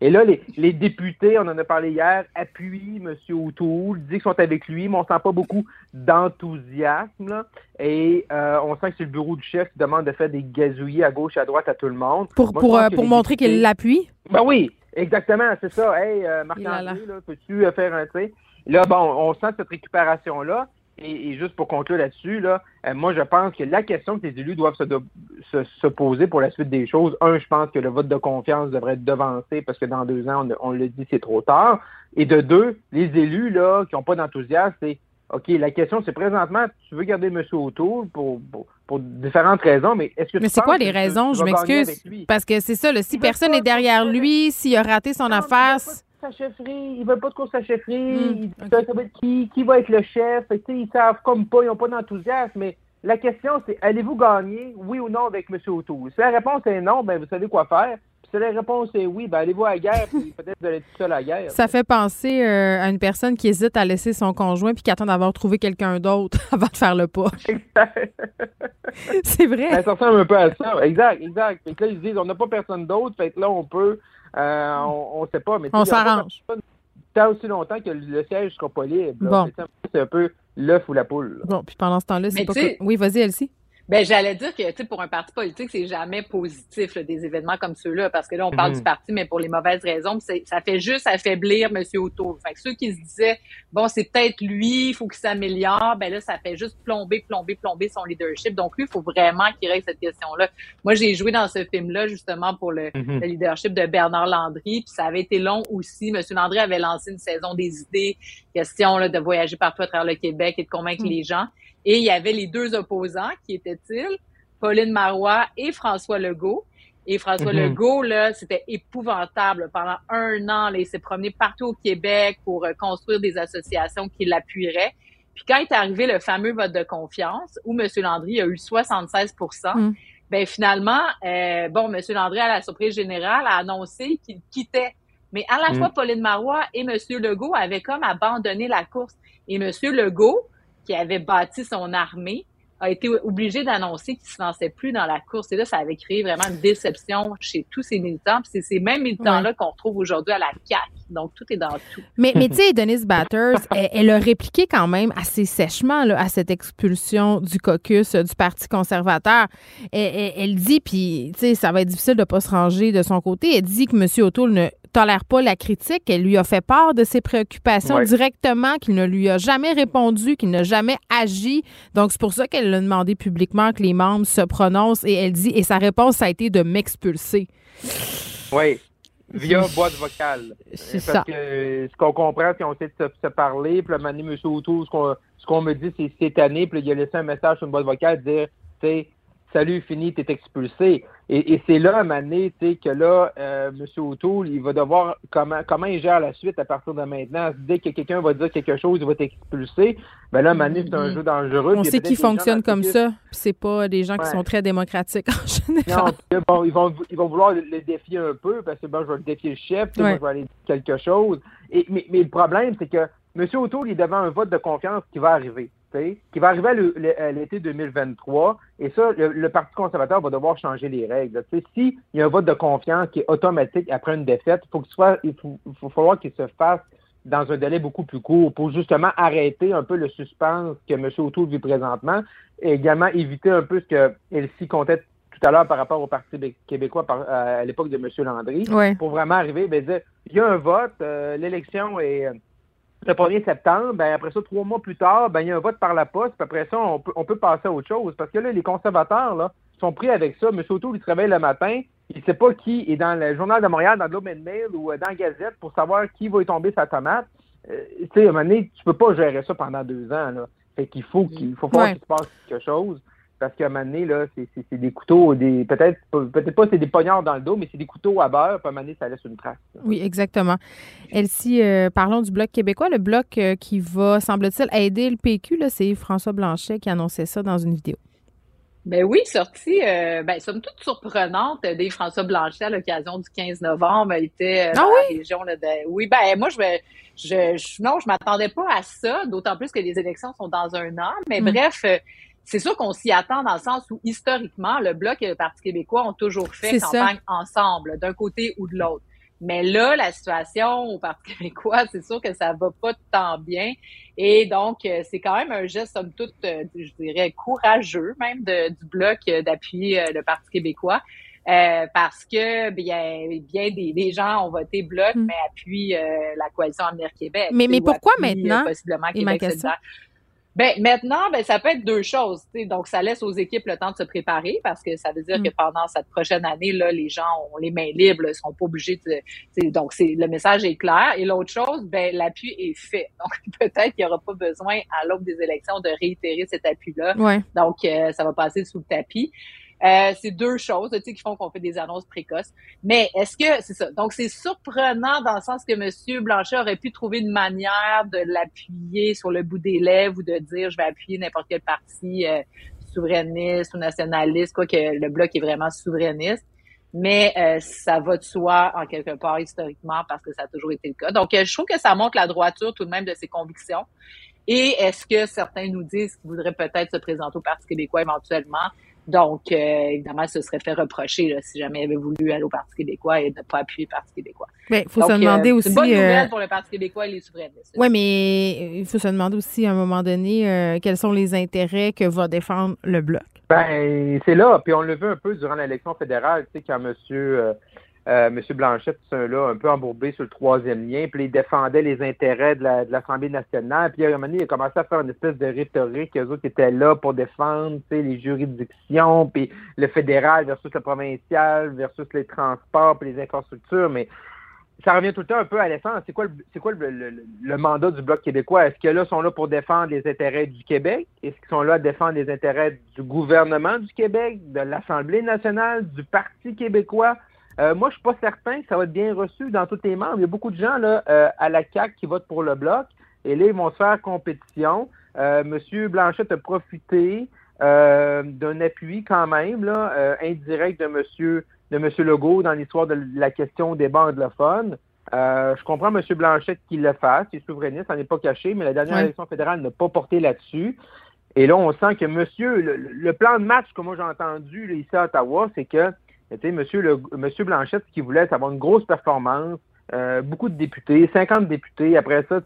Et là, les, députés, on en a parlé hier, appuient M. O'Toole, disent qu'ils sont avec lui, mais on sent pas beaucoup d'enthousiasme. Et euh, on sent que c'est le bureau du chef qui demande de faire des gazouillis à gauche et à droite à tout le monde. Pour, pour, euh, pour montrer qu'il l'appuie? Ben oui, Exactement, c'est ça. Hey, euh, Marc-André, peux-tu euh, faire un, tu Là, bon, on sent cette récupération-là. Et, juste pour conclure là-dessus, là, euh, moi, je pense que la question que les élus doivent se, poser pour la suite des choses, un, je pense que le vote de confiance devrait être devancé parce que dans deux ans, on, le dit, c'est trop tard. Et de deux, les élus là qui n'ont pas d'enthousiasme, c'est OK, la question, c'est présentement, tu veux garder M. O'Toole pour, pour, différentes raisons, mais est-ce que Mais c'est quoi les raisons? Je m'excuse. Parce que c'est ça, si personne n'est derrière lui, s'il a raté son affaire sa chefferie, ils veulent pas de course à chefferie, hmm, qui, qui va être le chef, ils savent comme pas, ils n'ont pas d'enthousiasme, mais la question c'est allez-vous gagner, oui ou non, avec M. O'Toole? Si la réponse est non, ben vous savez quoi faire. Si la réponse est oui, ben allez-vous à la guerre, puis peut-être vous allez tout seul à la guerre. Ça fait penser euh, à une personne qui hésite à laisser son conjoint puis qui attend d'avoir trouvé quelqu'un d'autre avant de faire le pas. c'est vrai. Ben, ça ressemble un peu à ça. Exact, exact. Fait que là, ils disent on n'a pas personne d'autre, fait que là, on peut euh, on ne sait pas. Mais on s'arrange. Tant aussi longtemps que le siège ne sera pas libre. C'est un peu l'œuf ou la poule. Bon, puis pendant ce temps-là, c'est pas. Oui, vas-y, Elsie. Ben, j'allais dire que, tu pour un parti politique, c'est jamais positif, des événements comme ceux-là, parce que là, on parle du mhm. parti, mais pour les mauvaises raisons, ça fait juste affaiblir M. O'Toole. Fait que ceux qui se disaient, bon, c'est peut-être lui, il faut qu'il s'améliore, ben là, ça fait juste plomber, plomber, plomber son leadership. Donc, lui, il faut vraiment qu'il règle cette question-là. Moi, j'ai joué dans ce film-là, justement, pour le, mhm. leadership de Bernard Landry, puis ça avait été long aussi. M. Landry avait lancé une saison des idées, question là, de voyager partout à travers le Québec et de convaincre mhm. les gens. Et il y avait les deux opposants, qui étaient-ils? Pauline Marois et François Legault. Et François mhm. Legault, là, c'était épouvantable. Pendant un an, là, il s'est promené partout au Québec pour euh, construire des associations qui l'appuieraient. Puis quand est arrivé le fameux vote de confiance, où M. Landry a eu 76 mm. ben finalement, euh, bon, M. Landry, à la surprise générale, a annoncé qu'il quittait. Mais à la mhm. fois, Pauline Marois et M. Legault avaient comme abandonné la course. Et M. Legault, qui avait bâti son armée, a été obligé d'annoncer qu'il se lançait plus dans la course. Et là, ça avait créé vraiment une déception chez tous ces militants. Puis c'est ces mêmes militants-là qu'on retrouve aujourd'hui à la CAQ. Donc, tout est dans tout. Mais, mais tu sais, Denise Batters, elle, a répliqué quand même assez sèchement là, à cette expulsion du caucus du Parti conservateur. Elle, elle, dit, puis, tu sais, ça va être difficile de ne pas se ranger de son côté, elle dit que M. O'Toole ne tolère pas la critique. Elle lui a fait part de ses préoccupations directement, qu'il ne lui a jamais répondu, qu'il n'a jamais agi. Donc, c'est pour ça qu'elle a demandé publiquement que les membres se prononcent et elle dit, et sa réponse, ça a été de m'expulser. Oui. Via boîte vocale. C'est ça. ce qu'on comprend, c'est qu'on sait de se, parler. Puis, là, M. Auto, ce qu'on me dit, c'est cette année. Puis, il a laissé un message sur une boîte vocale dire, tu sais, salut, fini, t'es expulsé. Et, c'est là, à un moment donné, que là, euh, M. O'Toole, il va devoir, comment, comment il gère la suite à partir de maintenant. Dès que quelqu'un va dire quelque chose, il va t'expulser. Ben là, à un c'est un mm-hmm. jeu dangereux. On sait qu'ils fonctionnent comme ça, c'est pas des gens qui sont très démocratiques en général. Non, bon, ils vont, ils vont vouloir le défier un peu, parce que bon, je vais défier le chef, moi, je vais aller dire quelque chose. Et, mais, mais le problème, c'est que M. O'Toole est devant un vote de confiance qui va arriver qui va arriver à l'été 2023. Et ça, le, Parti conservateur va devoir changer les règles. S'il y a un vote de confiance qui est automatique après une défaite, il faut qu'il soit, il faut, falloir qu'il se fasse dans un délai beaucoup plus court pour justement arrêter un peu le suspense que M. O'Toole vit présentement et également éviter un peu ce que Elsie comptait tout à l'heure par rapport au Parti québécois à l'époque de M. Landry, pour vraiment arriver, ben, dire, il y a un vote, euh, l'élection est le 1er septembre, ben après ça, trois mois plus tard, ben il y a un vote par la poste, puis après ça, on peut, on peut passer à autre chose. Parce que là, les conservateurs, là, sont pris avec ça. M. Auto, il se réveille le matin, il ne sait pas qui est dans le Journal de Montréal, dans and Mail ou euh, dans la Gazette pour savoir qui va y tomber sa tomate. Euh, tu sais, à un moment donné, tu peux pas gérer ça pendant deux ans, là. Fait qu'il faut qu'il faut qu'il se passe quelque chose parce qu'à un moment donné, là, c'est des couteaux, des peut-être peut-être pas c'est des poignards dans le dos, mais c'est des couteaux à beurre, puis à un moment donné, ça laisse une trace. Oui, exactement. Elsie, euh, parlons du Bloc québécois, le Bloc euh, qui va, semble-t-il, aider le PQ, c'est François Blanchet qui annonçait ça dans une vidéo. Ben oui, sortie, euh, ben, somme toute surprenante des François Blanchet à l'occasion du 15 novembre. Il était euh, ah dans la région là, de... Oui, ben moi, je, je, je non, je m'attendais pas à ça, d'autant plus que les élections sont dans un an. Mais mm. bref, c'est sûr qu'on s'y attend dans le sens où historiquement, le Bloc et le Parti québécois ont toujours fait campagne ensemble, d'un côté ou de l'autre. Mais là, la situation au Parti québécois, c'est sûr que ça va pas tant bien. Et donc, euh, c'est quand même un geste, somme toute, euh, je dirais, courageux même de, du Bloc euh, d'appuyer le Parti québécois. parce que bien, bien des, gens ont voté Bloc, hmm. mais appuient la coalition Avenir Québec. Mais, mais pourquoi maintenant? Possiblement Québec Ben maintenant, ben ça peut être deux choses. Donc, ça laisse aux équipes le temps de se préparer parce que ça veut dire que mm. pendant cette prochaine année, là, les gens ont les mains libres, ils seront pas obligés de. Donc, c'est le message est clair. Et l'autre chose, ben l'appui est fait. Donc, peut-être qu'il n'y aura pas besoin à l'aube des élections de réitérer cet appui-là. Donc, euh, ça va passer sous le tapis. Euh, c'est deux choses tu sais, qui font qu'on fait des annonces précoces. Mais est-ce que c'est ça? Donc, c'est surprenant dans le sens que M. Blanchet aurait pu trouver une manière de l'appuyer sur le bout des lèvres ou de dire je vais appuyer n'importe quel parti euh, souverainiste ou nationaliste, quoi que le bloc est vraiment souverainiste. Mais euh, ça va de soi en quelque part historiquement parce que ça a toujours été le cas. Donc, je trouve que ça montre la droiture tout de même de ses convictions. Et est-ce que certains nous disent qu'ils voudraient peut-être se présenter au Parti québécois éventuellement? Donc, euh, évidemment, ce serait fait reprocher si jamais il avait voulu aller au Parti québécois et ne pas appuyer le Parti québécois. Mais il faut se demander aussi. Euh, c'est une bonne nouvelle euh, pour le Parti québécois et les souverainistes. Oui, mais il faut se demander aussi à un moment donné quels sont les intérêts que va défendre le Bloc. Ben, c'est là. Puis on le vu un peu durant l'élection fédérale, tu sais, quand monsieur euh, M. Blanchette, là, un peu embourbé sur le troisième lien, puis il défendait les intérêts de l'Assemblée nationale. Puis à un il a commencé à faire une espèce de rhétorique, eux autres étaient là pour défendre les juridictions, puis le fédéral versus le provincial, versus les transports, puis les infrastructures. Mais ça revient tout le temps un peu à l'essence. C'est quoi, le, c'est quoi le, mandat du Bloc québécois? Est-ce que là, sont là pour défendre les intérêts du Québec? Est-ce qu'ils sont là à défendre les intérêts du gouvernement du Québec, de l'Assemblée nationale, du Parti québécois? Euh, moi, je suis pas certain que ça va être bien reçu dans tous les membres. Il y a beaucoup de gens là, euh, à la CAC qui votent pour le bloc. Et là, ils vont se faire compétition. Euh, Monsieur Blanchette a profité d'un appui quand même là, indirect de Monsieur de Monsieur Legault dans l'histoire de la question des bancs anglophones. je comprends M. Blanchette qu'il le fasse, il est souverainiste, ça n'est pas caché, mais la dernière élection fédérale n'a pas porté là-dessus. Et là, on sent que monsieur, le, plan de match que moi j'ai entendu ici à Ottawa, c'est que monsieur, le, monsieur Blanchette, ce qu'il voulait, c'est avoir une grosse performance, euh, beaucoup de députés, 50 députés. Après ça,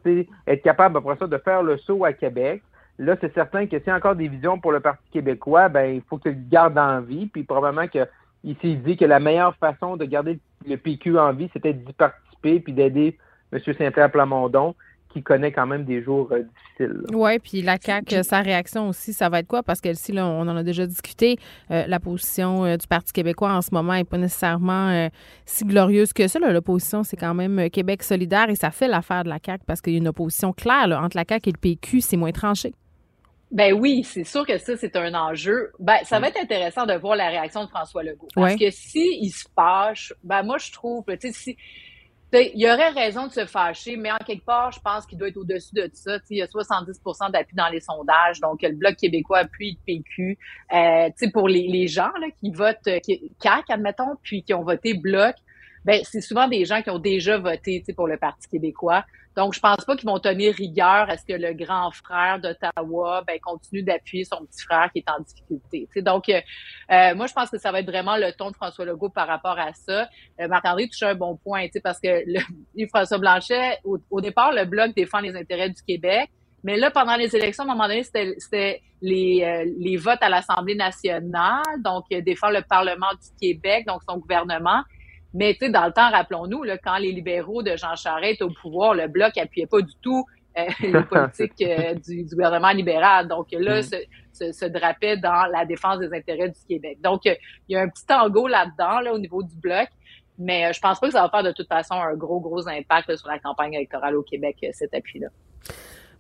être capable, après ça, de faire le saut à Québec. Là, c'est certain que s'il y a encore des visions pour le Parti québécois, ben, il faut qu'il garde en vie. Puis probablement qu'il s'est dit que la meilleure façon de garder le PQ en vie, c'était d'y participer puis d'aider M. Saint-Pierre Plamondon qui connaît quand même des jours euh, difficiles. Oui, puis la CAQ, sa réaction aussi, ça va être quoi? Parce que si là, on en a déjà discuté, euh, la position euh, du Parti québécois en ce moment n'est pas nécessairement si glorieuse que ça. L'opposition, c'est quand même Québec solidaire et ça fait l'affaire de la CAQ parce qu'il y a une opposition claire entre la CAQ et le PQ, c'est moins tranché. Ben oui, c'est sûr que ça, c'est un enjeu. Ben, ça va être intéressant de voir la réaction de François Legault. Parce que s'il il se fâche, ben moi, je trouve, tu sais, si il y aurait raison de se fâcher, mais en quelque part, je pense qu'il doit être au-dessus de ça. il y a 70% d'appui dans les sondages, donc le Bloc québécois appuie le PQ. Euh, pour les, gens là, qui votent qui, CAC, admettons, puis qui ont voté Bloc, ben c'est souvent des gens qui ont déjà voté pour le Parti québécois. Donc, je pense pas qu'ils vont tenir rigueur à ce que le grand frère d'Ottawa ben, continue d'appuyer son petit frère qui est en difficulté. Donc, euh, euh, moi, je pense que ça va être vraiment le ton de François Legault par rapport à ça. Euh, Marc-André touche un bon point, parce que le, François Blanchet, au, départ, le Bloc défend les intérêts du Québec. Mais là, pendant les élections, à un moment donné, c'était les, euh, les votes à l'Assemblée nationale, donc défend le Parlement du Québec, donc son gouvernement. Mais tu sais, dans le temps, rappelons-nous, là, quand les libéraux de Jean Charest étaient au pouvoir, le bloc appuyait pas du tout euh, les politiques euh, du, gouvernement libéral. Donc là, mm. se, se, drapait dans la défense des intérêts du Québec. Donc, il y a un petit tango là-dedans, là, au niveau du bloc. Mais euh, je pense pas que ça va faire de toute façon un gros, gros impact sur la campagne électorale au Québec, cet appui-là.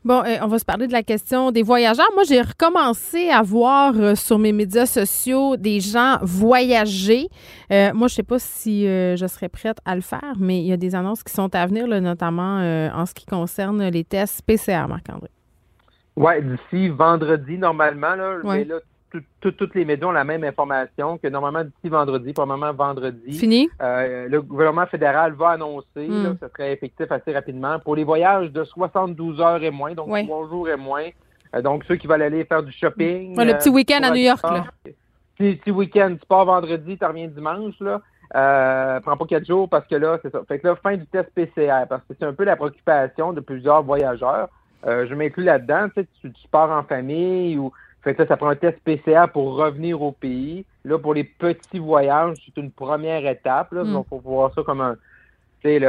Bon, euh, on va se parler de la question des voyageurs. Moi, j'ai recommencé à voir euh, sur mes médias sociaux des gens voyager. Euh, moi, je sais pas si je serais prête à le faire, mais il y a des annonces qui sont à venir, notamment en ce qui concerne les tests PCR, Marc-André. Oui, d'ici vendredi, normalement. Là, Mais là, toutes les médias ont la même information que normalement d'ici vendredi, probablement vendredi. Fini. Euh, le gouvernement fédéral va annoncer, hmm. ça serait effectif assez rapidement, pour les voyages de 72 heures et moins, donc trois jours et moins. Euh, donc ceux qui veulent aller faire du shopping. le petit week-end à New York. Là. Petit, petit week-end, tu pars vendredi, tu reviens dimanche. Là. Euh, prends pas quatre jours parce que là, c'est ça. Fait que là, fin du test PCR, parce que c'est un peu la préoccupation de plusieurs voyageurs. je m'inclus là-dedans, tu, sais, tu pars en famille ou fait que ça, ça prend un test PCR pour revenir au pays. Là, pour les petits voyages, c'est une première étape. Là. Mm. Donc, faut voir ça comme un, c'est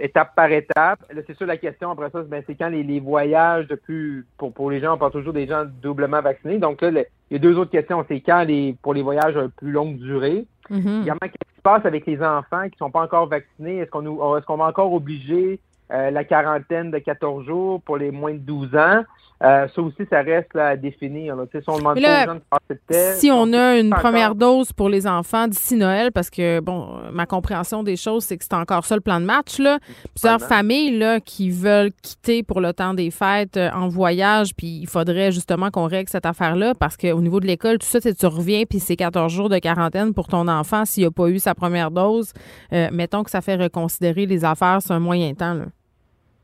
étape par étape. Là, c'est sûr la question après ça, ben, c'est quand les, voyages de plus pour, pour les gens, on parle toujours des gens doublement vaccinés. Donc là, il y a deux autres questions. C'est quand les pour les voyages à plus longue durée. Mm-hmm. Également, qu'est-ce qui se passe avec les enfants qui sont pas encore vaccinés? Est-ce qu'on nous est-ce qu'on va encore obliger euh, la quarantaine de 14 jours pour les moins de 12 ans? Euh, ça aussi, ça reste à définir. Si on demande Si on a une première dose pour les enfants d'ici Noël, parce que, bon, ma compréhension des choses, c'est que c'est encore ça le plan de match. Là. Plusieurs familles là, qui veulent quitter pour le temps des fêtes euh, en voyage, puis il faudrait justement qu'on règle cette affaire-là, parce qu'au niveau de l'école, tout ça, tu reviens, puis c'est 14 jours de quarantaine pour ton enfant s'il n'a pas eu sa première dose. Euh, mettons que ça fait reconsidérer les affaires sur un moyen temps. Là.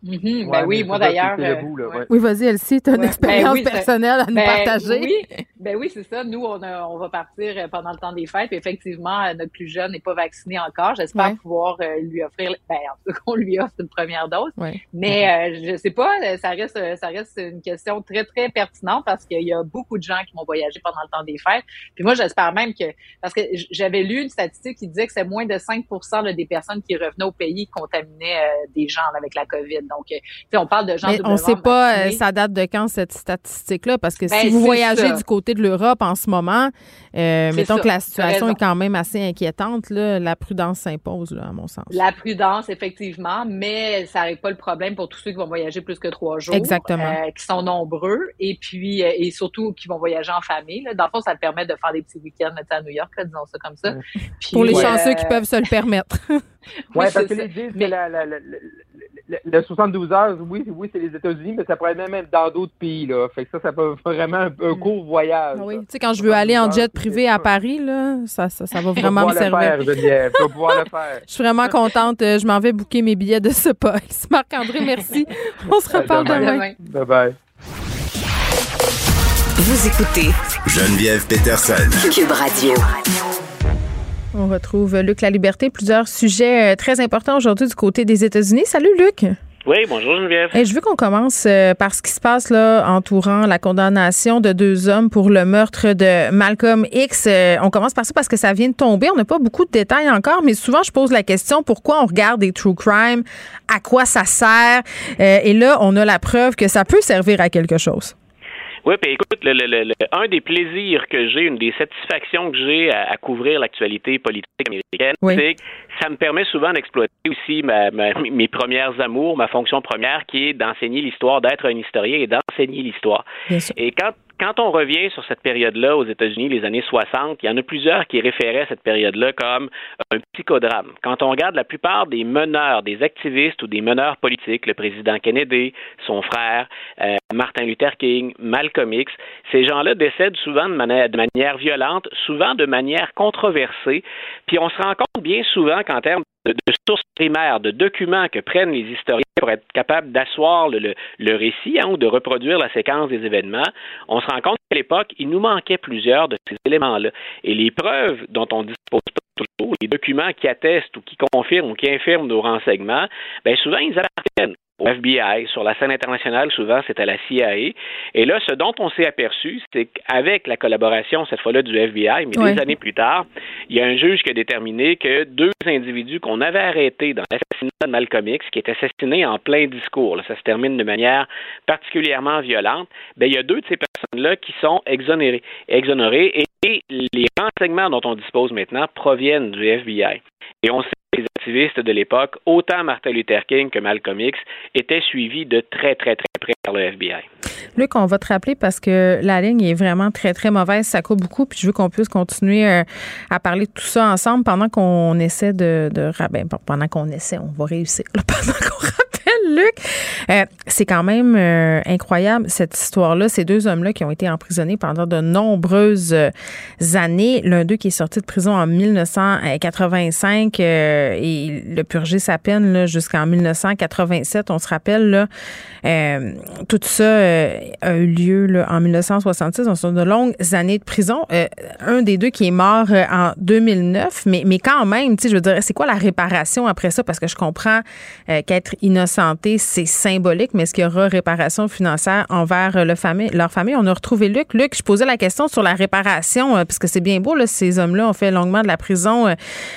Mm-hmm. ben oui, moi d'ailleurs. Euh, oui, vas-y, Elsie, tu as une ben expérience personnelle à nous ben partager. Oui, ben oui, c'est ça. Nous, on, on va partir euh, pendant le temps des fêtes. effectivement, euh, notre plus jeune n'est pas vacciné encore. J'espère pouvoir lui offrir, ben, en tout cas, qu'on lui offre une première dose. Mais je je sais pas, ça reste, ça reste une question très, très pertinente parce qu'il y a beaucoup de gens qui vont voyager pendant le temps des fêtes. Puis moi, j'espère même que, parce que j'avais lu une statistique qui disait que c'est moins de 5% des personnes qui revenaient au pays qui contaminaient des gens avec la COVID. Donc, euh, on parle de gens. Mais on ne sait pas, euh, ça date de quand cette statistique-là, parce que si ben, vous voyagez du côté de l'Europe en ce moment, euh, mettons que la situation est quand même assez inquiétante, là, la prudence s'impose, à mon sens. La prudence, effectivement, mais ça n'arrive pas le problème pour tous ceux qui vont voyager plus que trois jours. Exactement. qui sont nombreux, et puis, et surtout qui vont voyager en famille. Là. Dans le fond, ça permet de faire des petits week-ends à New York, disons ça comme ça. pour les chanceux qui peuvent se le permettre. oui, parce que les disent que la, le 72 heures, oui, oui, c'est les États-Unis, mais ça pourrait être même dans d'autres pays, là. Fait que ça, ça peut vraiment un, un court voyage. Oui, tu sais, quand je veux aller en jet privé à Paris, là, ça, ça, ça va vraiment me servir. Faire, Geneviève, tu vas pouvoir le faire. Je suis vraiment contente. Euh, je m'en vais bouquer mes billets de ce pas. Marc-André, merci. On se reparle demain. Bye-bye. Vous écoutez Geneviève Peterson. Cube Radio. On retrouve Luc La Liberté. Plusieurs sujets euh, très importants aujourd'hui du côté des États-Unis. Salut Luc. Oui, bonjour Geneviève. Et je veux qu'on commence euh, par ce qui se passe là entourant la condamnation de deux hommes pour le meurtre de Malcolm X. Euh, on commence par ça parce que ça vient de tomber. On n'a pas beaucoup de détails encore, mais souvent je pose la question pourquoi on regarde des true crime, à quoi ça sert? et là, on a la preuve que ça peut servir à quelque chose. Oui, puis écoute, le, le, le, un des plaisirs que j'ai, une des satisfactions que j'ai à, couvrir l'actualité politique américaine, c'est que ça me permet souvent d'exploiter aussi ma, mes premières amours, ma fonction première, qui est d'enseigner l'histoire, d'être un historien et d'enseigner l'histoire. Et quand quand on revient sur cette période-là aux États-Unis, les années 60, il y en a plusieurs qui référaient cette période-là comme un psychodrame. Quand on regarde la plupart des meneurs, des activistes ou des meneurs politiques, le président Kennedy, son frère, euh, Martin Luther King, Malcolm X, ces gens-là décèdent souvent de manière, de manière violente, souvent de manière controversée, puis on se rend compte bien souvent qu'en termes de, sources primaires, de documents que prennent les historiens pour être capables d'asseoir le, récit hein, ou de reproduire la séquence des événements, on se rend compte qu'à l'époque, il nous manquait plusieurs de ces éléments-là. Et les preuves dont on dispose toujours, les documents qui attestent ou qui confirment ou qui infirment nos renseignements, bien souvent, ils appartiennent au FBI. Sur la scène internationale, souvent, c'est à la CIA. Et là, ce dont on s'est aperçu, c'est qu'avec la collaboration, cette fois-là, du FBI, mais des années plus tard, il y a un juge qui a déterminé que deux individus qu'on avait arrêtés dans l'assassinat de Malcolm X, qui est assassiné en plein discours, ça se termine de manière particulièrement violente, ben, il y a deux de ces personnes-là qui sont exonérées, exonérées et les renseignements dont on dispose maintenant proviennent du FBI. Et on sait que les activistes de l'époque, autant Martin Luther King que Malcolm X, étaient suivis de très, très, très près par le FBI. Luc, on va te rappeler parce que la ligne est vraiment très, très mauvaise. Ça coupe beaucoup. Puis je veux qu'on puisse continuer euh, à parler de tout ça ensemble pendant qu'on essaie de. de ben, pendant qu'on essaie, on va réussir. pendant qu'on Luc. Euh, c'est quand même euh, incroyable, cette histoire-là. Ces deux hommes-là qui ont été emprisonnés pendant de nombreuses euh, années. L'un d'eux qui est sorti de prison en 1985 et il a purgé sa peine jusqu'en 1987. On se rappelle, là, tout ça a eu lieu là, en 1966. On sont de longues années de prison. un des deux qui est mort en 2009, mais, mais quand même, je veux dire, c'est quoi la réparation après ça? Parce que je comprends qu'être innocent c'est symbolique, mais est-ce qu'il y aura réparation financière envers famille, leur famille? On a retrouvé Luc. Luc, je posais la question sur la réparation, parce que c'est bien beau, là, ces hommes-là ont fait longuement de la prison.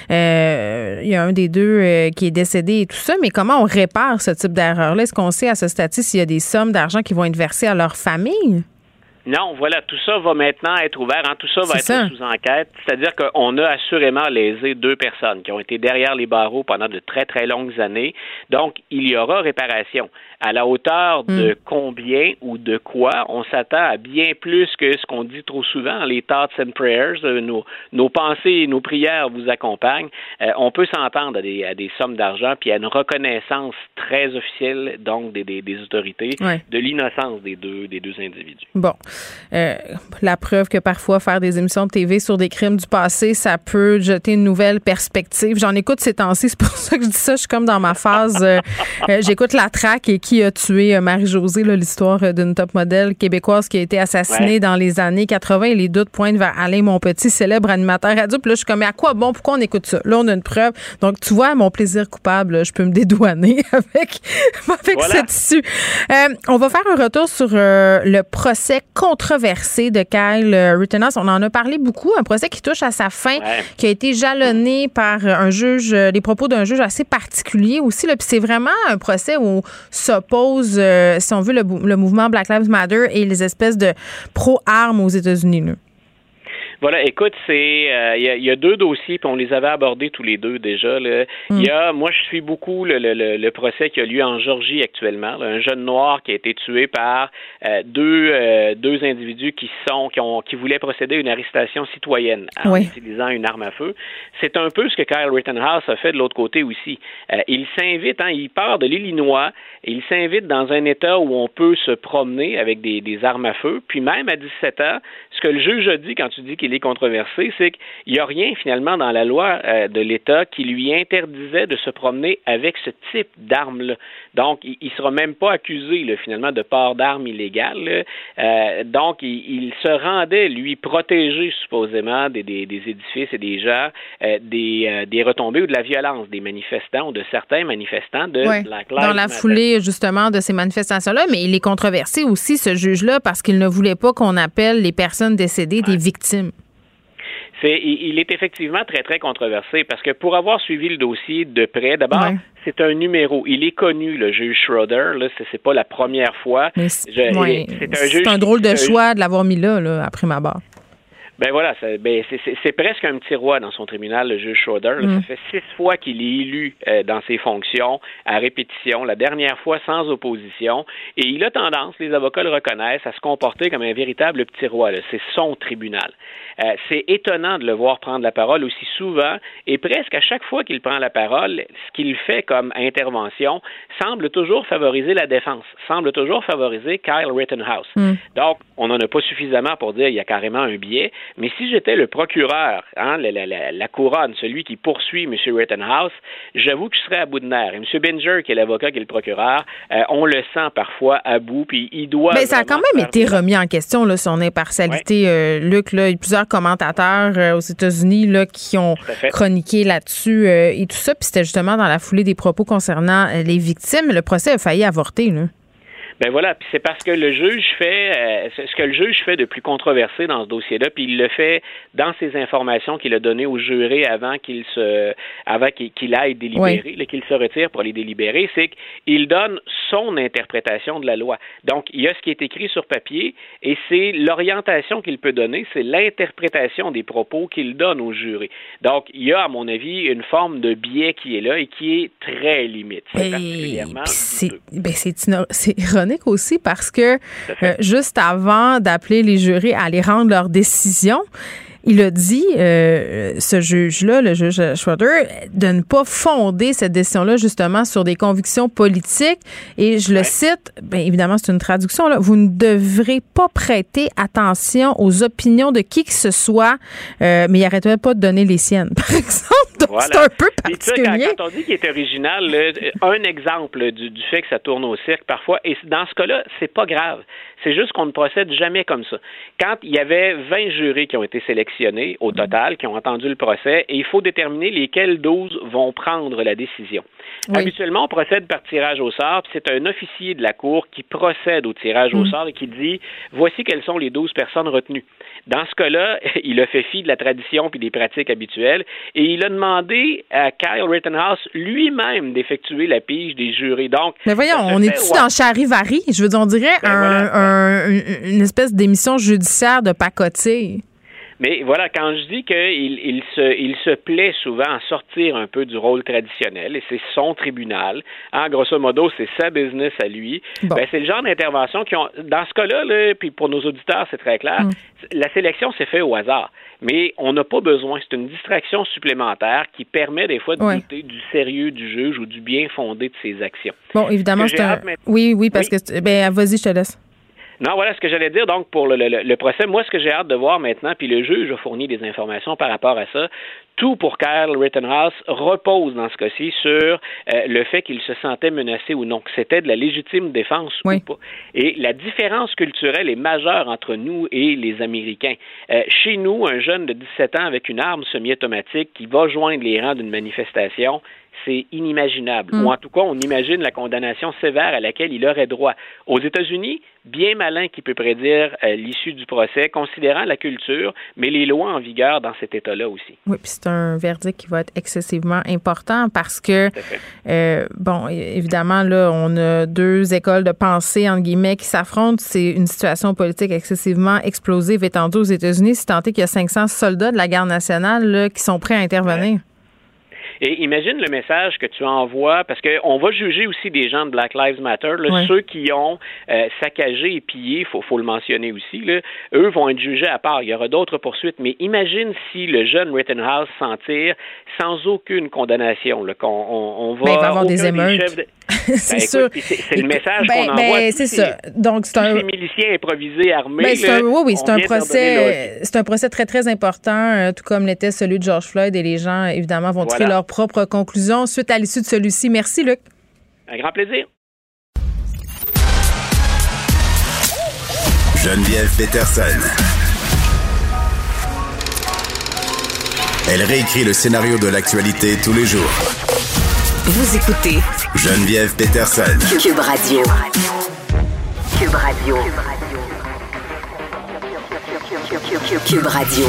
il y a un des deux qui est décédé et tout ça, mais comment on répare ce type d'erreur-là? Est-ce qu'on sait à ce stade s'il y a des sommes d'argent qui vont être versées à leur famille? Non, voilà, tout ça va maintenant être ouvert. Hein, tout ça va être sous enquête. C'est-à-dire qu'on a assurément lésé deux personnes qui ont été derrière les barreaux pendant de très, très longues années. Donc, il y aura réparation à la hauteur de hmm. combien ou de quoi, on s'attend à bien plus que ce qu'on dit trop souvent, les thoughts and prayers, euh, nos, nos pensées et nos prières vous accompagnent. Euh, on peut s'entendre à des, à des sommes d'argent, puis à une reconnaissance très officielle, donc des, des, des autorités, de l'innocence des deux, des deux individus. Bon. Euh, la preuve que parfois faire des émissions de TV sur des crimes du passé, ça peut jeter une nouvelle perspective. J'en écoute ces temps-ci, c'est pour ça que je dis ça. Je suis comme dans ma phase. J'écoute la traque et qui a tué euh, Marie-Josée, l'histoire euh, d'une top modèle québécoise qui a été assassinée dans les années 80 et les doutes pointent vers Alain Monpetit, célèbre animateur radio. Puis là, je suis comme, mais à quoi bon? Pourquoi on écoute ça? Là, on a une preuve. Donc, tu vois, mon plaisir coupable, je peux me dédouaner avec, avec cette issue. Euh, on va faire un retour sur le procès controversé de Kyle Rittenhouse. On en a parlé beaucoup. Un procès qui touche à sa fin, qui a été jalonné par un juge, les propos d'un juge assez particulier aussi. Puis c'est vraiment un procès où ça s'oppose, euh, si on veut, le, le, mouvement Black Lives Matter et les espèces de pro-armes aux États-Unis. Voilà, écoute, c'est euh, il y, a deux dossiers, puis on les avait abordés tous les deux déjà. Il y mm. a, moi, je suis beaucoup le, le, le, procès qui a lieu en Georgie actuellement. un jeune noir qui a été tué par euh, deux euh, deux individus qui sont qui ont qui voulaient procéder à une arrestation citoyenne en utilisant une arme à feu. C'est un peu ce que Kyle Rittenhouse a fait de l'autre côté aussi. il s'invite, hein, il part de l'Illinois, il s'invite dans un État où on peut se promener avec des, des armes à feu, puis même à 17 ans, ce que le juge a dit quand tu dis qu'il est controversé, c'est qu'il n'y a rien finalement dans la loi euh, de l'État qui lui interdisait de se promener avec ce type d'armes-là. Donc, il ne sera même pas accusé finalement de port d'armes illégales. Euh, donc, il, se rendait, lui, protéger supposément des, édifices et des gens, euh, des, retombées ou de la violence des manifestants ou de certains manifestants de la classe. Dans la foulée justement de ces manifestations-là, mais il est controversé aussi, ce juge-là, parce qu'il ne voulait pas qu'on appelle les personnes décédées des victimes il est effectivement très, très controversé parce que pour avoir suivi le dossier de près, d'abord, c'est un numéro. Il est connu, le juge Schroeder. Là, c'est pas la première fois. C'est un, un, drôle de choix de l'avoir mis là, là, après ma barre. Ben voilà, ben c'est presque un petit roi dans son tribunal, le juge Schroeder. Ça mm. fait six fois qu'il est élu euh, dans ses fonctions à répétition, la dernière fois sans opposition, et il a tendance, les avocats le reconnaissent, à se comporter comme un véritable petit roi. C'est son tribunal. Euh, c'est étonnant de le voir prendre la parole aussi souvent, et presque à chaque fois qu'il prend la parole, ce qu'il fait comme intervention semble toujours favoriser la défense, semble toujours favoriser Kyle Rittenhouse. Mm. Donc, on n'en a pas suffisamment pour dire qu'il y a carrément un biais. Mais si j'étais le procureur, hein, la, couronne, celui qui poursuit M. Rittenhouse, j'avoue que je serais à bout de nerfs. Et M. Binger, qui est l'avocat, qui est le procureur, euh, on le sent parfois à bout, puis il doit. Mais ça a quand même été remis en question, là, son impartialité. Euh, Luc, là, il plusieurs commentateurs euh, aux États-Unis là, qui ont chroniqué là-dessus et tout ça. Puis c'était justement dans la foulée des propos concernant les victimes. Le procès a failli avorter. Là. Ben voilà, puis c'est parce que le juge fait euh, ce que le juge fait de plus controversé dans ce dossier-là, puis il le fait dans ses informations qu'il a données au juré avant qu'il se avant qu'il aille délibérer, qu'il se retire pour aller délibérer, c'est qu'il donne son interprétation de la loi. Donc il y a ce qui est écrit sur papier et c'est l'orientation qu'il peut donner, c'est l'interprétation des propos qu'il donne au juré. Donc il y a à mon avis une forme de biais qui est là et qui est très limite. C'est particulièrement c'est ben, aussi parce que euh, juste avant d'appeler les jurés à aller rendre leur décision, il a dit, euh, ce juge-là, le juge Schroeder, de ne pas fonder cette décision-là justement sur des convictions politiques. Et je le cite, bien évidemment, c'est une traduction, là, vous ne devrez pas prêter attention aux opinions de qui que ce soit, euh, mais il n'arrêterait pas de donner les siennes, par exemple. Donc, c'est un peu particulier. quand, on dit qu'il est original, un exemple du, du, fait que ça tourne au cirque parfois, et dans ce cas-là, c'est pas grave C'est juste qu'on ne procède jamais comme ça. Quand il y avait 20 jurés qui ont été sélectionnés au total, qui ont entendu le procès, et il faut déterminer lesquels 12 vont prendre la décision. Habituellement, on procède par tirage au sort, puis c'est un officier de la Cour qui procède au tirage au mm. sort et qui dit voici quelles sont les 12 personnes retenues. Dans ce cas-là, il a fait fi de la tradition puis des pratiques habituelles et il a demandé à Kyle Rittenhouse lui-même d'effectuer la pige des jurés. Donc, mais voyons, on est-tu dans Charivari? Je veux dire, on dirait ben une espèce d'émission judiciaire de pacotille. Mais voilà, quand je dis qu'il il se, il se plaît souvent à sortir un peu du rôle traditionnel, et c'est son tribunal, hein, grosso modo, c'est sa business à lui, ben, c'est le genre d'intervention qui ont, dans ce cas-là, là, puis pour nos auditeurs, c'est très clair, mm. la sélection s'est faite au hasard. Mais on n'a pas besoin, c'est une distraction supplémentaire qui permet des fois de douter du sérieux du juge ou du bien fondé de ses actions. Bon, évidemment, c'est un... Oui, oui, parce que... Ben, vas-y, je te laisse. Non, voilà ce que j'allais dire. Donc, pour le, le, procès, moi, ce que j'ai hâte de voir maintenant, puis le juge a fourni des informations par rapport à ça, tout pour Kyle Rittenhouse repose dans ce cas-ci sur euh, le fait qu'il se sentait menacé ou non, que c'était de la légitime défense ou pas. Et la différence culturelle est majeure entre nous et les Américains. Euh, chez nous, un jeune de 17 ans avec une arme semi-automatique qui va joindre les rangs d'une manifestation, c'est inimaginable. Mm. Ou en tout cas, on imagine la condamnation sévère à laquelle il aurait droit. Aux États-Unis, bien malin qui peut prédire euh, l'issue du procès, considérant la culture, mais les lois en vigueur dans cet État-là aussi. Oui, puis c'est un verdict qui va être excessivement important parce que, euh, bon, évidemment, là, on a deux écoles de pensée, entre guillemets, qui s'affrontent. C'est une situation politique excessivement explosive étendue aux États-Unis, si tant est qu'il y a 500 soldats de la garde nationale là, qui sont prêts à intervenir. Et imagine le message que tu envoies, parce qu'on va juger aussi des gens de Black Lives Matter, ceux qui ont euh, saccagé et pillé, il faut, faut, le mentionner aussi, là, eux vont être jugés à part. Il y aura d'autres poursuites, mais imagine si le jeune Rittenhouse s'en tire sans aucune condamnation. Là, qu'on, on, va, ben, il va avoir des émeutes. c'est ben, sûr. C'est le message ben, qu'on envoie. Ben, c'est ça. Donc c'est un miliciens improvisés armés. Ben, un, oui, oui, c'est un procès. C'est un procès très très important, euh, tout comme l'était celui de George Floyd, et les gens évidemment vont tirer leurs propres conclusions suite à l'issue de celui-ci. Merci, Luc. Un grand plaisir. Geneviève Peterson. Elle réécrit le scénario de l'actualité tous les jours vous écoutez Geneviève Peterson. Cube Radio. Cube Radio. Cube Radio.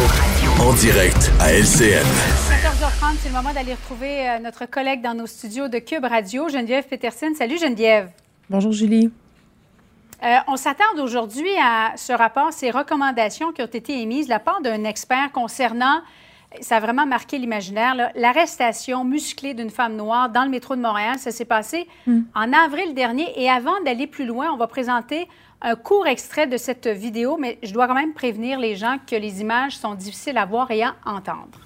En direct à LCN. 14h30, c'est le moment d'aller retrouver euh, notre collègue dans nos studios de Cube Radio, Geneviève Peterson. Salut Geneviève. Bonjour Julie. Euh, on s'attarde aujourd'hui à ce rapport, ces recommandations qui ont été émises de la part d'un expert concernant ça a vraiment marqué l'imaginaire. L'arrestation musclée d'une femme noire dans le métro de Montréal, ça s'est passé hmm. en avril dernier. Et avant d'aller plus loin, on va présenter un court extrait de cette vidéo, mais je dois quand même prévenir les gens que les images sont difficiles à voir et à entendre.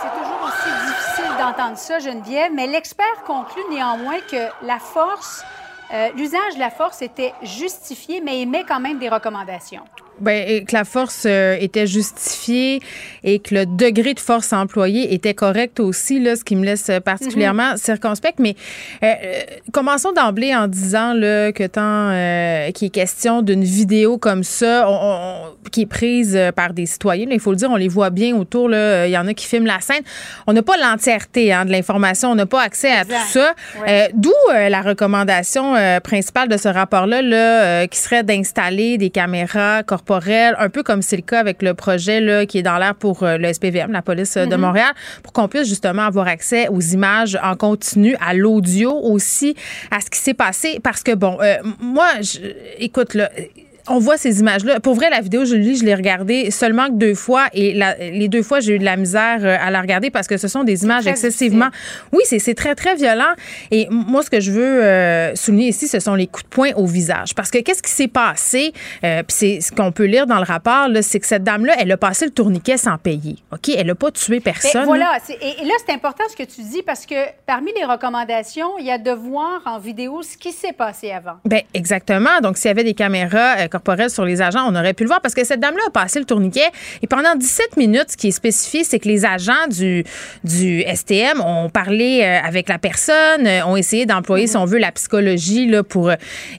C'est toujours aussi difficile d'entendre ça, Geneviève, mais l'expert conclut néanmoins que la force euh, l'usage de la force était justifié, mais émet quand même des recommandations. Ben, que la force euh, était justifiée et que le degré de force employée était correct aussi, là, ce qui me laisse particulièrement mhm. circonspect. Mais euh, euh, commençons d'emblée en disant là, que tant qu'il est question d'une vidéo comme ça, qui est prise par des citoyens, il faut le dire, on les voit bien autour. Là, il y en a qui filment la scène. On n'a pas l'entièreté hein, de l'information, on n'a pas accès à tout ça. D'où la recommandation principale de ce rapport-là, là, qui serait d'installer des caméras corporelles un peu comme c'est le cas avec le projet là, qui est dans l'air pour euh, le SPVM, la police euh, de mm-hmm. Montréal, pour qu'on puisse justement avoir accès aux images en continu, à l'audio aussi, à ce qui s'est passé. Parce que, bon, euh, moi, je, écoute, là, on voit ces images-là. Pour vrai, la vidéo, je, je l'ai regardée seulement que deux fois et les deux fois, j'ai eu de la misère euh, à la regarder parce que ce sont des images excessivement. Oui, c'est très, très violent. Et moi, ce que je veux euh, souligner ici, ce sont les coups de poing au visage. Parce que qu'est-ce qui s'est passé? Euh, Puis c'est ce qu'on peut lire dans le rapport, c'est que cette dame-là, elle a passé le tourniquet sans payer. OK? Elle n'a pas tué personne. voilà. Et, là, c'est important ce que tu dis parce que parmi les recommandations, il y a de voir en vidéo ce qui s'est passé avant. Bien, exactement. Donc, s'il y avait des caméras, corporelle sur les agents. On aurait pu le voir parce que cette dame-là a passé le tourniquet et pendant 17 minutes, ce qui est spécifié, c'est que les agents du, du STM ont parlé euh, avec la personne, euh, ont essayé d'employer, si on veut, la psychologie là, pour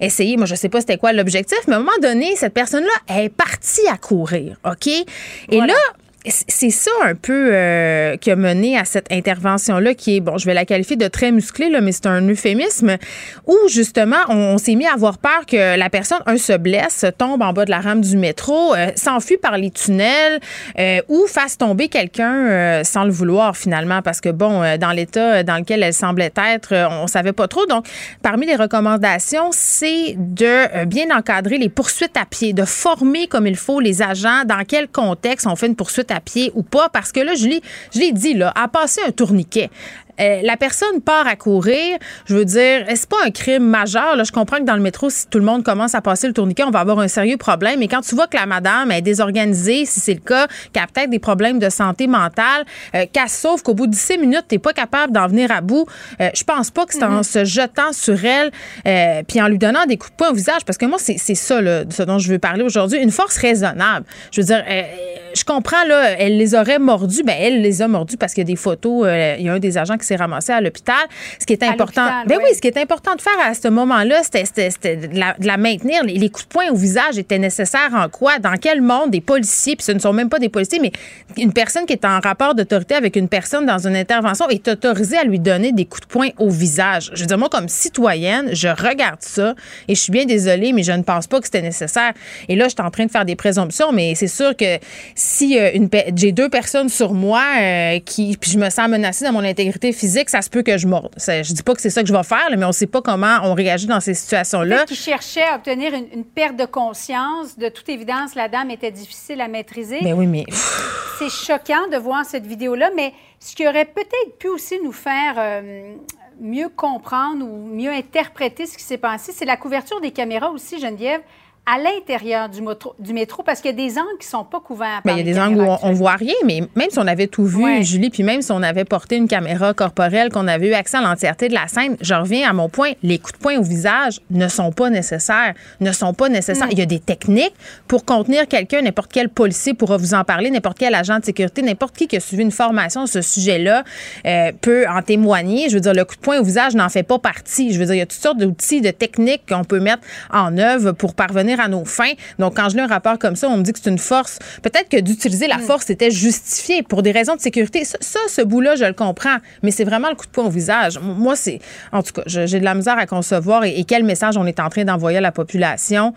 essayer. Moi, je sais pas c'était quoi l'objectif, mais à un moment donné, cette personne-là est partie à courir, OK? Et là, c'est ça un peu euh, qui a mené à cette intervention-là, qui est, bon, je vais la qualifier de très musclée, là, mais c'est un euphémisme, où justement, on, s'est mis à avoir peur que la personne, un, se blesse, tombe en bas de la rame du métro, euh, s'enfuit par les tunnels euh, ou fasse tomber quelqu'un sans le vouloir finalement, parce que, bon, dans l'état dans lequel elle semblait être, on savait pas trop. Donc, parmi les recommandations, c'est de bien encadrer les poursuites à pied, de former comme il faut les agents, dans quel contexte on fait une poursuite à pied ou pas, parce que là, je l'ai dit, là, à passer un tourniquet, euh, la personne part à courir. Je veux dire, c'est pas un crime majeur? Là, je comprends que dans le métro, si tout le monde commence à passer le tourniquet, on va avoir un sérieux problème. Mais quand tu vois que la madame est désorganisée, si c'est le cas, qu'elle a peut-être des problèmes de santé mentale, euh, qu'elle sauve qu'au bout de 10 minutes, t'es pas capable d'en venir à bout, euh, je pense pas que c'est en mm-hmm. se jetant sur elle euh, puis en lui donnant des coups de poing au visage. Parce que moi, c'est ça, là, ce dont je veux parler aujourd'hui. Une force raisonnable. Je veux dire, je comprends, là, elle les aurait mordus. Ben, elle les a mordus parce qu'il y a des photos. il y a un des agents qui s'est ramassé à l'hôpital. Ce qui est important. Ben oui. ce qui est important de faire à ce moment-là, c'était de, la, maintenir. Les, coups de poing au visage étaient nécessaires en quoi? Dans quel monde des policiers, puis ce ne sont même pas des policiers, mais une personne qui est en rapport d'autorité avec une personne dans une intervention est autorisée à lui donner des coups de poing au visage. Je veux dire, moi, comme citoyenne, je regarde ça et je suis bien désolée, mais je ne pense pas que c'était nécessaire. Et là, je suis en train de faire des présomptions, mais c'est sûr que si euh, j'ai deux personnes sur moi euh, qui, puis je me sens menacée dans mon intégrité physique, ça se peut que je morde. je dis pas que c'est ça que je vais faire, mais on sait pas comment on réagit dans ces situations-là. Qui cherchait à obtenir une, perte de conscience. De toute évidence, la dame était difficile à maîtriser. Mais oui, mais c'est choquant de voir cette vidéo-là, mais ce qui aurait peut-être pu aussi nous faire euh, mieux comprendre ou mieux interpréter ce qui s'est passé, c'est la couverture des caméras aussi, Geneviève à l'intérieur du, du, métro parce qu'il y a des angles qui sont pas couverts. Par il y a des angles où on, ne voit rien, mais même si on avait tout vu, Julie, puis même si on avait porté une caméra corporelle, qu'on avait eu accès à l'entièreté de la scène, je reviens à mon point, les coups de poing au visage ne sont pas nécessaires, ne sont pas nécessaires. Mm. Il y a des techniques pour contenir quelqu'un, n'importe quel policier pourra vous en parler, n'importe quel agent de sécurité, n'importe qui qui a suivi une formation sur ce sujet-là euh, peut en témoigner. Je veux dire, le coup de poing au visage n'en fait pas partie. Je veux dire, il y a toutes sortes d'outils, de techniques qu'on peut mettre en œuvre pour parvenir à nos fins. Donc, quand je lis un rapport comme ça, on me dit que c'est une force. Peut-être que d'utiliser la mm. force était justifié pour des raisons de sécurité. Ça, ce bout-là, je le comprends. Mais c'est vraiment le coup de poing au visage. Moi, c'est. En tout cas, j'ai de la misère à concevoir et, quel message on est en train d'envoyer à la population.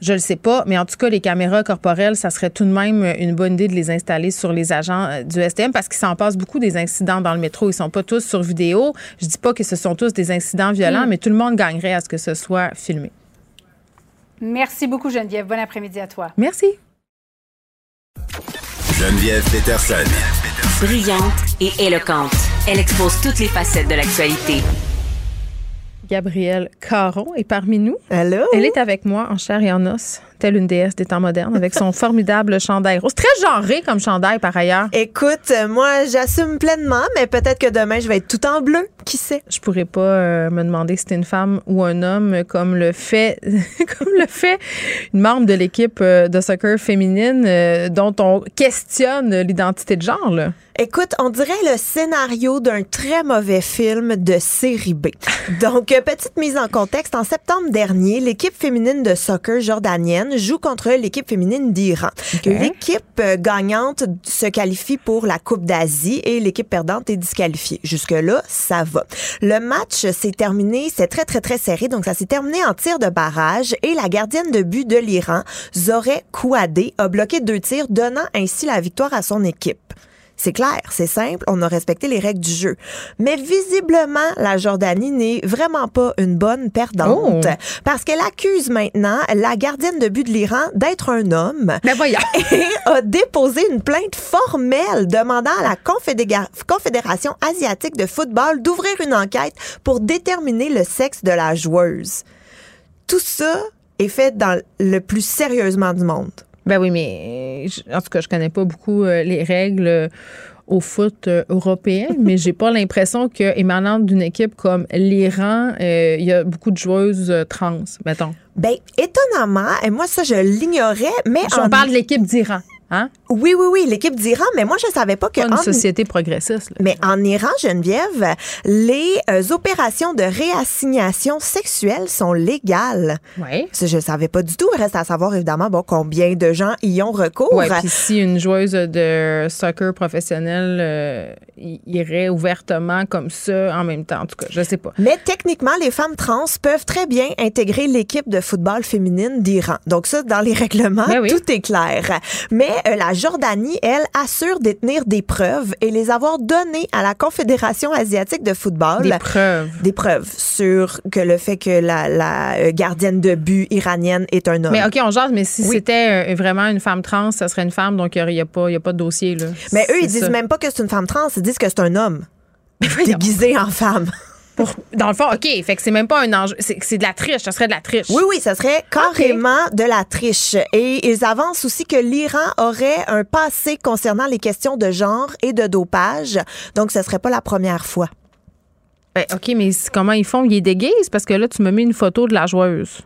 Je le sais pas, mais en tout cas, les caméras corporelles, ça serait tout de même une bonne idée de les installer sur les agents euh, du STM parce qu'il s'en passe beaucoup des incidents dans le métro. Ils sont pas tous sur vidéo. Je dis pas que ce sont tous des incidents violents, mm. mais tout le monde gagnerait à ce que ce soit filmé. Merci beaucoup, Geneviève. Bon après-midi à toi. Merci. Geneviève Peterson. Brillante et éloquente. Elle expose toutes les facettes de l'actualité. Gabrielle Caron est parmi nous. Allô? Elle est avec moi en chair et en os telle une déesse des temps modernes, avec son formidable chandail rose. Très genré comme chandail, par ailleurs. Écoute, moi, j'assume pleinement, mais peut-être que demain, je vais être tout en bleu. Qui sait? Je pourrais pas euh, me demander si c'est une femme ou un homme, comme le fait, comme le fait une membre de l'équipe euh, de soccer féminine euh, dont on questionne l'identité de genre, là. Écoute, on dirait le scénario d'un très mauvais film de série B. Donc, petite mise en contexte, en septembre dernier, l'équipe féminine de soccer jordanienne joue contre l'équipe féminine d'Iran. L'équipe euh, gagnante se qualifie pour la Coupe d'Asie et l'équipe perdante est disqualifiée. Jusque-là, ça va. Le match s'est terminé, c'est très, très, très serré. Donc, ça s'est terminé en tir de barrage et la gardienne de but de l'Iran, Zoreh Kouadé, a bloqué deux tirs, donnant ainsi la victoire à son équipe. C'est clair, c'est simple, on a respecté les règles du jeu. Mais visiblement, la Jordanie n'est vraiment pas une bonne perdante oh. parce qu'elle accuse maintenant la gardienne de but de l'Iran d'être un homme. Mais voyons. Et a déposé une plainte formelle demandant à la Confédération asiatique de football d'ouvrir une enquête pour déterminer le sexe de la joueuse. Tout ça est fait dans le plus sérieusement du monde. Ben oui, mais en tout cas, je connais pas beaucoup euh, les règles au foot euh, européen, mais j'ai pas l'impression que émanant d'une équipe comme l'Iran, euh, il y a beaucoup de joueuses euh, trans, mettons. Ben étonnamment, et moi ça je l'ignorais, mais on parle de l'équipe d'Iran. Hein? Oui, oui, oui, l'équipe d'Iran, mais moi, je savais pas que. Pas une société progressiste. Mais en Iran, Geneviève, les euh, opérations de réassignation sexuelle sont légales. Oui. Je savais pas du tout. Il reste à savoir, évidemment, bon, combien de gens y ont recours. Oui, puis si une joueuse de soccer professionnelle euh, irait ouvertement comme ça en même temps, en tout cas, je sais pas. Mais techniquement, les femmes trans peuvent très bien intégrer l'équipe de football féminine d'Iran. Donc ça, dans les règlements, Ben tout est clair. Mais euh, la Jordanie, elle, assure détenir des preuves et les avoir données à la Confédération asiatique de football. Des preuves. Des preuves sur que le fait que la, la euh, gardienne de but iranienne est un homme. Mais OK, on jase, mais si c'était euh, vraiment une femme trans, ça serait une femme, donc il n'y a, pas- y a pas de dossier. Là. Mais eux, ils C'est disent ça. même pas que c'est une femme trans, ils disent que c'est un homme déguisé en femme. Dans le fond, OK, fait que c'est même pas un enjeu. C'est de la triche, ça serait de la triche. Oui, oui, ça serait carrément de la triche. Et ils avancent aussi que l'Iran aurait un passé concernant les questions de genre et de dopage. Donc, ce serait pas la première fois. Ben, OK, mais comment ils font? Ils déguisent? Parce que là, tu me mets une photo de la joueuse.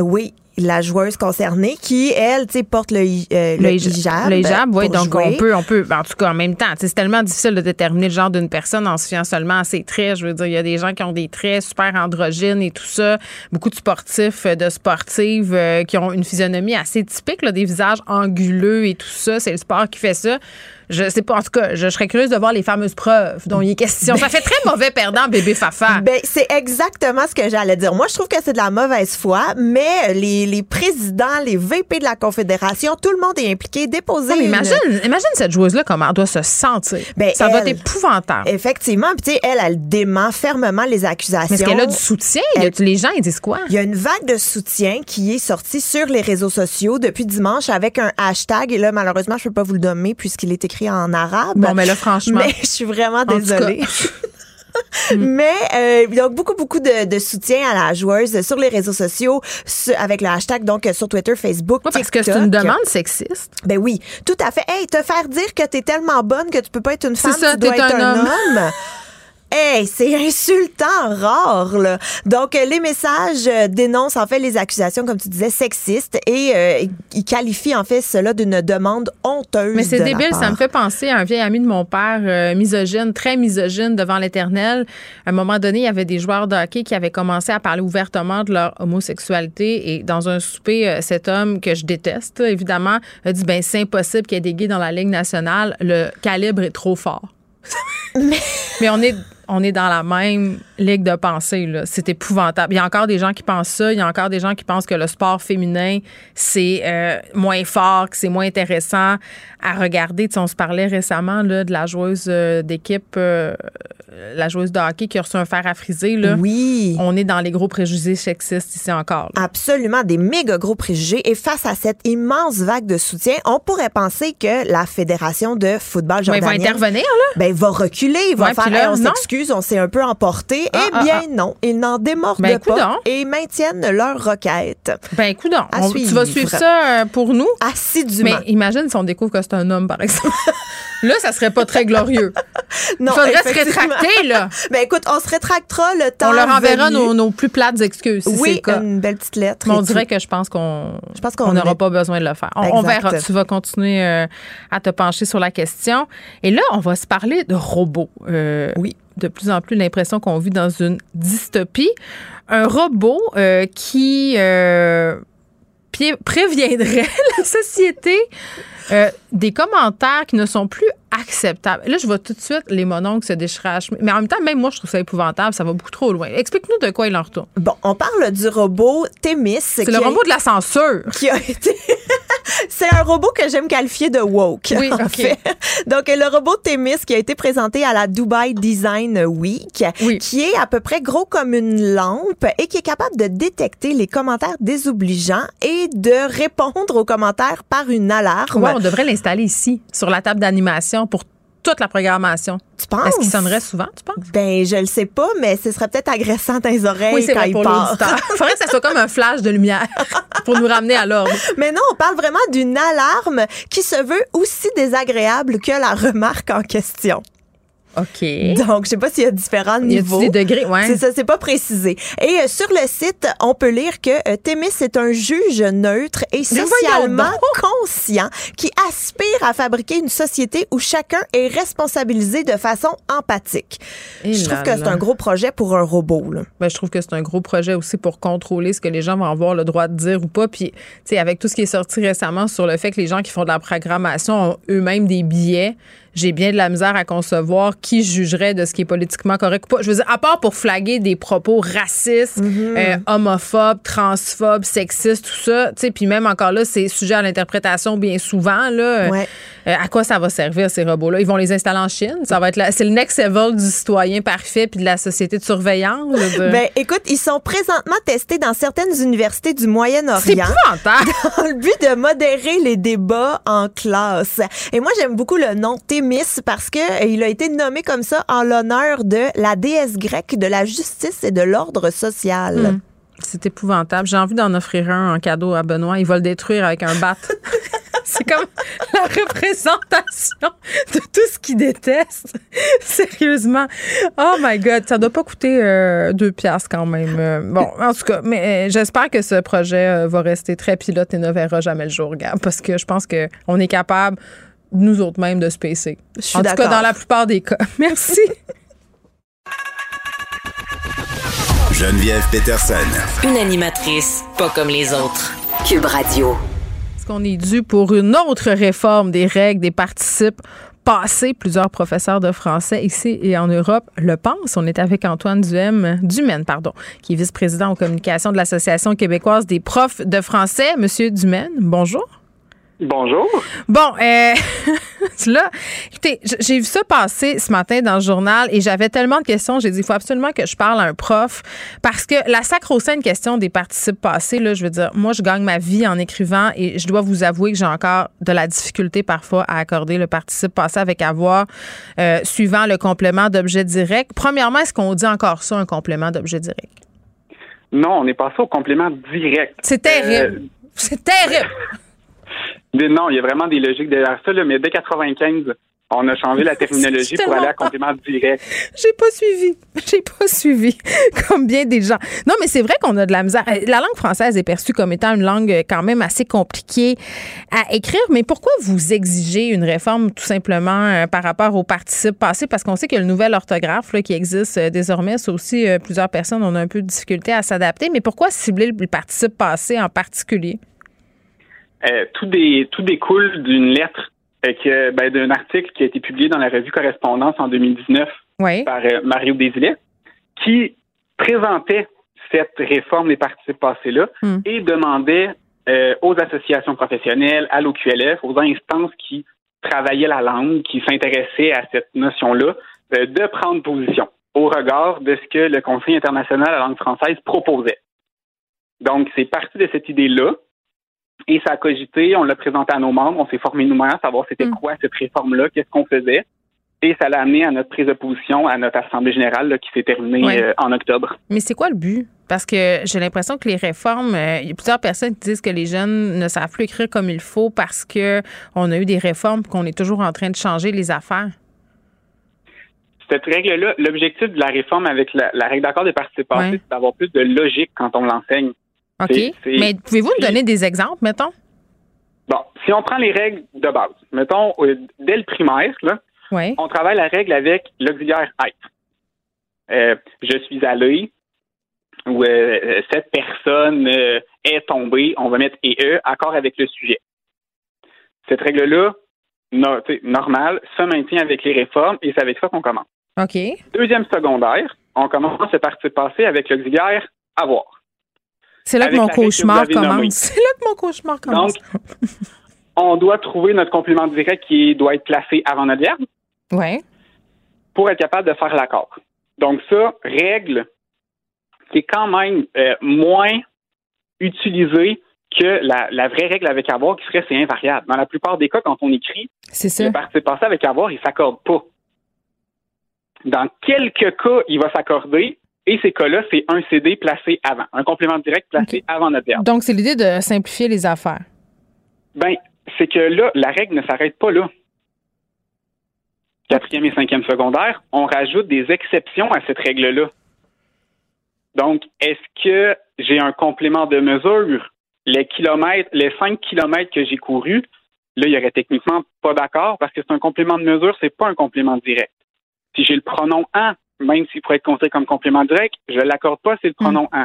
Oui, la joueuse concernée qui, elle, tu sais, porte le, euh, le, hijab. Le hijab, oui. pour Donc, jouer. on peut, on peut, en tout cas, en même temps, c'est tellement difficile de déterminer le genre d'une personne en se fiant seulement à ses traits. Je veux dire, il y a des gens qui ont des traits super androgynes et tout ça. Beaucoup de sportifs, euh, de sportives euh, qui ont une physionomie assez typique, là, des visages anguleux et tout ça. C'est le sport qui fait ça. Je sais pas, en tout cas, je, je serais curieuse de voir les fameuses preuves dont il est question. Ça fait très mauvais perdant, bébé Fafa. Ben, c'est exactement ce que j'allais dire. Moi, je trouve que c'est de la mauvaise foi, mais les, les présidents, les VP de la Confédération, tout le monde est impliqué. Déposer. Ouais, mais une- imagine, imagine cette joueuse-là, comment elle doit se sentir. Ben, ça doit elle- être épouvantable. Effectivement. Puis, tu sais, elle, elle dément fermement les accusations. Mais est-ce qu'elle a du soutien? Les gens, ils disent quoi? Il y a une vague de soutien qui est sortie sur les réseaux sociaux depuis dimanche avec un hashtag. Et là, malheureusement, je peux pas vous le nommer puisqu'il est écrit en arabe. Bon, mais là, franchement. Mais je suis vraiment désolée. cas. Mais euh, donc beaucoup beaucoup de, de soutien à la joueuse sur les réseaux sociaux avec le hashtag donc euh, sur Twitter, Facebook, Ouais, parce que c'est TikTok. une demande sexiste. Ben oui, tout à fait. Hey, te faire dire que t'es tellement bonne que tu peux pas être une femme, ça, tu dois être un un homme. homme. Hey, c'est insultant, rare, là. Donc, euh, les messages euh, dénoncent, en fait, les accusations, comme tu disais, sexistes et euh, ils qualifient, en fait, cela d'une demande honteuse. Mais c'est débile, ça me fait penser à un vieil ami de mon père, euh, misogyne, très misogyne devant l'éternel. À un moment donné, il y avait des joueurs de hockey qui avaient commencé à parler ouvertement de leur homosexualité et dans un souper, cet homme que je déteste, évidemment, a dit, ben c'est impossible qu'il y ait des gays dans la Ligue nationale, le calibre est trop fort. Mais on est on est dans la même ligue de pensée là, c'est épouvantable. Il y a encore des gens qui pensent ça, il y a encore des gens qui pensent que le sport féminin c'est euh, moins fort, que c'est moins intéressant à regarder. Tu sais, on se parlait récemment là, de la joueuse euh, d'équipe euh, la joueuse de hockey qui a reçu un fer à friser là. Oui. On est dans les gros préjugés sexistes ici encore. là. Absolument, des méga gros préjugés. Et face à cette immense vague de soutien, on pourrait penser que la Fédération de football Ouais, jordanienne intervenir là. ben, va reculer, va Ouais, faire là, Hey, on. On s'est un peu emporté. Ah, eh ah, bien ah. non, ils n'en démordent Ben, pas coudonc. et maintiennent leur requête. Ben écoute, À tu vas suivre. ça euh, pour nous. Assidûment. Mais imagine si on découvre que c'est un homme, par exemple. là, ça serait pas très glorieux. Non, Il faudrait se rétracter, là. Ben écoute, on se rétractera le temps On leur enverra nos, nos plus plates excuses, si Oui, le cas. une belle petite lettre. Mais on dirait tout. que je pense qu'on n'aura est- pas besoin de le faire. On, verra. Tu vas continuer euh, à te pencher sur la question. Et là, on va se parler de robots. Euh, Oui. De plus en plus, l'impression qu'on vit dans une dystopie. Un robot euh, qui euh, préviendrait la société euh, des commentaires qui ne sont plus acceptables. Là, je vois tout de suite les mononcles se chemise. Mais en même temps, même moi, je trouve ça épouvantable. Ça va beaucoup trop loin. Explique-nous de quoi il en retourne. Bon, on parle du robot Témis. C'est le robot de la censure. qui a été. C'est un robot que j'aime qualifier de woke. Oui, en fait. Donc, le robot Témis qui a été présenté à la Dubai Design Week, Oui. qui est à peu près gros comme une lampe et qui est capable de détecter les commentaires désobligeants et de répondre aux commentaires par une alarme. On devrait l'installer ici, sur la table d'animation, pour toute la programmation. Tu penses? Est-ce qu'il sonnerait souvent, tu penses? Ben, je le sais pas, mais ce serait peut-être agressant dans les oreilles oui, quand vrai il pour part. Il faudrait que ça soit comme un flash de lumière pour nous ramener à l'ordre. Mais non, on parle vraiment d'une alarme qui se veut aussi désagréable que la remarque en question. OK. Donc, je sais pas s'il y a différents niveaux. Il y a des degrés, ouais. C'est ça, c'est pas précisé. Et euh, sur le site, on peut lire que euh, Témis est un juge neutre et socialement conscient qui aspire à fabriquer une société où chacun est responsabilisé de façon empathique. Et je trouve là que c'est un gros projet pour un robot. Là. Ben, je trouve que c'est un gros projet aussi pour contrôler ce que les gens vont avoir le droit de dire ou pas. Puis, tu sais, avec tout ce qui est sorti récemment sur le fait que les gens qui font de la programmation ont eux-mêmes des billets, j'ai bien de la misère à concevoir qui jugerait de ce qui est politiquement correct ou pas. Je veux dire, à part pour flaguer des propos racistes, euh, homophobes, transphobes, sexistes, tout ça, tu sais, puis même encore là, c'est sujet à l'interprétation bien souvent, là. Ouais. Euh, à quoi ça va servir, ces robots-là? Ils vont les installer en Chine? Ça va être c'est le next level du citoyen parfait puis de la société de surveillance. dire. Ben, écoute, ils sont présentement testés dans certaines universités du c'est Moyen-Orient. épouvantable! dans le but de modérer les débats en classe. Et moi, j'aime beaucoup le nom Parce que euh, il a été nommé comme ça en l'honneur de la déesse grecque de la justice et de l'ordre social. Mm. C'est épouvantable. J'ai envie d'en offrir un en cadeau à Benoît. Il va le détruire avec un bat. C'est comme la représentation de tout ce qu'il déteste. Sérieusement. Oh my God. Ça doit pas coûter euh, deux piastres quand même. Euh, bon, en tout cas, mais euh, j'espère que ce projet va rester très pilote et ne verra jamais le jour, Gab, parce que je pense qu'on est capable, nous autres mêmes, de se pacer. Je suis En tout cas, dans la plupart des cas. Merci. Geneviève Peterson. Une animatrice pas comme les autres. Cube Radio. Est-ce qu'on est dû pour une autre réforme des règles des participes passés? Plusieurs professeurs de français ici et en Europe le pensent. On est avec Antoine Duhem, Dumaine, pardon, qui est vice-président aux communications de l'Association québécoise des profs de français. Monsieur Dumaine, bonjour. Bonjour. Bon, euh, là, écoutez, j'ai vu ça passer ce matin dans le journal et j'avais tellement de questions. J'ai dit, il faut absolument que je parle à un prof parce que la sacro-sainte question des participes passés, là, je veux dire, moi, je gagne ma vie en écrivant et je dois vous avouer que j'ai encore de la difficulté parfois à accorder le participe passé avec avoir euh, suivant le complément d'objet direct. Premièrement, est-ce qu'on dit encore ça, un complément d'objet direct? Non, on est passé au complément direct. C'est terrible. C'est terrible. Mais non, il y a vraiment des logiques derrière ça, là, mais dès 95, on a changé la terminologie C'est pour aller à complément direct. J'ai pas suivi. J'ai pas suivi. Comme bien des gens. Non, mais c'est vrai qu'on a de la misère. Euh, La langue française est perçue comme étant une langue euh, quand même assez compliquée à écrire. Mais pourquoi vous exigez une réforme tout simplement euh, par rapport au participe passé? Parce qu'on sait que le nouvel orthographe là, qui existe euh, désormais, ça aussi, euh, plusieurs personnes ont un peu de difficulté à s'adapter. Mais pourquoi cibler le participe passé en particulier? Euh, tout, dé- tout découle d'une lettre, euh, que- ben, d'un article qui a été publié dans la revue Correspondance en 2019 Oui. par euh, Mario Desilets, qui présentait cette réforme des participes passés-là Hmm. et demandait aux associations professionnelles, à l'OQLF, aux instances qui travaillaient la langue, qui s'intéressaient à cette notion-là, de prendre position au regard de ce que le Conseil international de la langue française proposait. Donc, c'est parti de cette idée-là. Et ça a cogité, on l'a présenté à nos membres, on s'est formé nous-mêmes à savoir c'était quoi cette réforme-là, qu'est-ce qu'on faisait. Et ça l'a amené à notre prise de position, à notre Assemblée générale là, qui s'est terminée Ouais. euh, en octobre. Mais c'est quoi le but? Parce que j'ai l'impression que les réformes, euh, il y a plusieurs personnes qui disent que les jeunes ne savent plus écrire comme il faut parce que on a eu des réformes et qu'on est toujours en train de changer les affaires. Cette règle-là, l'objectif de la réforme avec la, la règle d'accord des participants, Ouais. c'est d'avoir plus de logique quand on l'enseigne. OK. Mais pouvez-vous nous donner des exemples, mettons? Bon, si on prend les règles de base, mettons, euh, dès le primaire, là, Oui. on travaille la règle avec l'auxiliaire être. Euh, je suis allé, ou euh, cette personne euh, est tombée, on va mettre EE, accord avec le sujet. Cette règle-là, no- normale, se maintient avec les réformes et c'est avec ça qu'on commence. OK. Deuxième secondaire, on commence le parti passé avec l'auxiliaire avoir. C'est là que mon cauchemar commence. C'est là que mon cauchemar commence. Donc, on doit trouver notre complément direct qui doit être placé avant notre verbe ouais. pour être capable de faire l'accord. Donc ça, règle qui est quand même euh, moins utilisée que la, vraie règle avec avoir qui serait c'est invariable. Dans la plupart des cas, quand on écrit c'est le participe passé avec avoir, il s'accorde pas. Dans quelques cas, il va s'accorder. Et ces cas-là, c'est un CD placé avant, un complément direct placé avant notre verbe. Donc, c'est l'idée de simplifier les affaires. Ben, c'est que là, la règle ne s'arrête pas là. Quatrième et cinquième secondaire, on rajoute des exceptions à cette règle-là. Donc, est-ce que j'ai un complément de mesure? Les kilomètres, les cinq kilomètres que j'ai courus, là, il y aurait techniquement pas d'accord parce que c'est un complément de mesure, c'est pas un complément direct. Si j'ai le pronom en, même s'il pourrait être compté comme complément direct, je l'accorde pas, c'est le pronom en.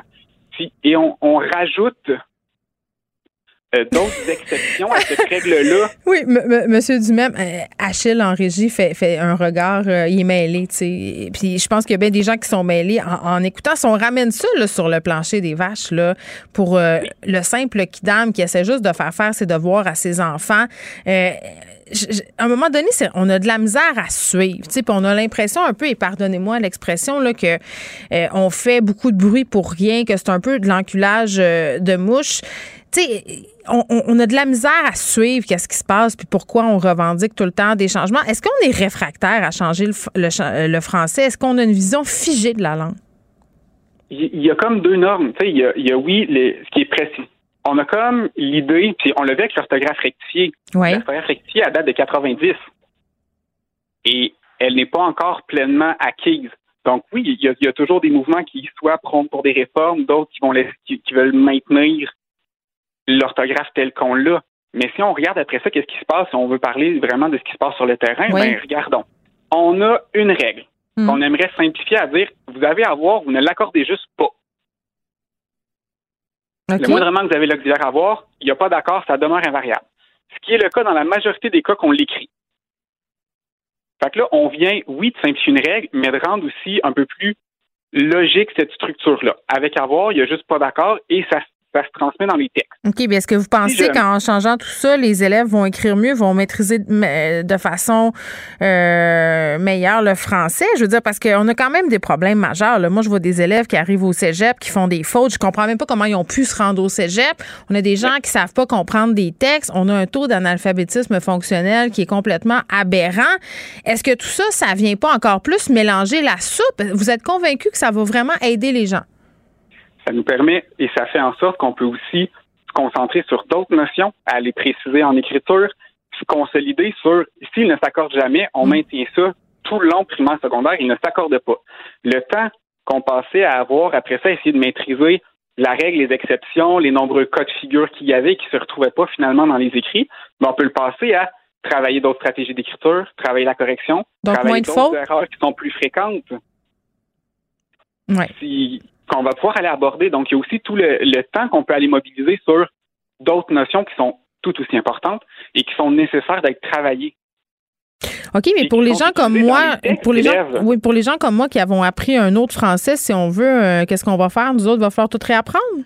et on, on rajoute euh, d'autres exceptions à cette règle-là. Oui, Monsieur Dumais, euh, Achille en régie fait, fait un regard, euh, il est mêlé, tu sais. Puis je pense qu'il y a bien des gens qui sont mêlés en, écoutant. Si on ramène ça là, sur le plancher des vaches, là, pour le simple kidam qui essaie juste de faire faire ses devoirs à ses enfants, à un moment donné, on a de la misère à suivre. On a l'impression un peu, et pardonnez-moi l'expression, là, que on fait beaucoup de bruit pour rien, que c'est un peu de l'enculage de mouche. Sais, on, a de la misère à suivre qu'est-ce qui se passe puis pourquoi on revendique tout le temps des changements. Est-ce qu'on est réfractaire à changer le, français? Est-ce qu'on a une vision figée de la langue? Il y a comme deux normes. Il y, a, il y a, oui, ce qui est précis. On a comme l'idée, puis on le vu avec l'orthographe rectifiée. L'orthographe rectifiée, à date de 90. Et elle n'est pas encore pleinement acquise. Donc oui, il y, a, toujours des mouvements qui soit prônent pour des réformes, d'autres qui vont qui veulent maintenir l'orthographe telle qu'on l'a. Mais si on regarde après ça, qu'est-ce qui se passe, si on veut parler vraiment de ce qui se passe sur le terrain, ben, regardons. On a une règle hmm. qu'on aimerait simplifier à dire vous avez à voir, vous ne l'accordez juste pas. Le moindrement que vous avez l'auxiliaire à voir, il n'y a pas d'accord, ça demeure invariable. Ce qui est le cas dans la majorité des cas qu'on l'écrit. Fait que là, on vient, oui, de simplifier une règle, mais de rendre aussi un peu plus logique cette structure-là. Avec avoir, il n'y a juste pas d'accord et ça ça se transmet dans les textes. OK, bien est-ce que vous pensez qu'en changeant tout ça, les élèves vont écrire mieux, vont maîtriser de, façon euh, meilleure le français? Je veux dire, parce qu'on a quand même des problèmes majeurs. Moi, je vois des élèves qui arrivent au cégep, qui font des fautes. Je comprends même pas comment ils ont pu se rendre au cégep. On a des gens qui savent pas comprendre des textes. On a un taux d'analphabétisme fonctionnel qui est complètement aberrant. Est-ce que tout ça, ça vient pas encore plus mélanger la soupe? Vous êtes convaincu que ça va vraiment aider les gens? Ça nous permet et ça fait en sorte qu'on peut aussi se concentrer sur d'autres notions, à les préciser en écriture, se consolider sur s'il ne s'accorde jamais, on mm. maintient ça tout le long primaire secondaire, il ne s'accorde pas. Le temps qu'on passait à avoir après ça, essayer de maîtriser la règle, les exceptions, les nombreux cas de figure qu'il y avait qui se retrouvaient pas finalement dans les écrits, mais on peut le passer à travailler d'autres stratégies d'écriture, travailler la correction, travailler d'autres erreurs qui sont plus fréquentes. Ouais qu'on va pouvoir aller aborder. Donc, il y a aussi tout le, temps qu'on peut aller mobiliser sur d'autres notions qui sont tout aussi importantes et qui sont nécessaires d'être travaillées. OK, mais pour les gens comme moi, pour les gens, oui, pour les gens comme moi qui avons appris un autre français, si on veut, euh, qu'est-ce qu'on va faire? Nous autres, il va falloir tout réapprendre?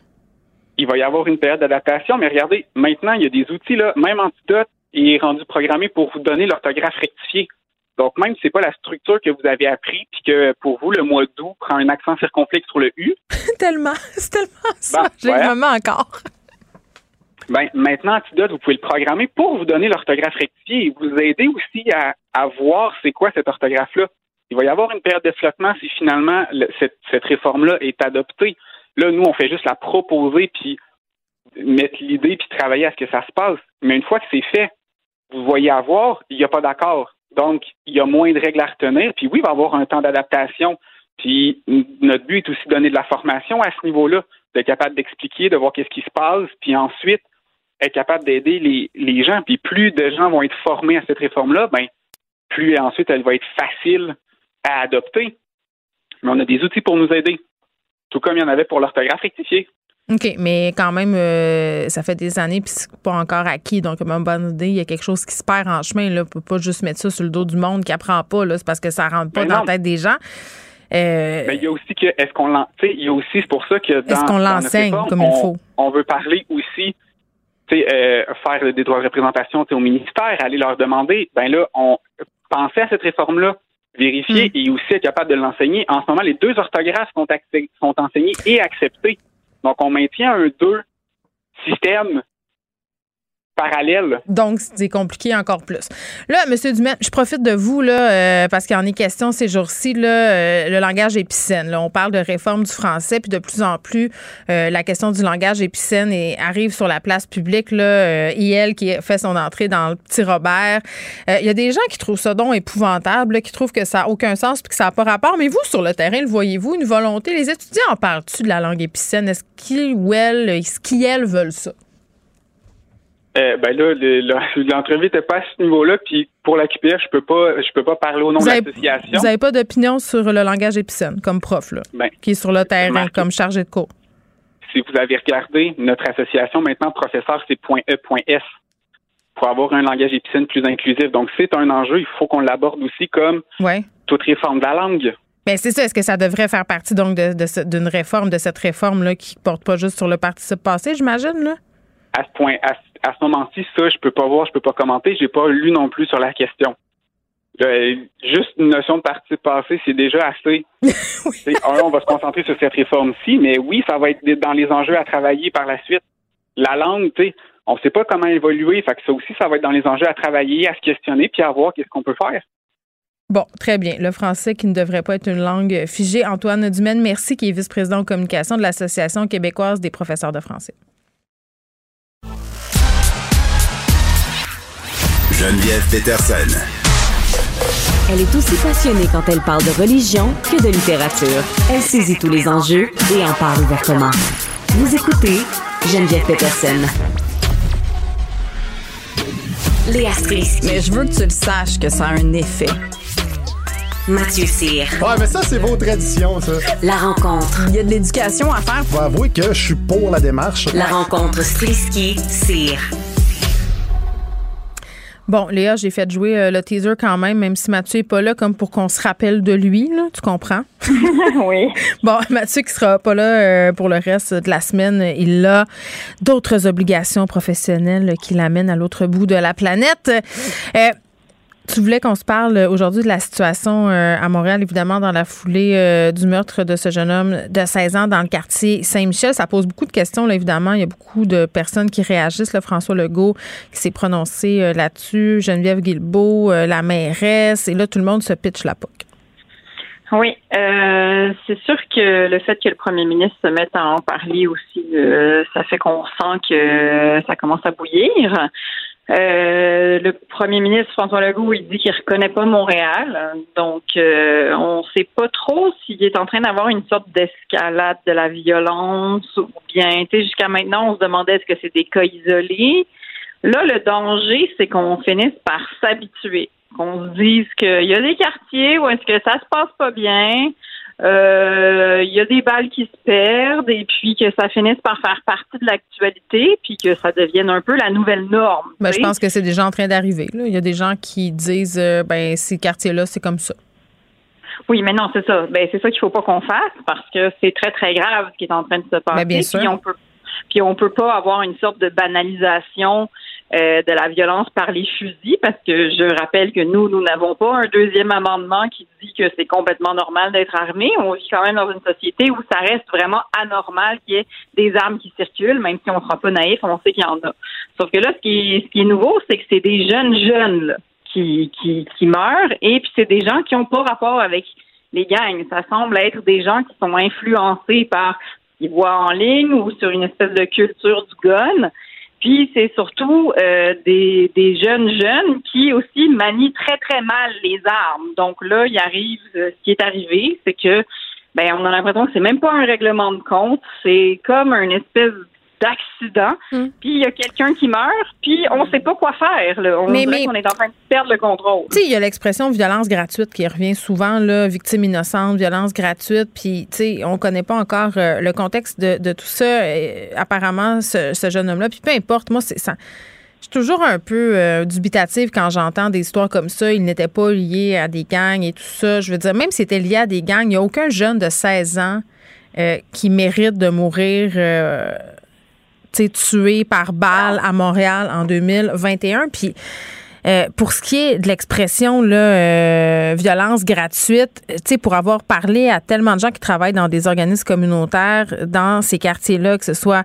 Il va y avoir une période d'adaptation, mais regardez, maintenant, il y a des outils, là, même Antidote est rendu programmé pour vous donner l'orthographe rectifiée. Donc, même si c'est pas la structure que vous avez appris, puis que pour vous, le mois d'août prend un accent circonflexe sur le U. tellement, c'est tellement ça. Ben, J'ai le moment encore. Ben, maintenant, Antidote, vous pouvez le programmer pour vous donner l'orthographe rectifiée et vous aider aussi à, voir c'est quoi cette orthographe-là. Il va y avoir une période de flottement si finalement cette, cette réforme-là est adoptée. Là, nous, on fait juste la proposer puis mettre l'idée puis travailler à ce que ça se passe. Mais une fois que c'est fait, vous voyez avoir, il n'y a pas d'accord. Donc, il y a moins de règles à retenir. Puis oui, il va y avoir un temps d'adaptation. Puis notre but est aussi de donner de la formation à ce niveau-là, d'être capable d'expliquer, de voir qu'est-ce qui se passe, puis ensuite être capable d'aider les, les gens. Puis plus de gens vont être formés à cette réforme-là, ben plus ensuite elle va être facile à adopter. Mais on a des outils pour nous aider, tout comme il y en avait pour l'orthographe rectifiée. OK, mais quand même, euh, ça fait des années, puis c'est pas encore acquis. Donc, une bonne idée, il y a quelque chose qui se perd en chemin. Là. On peut pas juste mettre ça sur le dos du monde qui apprend pas. Là. C'est parce que ça rentre pas dans la tête des gens. Euh, mais il y a aussi que, est-ce qu'on l'enseigne? Il y a aussi, c'est pour ça que dans. Est-ce qu'on l'enseigne comme il faut? On veut parler aussi, tu sais, euh, faire des droits de représentation au ministère, aller leur demander, ben là, on pensait à cette réforme-là, vérifier hmm. et aussi être capable de l'enseigner. En ce moment, les deux orthographes sont, sont enseignés et acceptés. Donc, on maintient un 2 système Donc, c'est compliqué encore plus. Là, M. Dumet, je profite de vous là, euh, parce qu'il y en est question ces jours-ci, là, euh, le langage épicène. Là, on parle de réforme du français, puis de plus en plus, euh, la question du langage épicène et arrive sur la place publique. Là, IL qui fait son entrée dans le petit Robert. Il y a des gens qui trouvent ça donc épouvantable, qui trouvent que ça n'a aucun sens puis que ça n'a pas rapport. Mais vous, sur le terrain, le voyez-vous, une volonté? Les étudiants en parlent-tu de la langue épicène? Est-ce qu'ils ou elles, est-ce qu'ils, veulent ça? Euh, ben là, l'entrevue n'était pas à ce niveau-là, puis pour la QPF, je peux pas, je peux pas parler au nom de l'association. Vous n'avez pas d'opinion sur le langage épicène comme prof, là, ben, qui est sur le terrain comme chargé de cours? Si vous avez regardé notre association, maintenant, professeur, c'est .e.s pour avoir un langage épicène plus inclusif. Donc, c'est un enjeu, il faut qu'on l'aborde aussi comme toute réforme de la langue. Mais ben, c'est ça. Est-ce que ça devrait faire partie donc d'une réforme, de cette réforme-là qui porte pas juste sur le participe passé, j'imagine, là? À ce point, à, à ce moment-ci, ça, je peux pas voir, je peux pas commenter. J'ai pas lu non plus sur la question. juste une notion de parti passé, c'est déjà assez. on va se concentrer sur cette réforme-ci, mais oui, ça va être dans les enjeux à travailler par la suite. La langue, tu sais, on ne sait pas comment évoluer, fait que ça aussi, ça va être dans les enjeux à travailler, à se questionner, puis à voir qu'est-ce qu'on peut faire. Bon, très bien. Le français qui ne devrait pas être une langue figée. Antoine Dumaine, merci, qui est vice-président en communication de l'Association québécoise des professeurs de français. Geneviève Peterson. Elle est aussi passionnée quand elle parle de religion que de littérature. Elle saisit tous les enjeux et en parle ouvertement. Vous écoutez Geneviève Peterson. Léa Strisky. Mais je veux que tu le saches que ça a un effet. Mathieu Cyr. Ouais, mais ça, c'est vos traditions, ça. La rencontre. Il y a de l'éducation à faire. Faut avouer que je suis pour la démarche. La rencontre Strisky-Cyr. Bon, Léa, j'ai fait jouer euh, le teaser quand même, même si Mathieu n'est pas là, comme pour qu'on se rappelle de lui, là, tu comprends? oui. Bon, Mathieu qui sera pas là euh, pour le reste de la semaine, il a d'autres obligations professionnelles qui l'amènent à l'autre bout de la planète. Euh, tu voulais qu'on se parle aujourd'hui de la situation euh, à Montréal, évidemment, dans la foulée euh, du meurtre de ce jeune homme de 16 ans dans le quartier Saint-Michel. Ça pose beaucoup de questions, là, évidemment. Il y a beaucoup de personnes qui réagissent. Là, François Legault qui s'est prononcé euh, là-dessus, Geneviève Guilbeault, la mairesse, et là, tout le monde se pitche la poque. Oui, c'est sûr que le fait que le premier ministre se mette à en parler aussi, ça fait qu'on sent que ça commence à bouillir. Euh, le premier ministre François Legault, il dit qu'il reconnaît pas Montréal, donc euh, on sait pas trop s'il est en train d'avoir une sorte d'escalade de la violence ou bien, tu sais, jusqu'à maintenant, on se demandait est-ce que c'est des cas isolés. Là, le danger, c'est qu'on finisse par s'habituer, qu'on se dise qu'il y a des quartiers où est-ce que ça se passe pas bien, il y a des balles qui se perdent et puis que ça finisse par faire partie de l'actualité puis que ça devienne un peu la nouvelle norme. Ben, je pense que c'est déjà en train d'arriver. Il y a des gens qui disent euh, ben ces quartiers-là, c'est comme ça. Oui, mais non, c'est ça. Ben, c'est ça qu'il faut pas qu'on fasse parce que c'est très, très grave ce qui est en train de se passer. Ben, bien sûr. Puis on peut, puis on peut pas avoir une sorte de banalisation euh, de la violence par les fusils, parce que je rappelle que nous, nous n'avons pas un deuxième amendement qui dit que c'est complètement normal d'être armé. On vit quand même dans une société où ça reste vraiment anormal qu'il y ait des armes qui circulent, même si on ne sera pas naïf, on sait qu'il y en a. Sauf que là, ce qui est, ce qui est nouveau, c'est que c'est des jeunes jeunes qui, qui, qui meurent, et puis c'est des gens qui n'ont pas rapport avec les gangs. Ça semble être des gens qui sont influencés par ce qu'ils voient en ligne ou sur une espèce de culture du gun. Puis c'est surtout euh, des, des jeunes jeunes qui aussi manient très très mal les armes. Donc là, il arrive, euh, ce qui est arrivé, c'est que ben on a l'impression que c'est même pas un règlement de compte, c'est comme une espèce d'accident, hmm. puis il y a quelqu'un qui meurt, puis on ne sait pas quoi faire. Là. On mais, qu'on est en train de perdre le contrôle. Tu sais, il y a l'expression violence gratuite qui revient souvent, là, victime innocente, violence gratuite, puis tu sais, on connaît pas encore euh, le contexte de, de tout ça. apparemment, ce, ce jeune homme-là, puis peu importe, moi, c'est ça. Je suis toujours un peu euh, dubitative quand j'entends des histoires comme ça. Il n'était pas lié à des gangs et tout ça. Je veux dire, même si c'était lié à des gangs, il n'y a aucun jeune de 16 ans euh, qui mérite de mourir tué par balle à Montréal en 2021. Puis pour ce qui est de l'expression là, violence gratuite, tu sais, pour avoir parlé à tellement de gens qui travaillent dans des organismes communautaires dans ces quartiers-là, que ce soit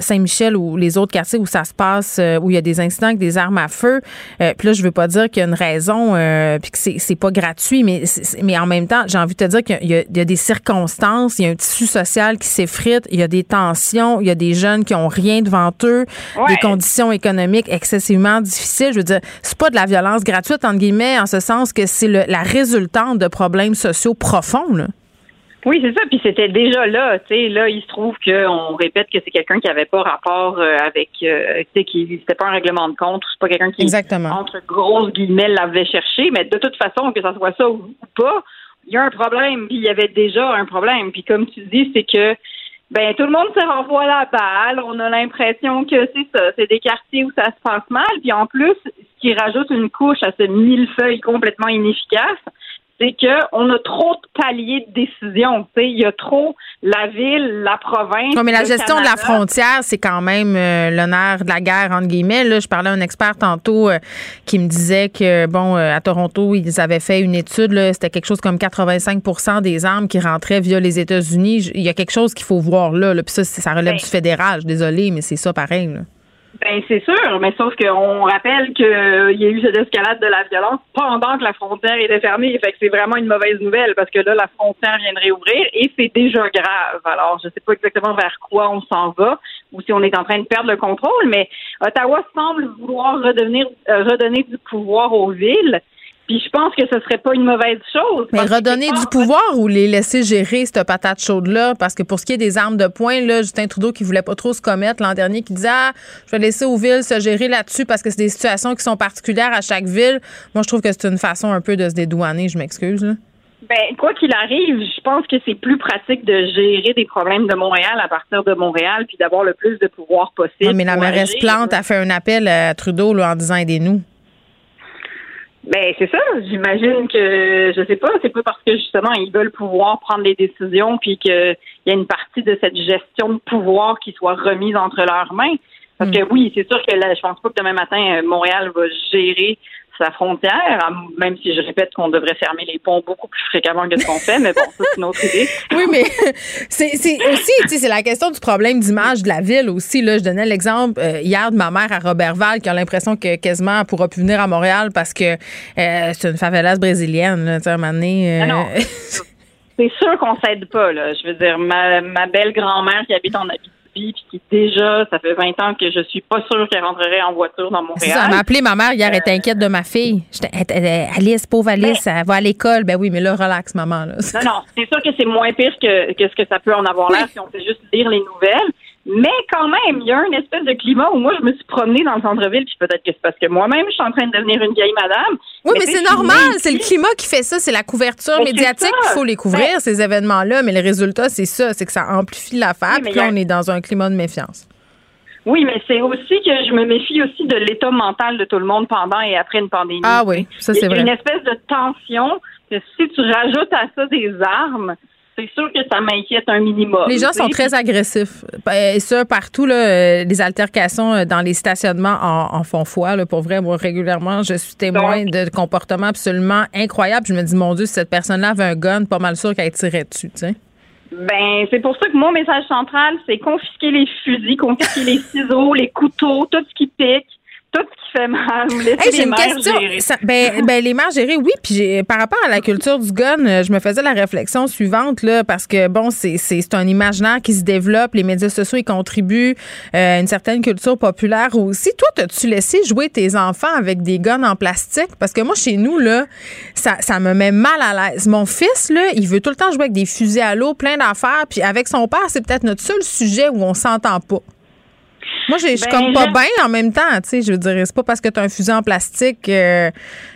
Saint-Michel ou les autres quartiers où ça se passe, où il y a des incidents avec des armes à feu. puis là, je veux pas dire qu'il y a une raison, puis que c'est pas gratuit, mais mais en même temps, j'ai envie de te dire qu'il y, y, a des circonstances, il y a un tissu social qui s'effrite, il y a des tensions, il y a des jeunes qui ont rien devant eux, des conditions économiques excessivement difficiles. Je veux dire, c'est pas de la violence gratuite entre guillemets, en ce sens que c'est la résultante de problèmes sociaux profonds. Là. Oui, c'est ça. Puis c'était déjà là. Tu sais, là, il se trouve qu'on répète que c'est quelqu'un qui n'avait pas rapport euh, avec, euh, tu sais, qui c'était pas un règlement de compte. C'est pas quelqu'un qui, Exactement. entre grosses guillemets, l'avait cherché. Mais de toute façon, que ça soit ça ou pas, il y a un problème. Puis il y avait déjà un problème. Puis comme tu dis, c'est que ben tout le monde se renvoie la balle. On a l'impression que c'est ça, c'est des quartiers où ça se passe mal. Puis en plus, ce qui rajoute une couche à ce millefeuille complètement inefficace, c'est qu'on a trop de paliers de décision. Il y a trop la ville, la province. Non, mais la gestion de la frontière, c'est quand même euh, l'honneur de la guerre, entre guillemets. Là, je parlais à un expert tantôt euh, qui me disait que, bon, euh, à Toronto, ils avaient fait une étude, c'était quelque chose comme 85% des armes qui rentraient via les États-Unis. Il y a quelque chose qu'il faut voir là. Puis ça, ça relève ben du fédéral. Désolée, mais c'est ça pareil. Là. Ben c'est sûr, mais sauf qu'on rappelle qu'il y a eu cette escalade de la violence pendant que la frontière était fermée. Fait que c'est vraiment une mauvaise nouvelle parce que là, la frontière vient de réouvrir et c'est déjà grave. Alors, je sais pas exactement vers quoi on s'en va ou si on est en train de perdre le contrôle, mais Ottawa semble vouloir redevenir, euh, redonner du pouvoir aux villes. Puis je pense que ce serait pas une mauvaise chose. Mais redonner du pouvoir ou les laisser gérer cette patate chaude-là? Parce que pour ce qui est des armes de poing, là, Justin Trudeau qui voulait pas trop se commettre l'an dernier, qui disait Ah, je vais laisser aux villes se gérer là-dessus parce que c'est des situations qui sont particulières à chaque ville. Moi, je trouve que c'est une façon un peu de se dédouaner, je m'excuse. Ben, quoi qu'il arrive, je pense que c'est plus pratique de gérer des problèmes de Montréal à partir de Montréal puis d'avoir le plus de pouvoir possible. mais la mairesse Plante a fait un appel à Trudeau là, en disant aidez-nous. Ben c'est ça. J'imagine que je sais pas, c'est pas parce que justement ils veulent pouvoir prendre les décisions puis qu'il y a une partie de cette gestion de pouvoir qui soit remise entre leurs mains. Parce que hmm. oui, c'est sûr que là, je pense pas que demain matin Montréal va gérer sa frontière, même si je répète qu'on devrait fermer les ponts beaucoup plus fréquemment que ce qu'on fait, mais bon, ça, c'est une autre idée. oui, mais c'est aussi, tu sais, c'est la question du problème d'image de la ville aussi. Là, je donnais l'exemple euh, hier de ma mère à Robertval qui a l'impression que quasiment elle pourra plus venir à Montréal parce que euh, c'est une favelasse brésilienne, tu sais, un moment donné, euh, non, c'est sûr qu'on s'aide pas, là. Je veux dire, ma, ma belle grand-mère qui habite en Abitibi, puis qui déjà, ça fait 20 ans que je suis pas sûre qu'elle rentrerait en voiture dans Montréal. Ça m'a appelé ma mère hier, elle était inquiète de ma fille. Alice, pauvre Alice, elle va à l'école. Ben oui, mais là, relax, maman. Là. Non, non, c'est sûr que c'est moins pire que, que ce que ça peut en avoir l'air si on fait juste lire les nouvelles. Mais quand même, il y a une espèce de climat où moi, je me suis promenée dans le centre-ville, puis peut-être que c'est parce que moi-même, je suis en train de devenir une vieille madame. Oui, mais, c'est normal. C'est le climat qui fait ça. C'est la couverture médiatique qu'il faut les couvrir, ces événements-là. Mais le résultat, c'est ça. C'est que ça amplifie l'affaire. puis là, on est dans un climat de méfiance. Oui, mais c'est aussi que je me méfie aussi de l'état mental de tout le monde pendant et après une pandémie. Ah oui, ça c'est vrai. Une espèce de tension que si tu rajoutes à ça des armes, c'est sûr que ça m'inquiète un minimum. Les gens sont très agressifs. Ben, et ça, partout, là, euh, les altercations euh, dans les stationnements en, font foi. Là, pour vrai, moi, régulièrement, je suis témoin de comportements absolument incroyables. Je me dis, mon Dieu, si cette personne-là avait un gun, pas mal sûr qu'elle tirait dessus. sais. Ben, c'est pour ça que mon message central, c'est confisquer les fusils, confisquer les ciseaux, les couteaux, tout ce qui pique qui fait mal. J'ai une question. ben, ben, les mères gérées, oui. Puis par rapport à la culture du gun, euh, je me faisais la réflexion suivante, là, parce que, bon, c'est un imaginaire qui se développe. Les médias sociaux contribuent euh, à une certaine culture populaire aussi. Toi, as-tu laissé jouer tes enfants avec des guns en plastique? Parce que moi, chez nous, là, ça, ça me met mal à l'aise. Mon fils, là, il veut tout le temps jouer avec des fusils à l'eau, plein d'affaires. Puis avec son père, c'est peut-être notre seul sujet où on s'entend pas. Moi, je suis ben, comme pas bien en même temps, tu sais. Je veux dire, c'est pas parce que tu as un fusil en plastique euh,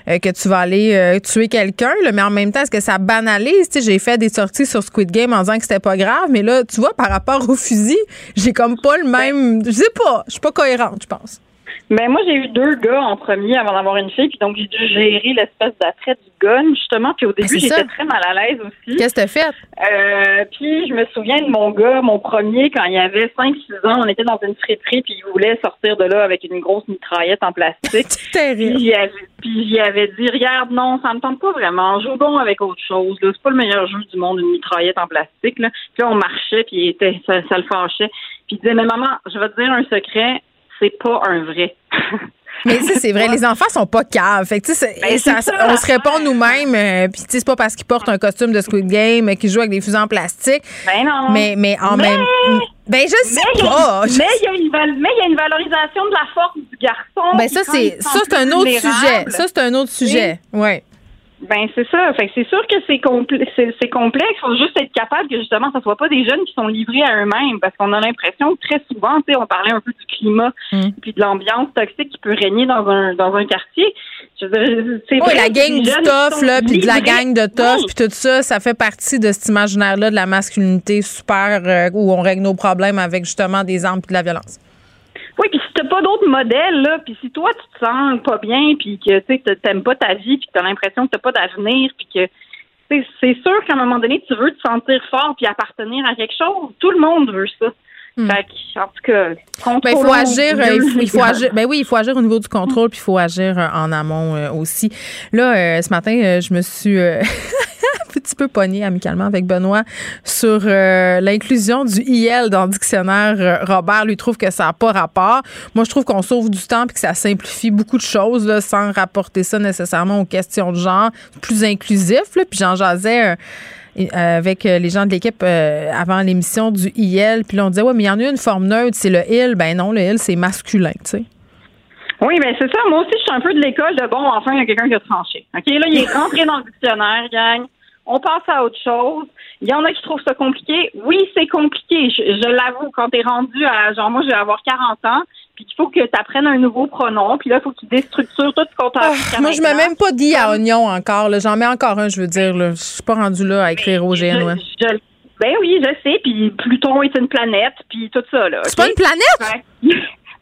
euh, que tu vas aller euh, tuer quelqu'un, mais en même temps, est-ce que ça banalise? Tu sais, j'ai fait des sorties sur Squid Game en disant que c'était pas grave, mais là, tu vois, par rapport au fusil, j'ai comme pas le même. Je sais pas, je suis pas cohérente, je pense. Ben moi, j'ai eu deux gars en premier avant d'avoir une fille, puis donc j'ai dû gérer l'espèce d'attrait du gun, justement. Puis au début, j'étais très mal à l'aise aussi. Qu'est-ce que t'as fait? Euh, puis je me souviens de mon gars, mon premier, quand il avait 5-6 ans, on était dans une friterie, puis il voulait sortir de là avec une grosse mitraillette en plastique. terrible. Puis j'y avais, dit, regarde, non, ça me tente pas vraiment. Joue bon avec autre chose. C'est pas le meilleur jeu du monde, une mitraillette en plastique. Là. Puis on marchait, puis était, ça, ça le fâchait. Puis il disait, mais maman, je vais te dire un secret, c'est pas un vrai. Mais sais, c'est vrai, les enfants sont pas caves. Fait que, Ben, ça- ça, on se répond nous-mêmes. euh, Puis, c'est pas parce qu'ils portent un costume de Squid Game euh, qu'ils jouent avec des fusils en plastique. Ben non. Mais, mais en Mais- même. Ben, je sais mais il y a- pas. Il y, a mais il y a une valorisation de la force du garçon. Ben, ça, c'est, ça, c'est un autre sujet. Ça, c'est un autre sujet. Ouais. Ben c'est ça. Fait que c'est sûr que c'est compl- c'est complexe. Faut juste être capable que justement, ça soit pas des jeunes qui sont livrés à eux-mêmes, parce qu'on a l'impression que très souvent, tu sais, on parlait un peu du climat Mm. puis de l'ambiance toxique qui peut régner dans un dans un quartier. Je veux dire, c'est Oui, vrai la gang du sont là, puis de la gang de tough, Oui. puis tout ça, ça fait partie de cet imaginaire-là de la masculinité super euh, où on règle nos problèmes avec justement des armes puis de la violence. Oui, puis si t'as pas d'autres modèles, là, puis si toi tu te sens pas bien, puis que tu sais, t'aimes pas ta vie, puis que t'as l'impression que t'as pas d'avenir, puis que c'est sûr qu'à un moment donné, tu veux te sentir fort puis appartenir à quelque chose. Tout le monde veut ça. Fait que, en tout cas, Ben, il faut agir, euh, il faut, il faut mieux. agir. Ben oui, il faut agir au niveau du contrôle, puis il faut agir euh, en amont euh, aussi. Là, euh, ce matin, je me suis euh, un petit peu pognée amicalement avec Benoît sur euh, l'inclusion du IL dans le dictionnaire. Euh, Robert lui trouve que ça n'a pas rapport. Moi, je trouve qu'on sauve du temps puis que ça simplifie beaucoup de choses sans rapporter ça nécessairement aux questions de genre, plus inclusif. Puis j'en jasais. euh, et, avec les gens de l'équipe avant l'émission du IL. Puis là, on disait, ouais, mais il y en a une forme neutre, c'est le il. Ben non, le il, c'est masculin, tu sais. Oui, ben c'est ça. Moi aussi, je suis un peu de l'école de bon, enfin, il y a quelqu'un qui a tranché. OK, là, il est rentré dans le dictionnaire, gang. On passe à autre chose. Il y en a qui trouvent ça compliqué. Oui, c'est compliqué. Je, je l'avoue, quand t'es rendu à, genre, moi, je vais avoir 40 ans, puis il faut que tu apprennes un nouveau pronom, puis là, il faut que tu déstructures tout ce qu'on t'a Ah, Moi, je mets même pas dit à oignon encore. là. J'en mets encore un, je veux dire. là. Je suis pas rendue là à écrire au GN. ouais. Je- ben oui, je sais. Puis Pluton est une planète, puis tout ça, là. C'est pas une planète?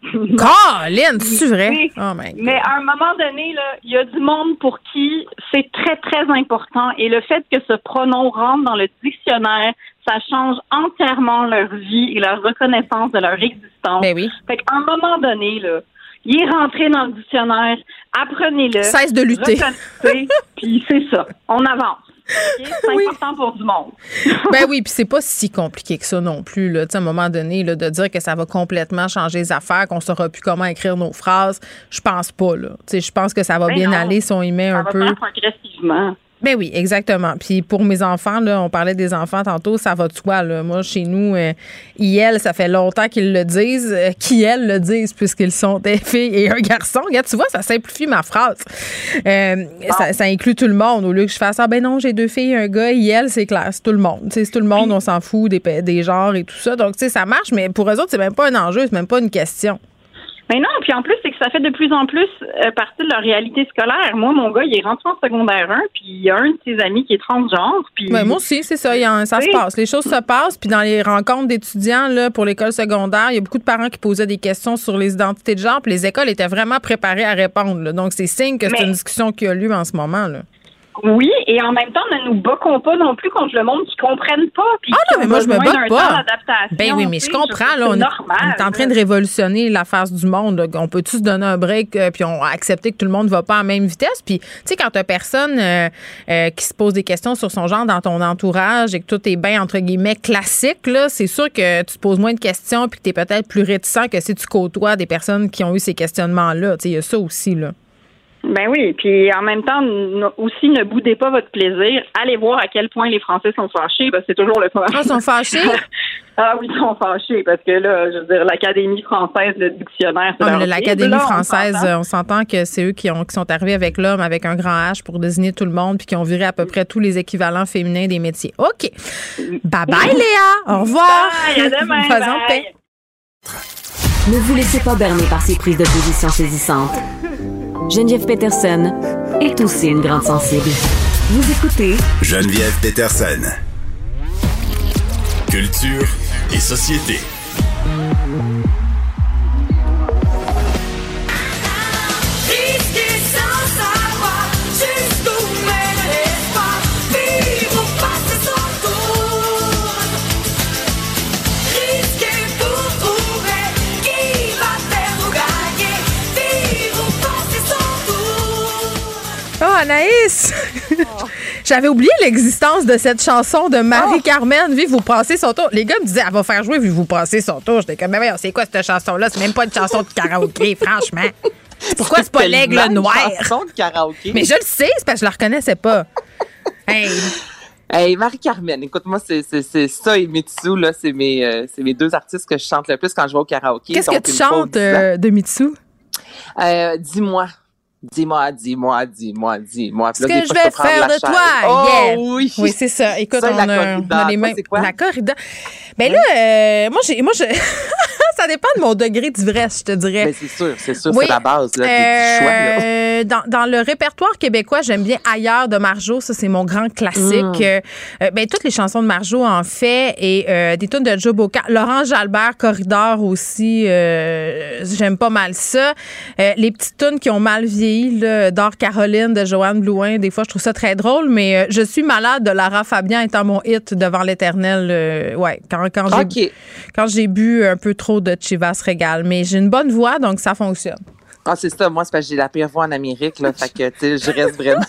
Colin, c'est vrai? Oh. Mais à un moment donné, là, il y a du monde pour qui c'est très, très important. Et le fait que ce pronom rentre dans le dictionnaire, ça change entièrement leur vie et leur reconnaissance de leur existence. Ben oui. Fait qu'à un moment donné, là, il est rentré dans le dictionnaire, apprenez-le. Cesse de lutter. Puis c'est ça. On avance. C'est important pour du monde. Ben oui, puis c'est pas si compliqué que ça non plus. Là. À un moment donné, là, de dire que ça va complètement changer les affaires, qu'on saura plus comment écrire nos phrases, je pense pas. Là. Tu sais, Je pense que ça va Ben bien non. aller si on y met Ça un va peu. faire progressivement. Ben oui, exactement. Puis pour mes enfants, là, on parlait des enfants tantôt, ça va de soi. Là. Moi, chez nous, euh, IL, ça fait longtemps qu'ils le disent, euh, qui elles le disent, puisqu'ils sont des filles et un garçon. Regarde, tu vois, ça simplifie ma phrase. Euh, ça, ça inclut tout le monde. Au lieu que je fasse, ah ben non, j'ai deux filles et un gars, IL, c'est clair, c'est tout le monde. C'est tout le monde, on s'en fout des, des genres et tout ça. Donc, tu sais, ça marche, mais pour eux autres, c'est même pas un enjeu, c'est même pas une question. Mais non, puis en plus, c'est que ça fait de plus en plus euh, partie de leur réalité scolaire. Moi, mon gars, il est rentré en secondaire 1, puis il y a un de ses amis qui est transgenre, puis... Ouais, moi aussi, c'est ça. il y a un- ça se passe. Les choses se passent. Puis dans les rencontres d'étudiants là, pour l'école secondaire, il y a beaucoup de parents qui posaient des questions sur les identités de genre. Puis les écoles étaient vraiment préparées à répondre. là. Donc, c'est signe que c'est une discussion qui a lieu en ce moment. Là. Oui, et en même temps, ne nous boquons pas non plus contre le monde qui comprenne pas. Puis Ah non, mais moi, je me temps pas. d'adaptation, Ben oui, mais tu je comprends. Là, on, est, normal, on est en train de révolutionner la face du monde. On peut tous donner un break euh, puis on accepter que tout le monde ne va pas à la même vitesse? Puis, tu sais, quand t'as personne euh, euh, qui se pose des questions sur son genre dans ton entourage et que tout est bien, entre guillemets, classique, là, c'est sûr que tu te poses moins de questions puis que tu es peut-être plus réticent que si tu côtoies des personnes qui ont eu ces questionnements-là. Tu sais, il y a ça aussi, là. Ben oui, puis en même temps, n- aussi, ne boudez pas votre plaisir. Allez voir à quel point les Français sont fâchés, parce que c'est toujours le fun. Ah, ils sont fâchés? ah oui, ils sont fâchés, parce que là, je veux dire, l'Académie française, le dictionnaire, c'est L'Académie française, on s'entend que c'est eux qui, ont, qui sont arrivés avec l'homme avec un grand H pour désigner tout le monde puis qui ont viré à peu près tous les équivalents féminins des métiers. OK. Bye bye, Léa. Au revoir. Bye, à demain, Faisons paix. Ne vous laissez pas berner par ces prises de position saisissantes. Geneviève Peterson est aussi une grande sensible. Vous écoutez Geneviève Peterson. Culture et société. Anaïs! J'avais oublié l'existence de cette chanson de Marie-Carmen, Vive vous passez son tour. Les gars me disaient, elle va faire jouer Vive vous passez son tour. J'étais comme, mais voyons, c'est quoi cette chanson-là? C'est même pas une chanson de karaoké, franchement. Pourquoi c'est pas l'aigle noir? chanson de karaoké. Mais je le sais, c'est parce que je la reconnaissais pas. hey. Hey, Marie-Carmen, écoute-moi, c'est ça et Mitsu, là, c'est mes, euh, mes deux artistes que je chante le plus quand je vais au karaoké. Qu'est-ce que tu chantes euh, de Mitsu? Euh, dis-moi. Dis-moi, dis-moi, dis-moi, dis-moi. Ce que je vais faire de toi. Oh, oui. Oui, c'est ça. Écoute, on, a, on, a, les mêmes. La corrida. Ben là, euh, moi, j'ai, moi, je, ça dépend de mon degré d'ivresse, je te dirais. Mais c'est sûr, c'est sûr, c'est la base là, euh, choix. Là. Dans, dans, le répertoire québécois, j'aime bien Ailleurs de Marjo, ça c'est mon grand classique. Mm. Euh, ben toutes les chansons de Marjo en fait et euh, des tunes de Joe Boca, Laurent Jalbert, Corridor aussi, euh, j'aime pas mal ça. Euh, les petites tunes qui ont mal vieilli, d'Or Caroline de Joanne Blouin, des fois je trouve ça très drôle, mais je suis malade de Lara Fabian étant mon hit devant l'Éternel. ouais, quand quand j'ai okay. quand j'ai bu un peu trop de Chivas Régal. Mais j'ai une bonne voix, donc ça fonctionne. Ah, c'est ça. Moi, c'est parce que j'ai la pire voix en Amérique, là. fait que, tu sais, je reste vraiment.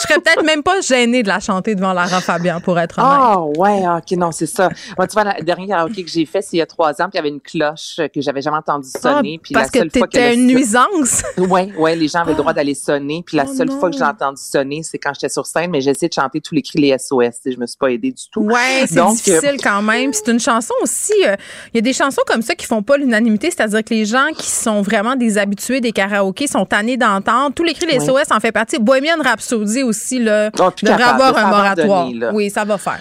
Je serais peut-être même pas gênée de la chanter devant Lara Fabian, pour être honnête. Ah, oh, ouais, ok, non, c'est ça. Moi, tu vois, le dernier karaoké que j'ai fait, c'est il y a trois ans, puis il y avait une cloche que j'avais jamais entendue sonner. Ah, puis parce la seule que t'étais une nuisance? Oui, ouais, les gens avaient le droit d'aller sonner. Puis la oh, seule non. fois que j'ai entendu sonner, c'est quand j'étais sur scène, mais j'ai essayé de chanter tous les cris, les SOS. Je me suis pas aidée du tout. Ouais, c'est difficile euh... quand même. c'est une chanson aussi. Il euh, y a des chansons comme ça qui font pas l'unanimité, c'est-à-dire que les gens qui sont vraiment des habitués des karaokés sont tannés d'entendre. Tous les cris, les SOS en fait partie. Bohemian Rhapsody aussi, là, oh, devrait avoir un moratoire. oui, ça va faire.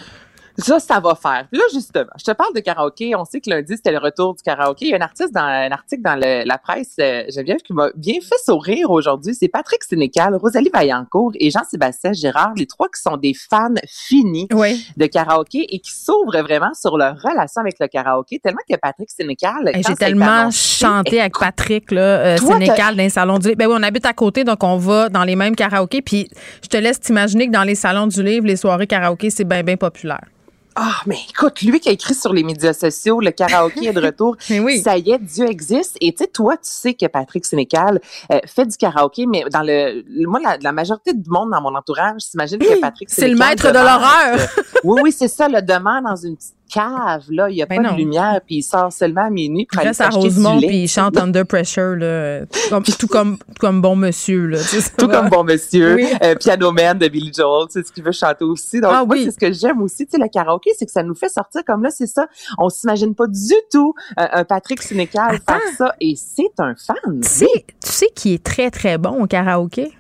Ça, ça va faire. Là, justement, je te parle de karaoké. On sait que lundi, c'était le retour du karaoké. Il y a un artiste dans un article dans le, la presse, euh, Geneviève, qui m'a bien fait sourire aujourd'hui. C'est Patrick Sénécal, Rosalie Vaillancourt et Jean-Sébastien Gérard, les trois qui sont des fans finis oui. de karaoké et qui s'ouvrent vraiment sur leur relation avec le karaoké, tellement que Patrick Sénécal... J'ai tellement annoncé, chanté avec Patrick, là, euh, Sénécal, dans les salons du livre. Ben oui, on habite à côté, donc on va dans les mêmes karaokés. Puis je te laisse t'imaginer que dans les salons du livre, les soirées karaoké, c'est bien, bien populaire. Ah, oh, mais écoute, lui qui a écrit sur les médias sociaux, le karaoké est de retour. oui. Ça y est, Dieu existe. Et tu sais, toi, tu sais que Patrick Sénécal euh, fait du karaoké, mais dans le, moi, la, la majorité du monde dans mon entourage s'imagine que Patrick C'est le maître de l'horreur. oui, oui, c'est ça, le demeure dans une petite cave, là, il n'y a ben pas non. de lumière, puis il sort seulement à minuit. Il reste à Rosemont, puis il chante Under Pressure, là, tout, comme, tout comme, comme bon monsieur. Là, tout comme bon monsieur. Oui. Euh, Piano Man de Billy Joel, c'est ce qu'il veut chanter aussi. Donc, ah, moi, oui. c'est ce que j'aime aussi. Tu sais, le karaoké, c'est que ça nous fait sortir comme là, c'est ça. On s'imagine pas du tout euh, un Patrick Sénécal faire ça, et c'est un fan. Tu sais, tu sais qui est très, très bon au karaoké?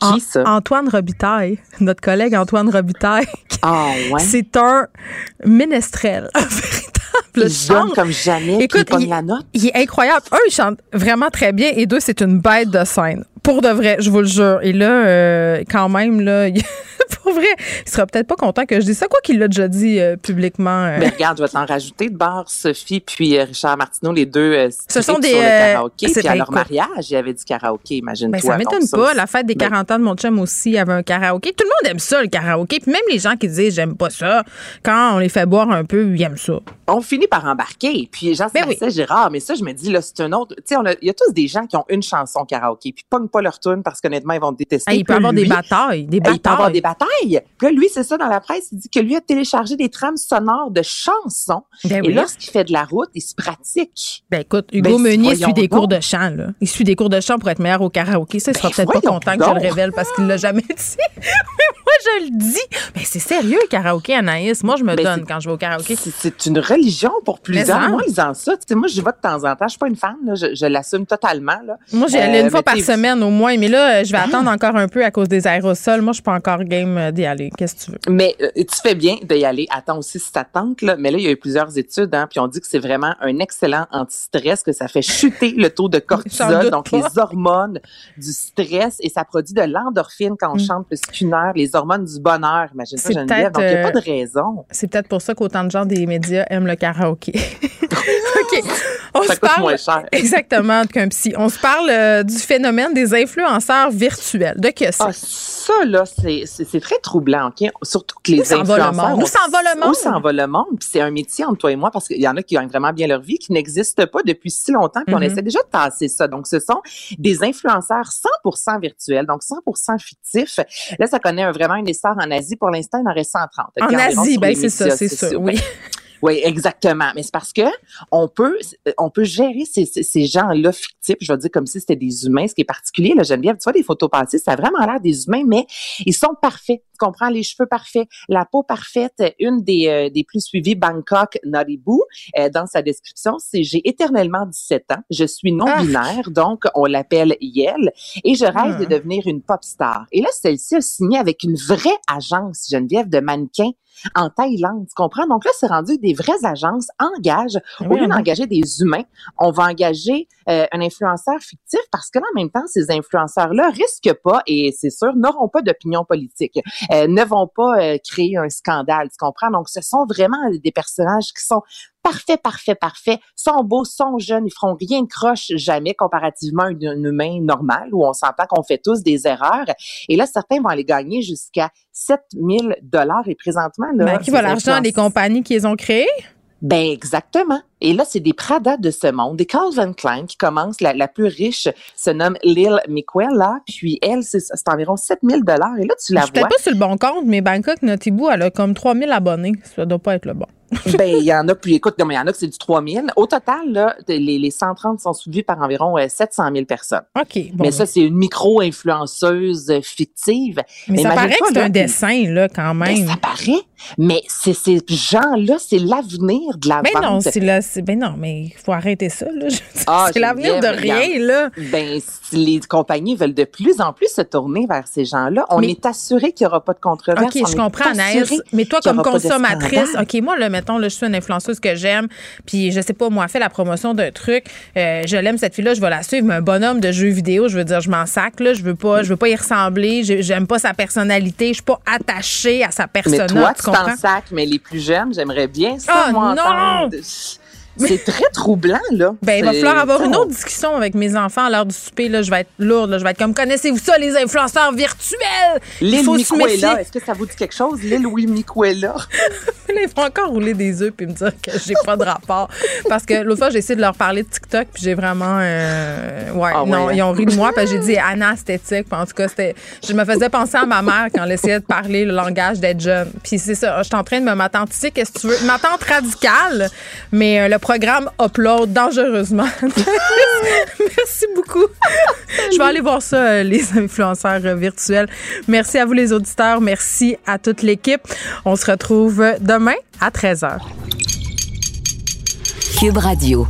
Qui, ça? Antoine Robitaille, notre collègue Antoine Robitaille. Ah, ouais. C'est un ménestrel, un véritable il chante comme jamais. Écoute, il, la note. il est incroyable. Un, il chante vraiment très bien, et deux, c'est une bête de scène. Pour de vrai, je vous le jure. Et là, euh, quand même, là, pour vrai, il sera peut-être pas content que je dise ça, quoi qu'il l'a déjà dit euh, publiquement. Euh. Mais regarde, je vais t'en rajouter de bord, Sophie puis Richard Martineau, les deux Ce sont des sur le karaoké. Puis à leur mariage, il y avait du karaoké, imagine-toi. Ben, ça m'étonne pas. La fête des 40 ans de mon chum aussi, il y avait un karaoké. Tout le monde aime ça, le karaoké. Puis même les gens qui disent j'aime pas ça, quand on les fait boire un peu, ils aiment ça. On finit par embarquer. Puis Jean-Sébastien oui. Gérard, mais ça, je me dis, là, c'est un autre. Tu sais, il y a tous des gens qui ont une chanson karaoké, puis pas leur tune parce qu'honnêtement, ils vont détester. Ah, il peut avoir lui, des batailles. Des batailles. Il peut avoir des batailles. Puis là, lui, c'est ça dans la presse, il dit que lui a téléchargé des trames sonores de chansons. Ben et oui. lorsqu'il fait de la route, il se pratique. Ben écoute, Hugo Ben, Meunier suit des donc. cours de chant, là. Il suit des cours de chant pour être meilleur au karaoké. Ça, il sera Ben, peut-être pas content que je le révèle parce qu'il l'a jamais dit. Mais moi, je le dis. Mais c'est sérieux, le karaoké, Anaïs. Moi, je me donne quand je vais au karaoké. C'est- une religion pour plusieurs. Ça. Moi, lisant ça, tu sais, moi, je vais de temps en temps. Je suis pas une fan, là. je, je l'assume totalement. Là. Moi, j'y allais Euh, une fois par t'es- semaine au moins, mais là, euh, je vais attendre encore un peu à cause des aérosols. Moi, je suis pas encore game euh, d'y aller. Qu'est-ce que tu veux? Mais euh, tu fais bien d'y aller. Attends aussi si ça tente, là. Mais là, il y a eu plusieurs études, hein, puis on dit que c'est vraiment un excellent anti-stress, que ça fait chuter le taux de cortisol, donc pas. les hormones du stress, et ça produit de l'endorphine quand on Mm. chante plus qu'une heure, les hormones du bonheur. Imagine ça, C'est Geneviève. peut-être, Donc, il n'y a euh, pas de raison. C'est peut-être pour ça qu'autant de gens des médias aiment le karaoké. OK. On Ça se coûte parle moins cher. exactement qu'un psy. On se parle euh, du phénomène des influenceurs virtuels. De que c'est? Ah, ça, là, c'est très troublant, OK? Surtout que les Où monde? Où s'en va le monde? Où s'en va le monde? Puis c'est un métier entre toi et moi parce qu'il y en a qui gagnent vraiment bien leur vie, qui n'existe pas depuis si longtemps, puis on Mhm. essaie déjà de tasser ça. Donc, ce sont des influenceurs 100% virtuels, donc 100% fictifs. Là, ça connaît un- vraiment un essor en Asie. Pour l'instant, il en reste 130. En OK, environ Asie, ben c'est ça, c'est ça, oui. Oui, exactement. Mais c'est parce que on peut, on peut gérer ces, ces, ces gens-là fictifs, je vais dire comme si c'était des humains. Ce qui est particulier, là, Geneviève, tu vois des photos passées, ça a vraiment l'air des humains, mais ils sont parfaits. Tu comprends? Les cheveux parfaits, la peau parfaite. Une des, euh, des plus suivies, Bangkok Naribu, euh, dans sa description, c'est j'ai éternellement 17 ans, je suis non-binaire, donc on l'appelle Yel, et je rêve de Hmm. devenir une pop star. Et là, celle-ci a signé avec une vraie agence, Geneviève, de mannequins en Thaïlande, tu comprends? Donc là, c'est rendu que des vraies agences engagent, au lieu Oui, d'engager des humains, on va engager euh, un influenceur fictif parce que là, en même temps, ces influenceurs-là risquent pas, et c'est sûr, n'auront pas d'opinion politique, euh, ne vont pas euh, créer un scandale, tu comprends? Donc, ce sont vraiment des personnages qui sont parfaits, parfaits, parfaits, sont beaux, sont jeunes, ils feront rien de croche jamais comparativement à un, un humain normal où on s'entend qu'on fait tous des erreurs. Et là, certains vont aller gagner jusqu'à 7000 dollars et présentement, là. Ben, qui va l'argent des compagnies qui les ont créées? Ben exactement. Et là, c'est des Prada de ce monde, des Calvin Klein qui commencent. La, la plus riche se nomme Lil Miquela, puis elle, c'est environ 7000 dollars. Et là, tu la Je suis peut-être vois. pas sur le bon compte, mais Bangkok Notibu, elle a comme 3000 abonnés. Ça doit pas être le bon. ben, il y en a, puis écoute, il y en a que c'est du 3000. Au total, là, les, les 130 sont suivis par environ euh, 700 000 personnes. OK. Bon, mais ça, c'est une micro-influenceuse euh, fictive. mais ça paraît que c'est un dessin, là, quand Ben, même. ça paraît, mais c'est ces gens-là, c'est l'avenir de la Ben vente. non, c'est là, c'est- ben non, mais il faut arrêter ça, là. Ah, c'est l'avenir de rien, là. Ben, les compagnies veulent de plus en plus se tourner vers ces gens-là. On Mais- est assuré qu'il n'y aura pas de controverse. OK, On je comprends, Anaïs. Mais toi, comme consommatrice. OK, moi, là, mettons, là, je suis une influenceuse que j'aime, puis je sais pas, moi, fait la promotion d'un truc, euh, je l'aime, cette fille-là, je vais la suivre, mais un bonhomme de jeux vidéo, je veux dire, je m'en sac, là, je veux pas, je veux pas y ressembler, je- j'aime pas sa personnalité, je suis pas attachée à sa Mais persona, toi, tu t'en comprends? sac, mais les plus jeunes, j'aimerais bien ça, Ah, moi, non! entendre. C'est très troublant, là. Ben, il va falloir avoir une autre discussion avec mes enfants à l'heure du souper. Là. Je vais être lourde. là. Je vais être comme, connaissez-vous ça, les influenceurs virtuels? Méfier. Miquela, est-ce que ça vous dit quelque chose? Lil Louis Miquela? Là, il faut encore rouler des œufs puis me dire que j'ai pas de rapport. Parce que l'autre fois, j'ai essayé de leur parler de TikTok puis j'ai vraiment. euh, ouais, Ah non, hein? ils ont ri de moi parce que j'ai dit anasthétique. Puis en tout cas, c'était. Je me faisais penser à ma mère quand elle essayait de parler le langage d'être jeune. Puis c'est ça, je suis en train de me m'attendre. Tu sais, qu'est-ce que tu veux? Ma tante radicale, mais euh, le programme upload dangereusement. Merci beaucoup. Je vais aller voir ça, euh, les influenceurs euh, virtuels. Merci à vous, les auditeurs. Merci à toute l'équipe. On se retrouve demain à 13h. Cube Radio.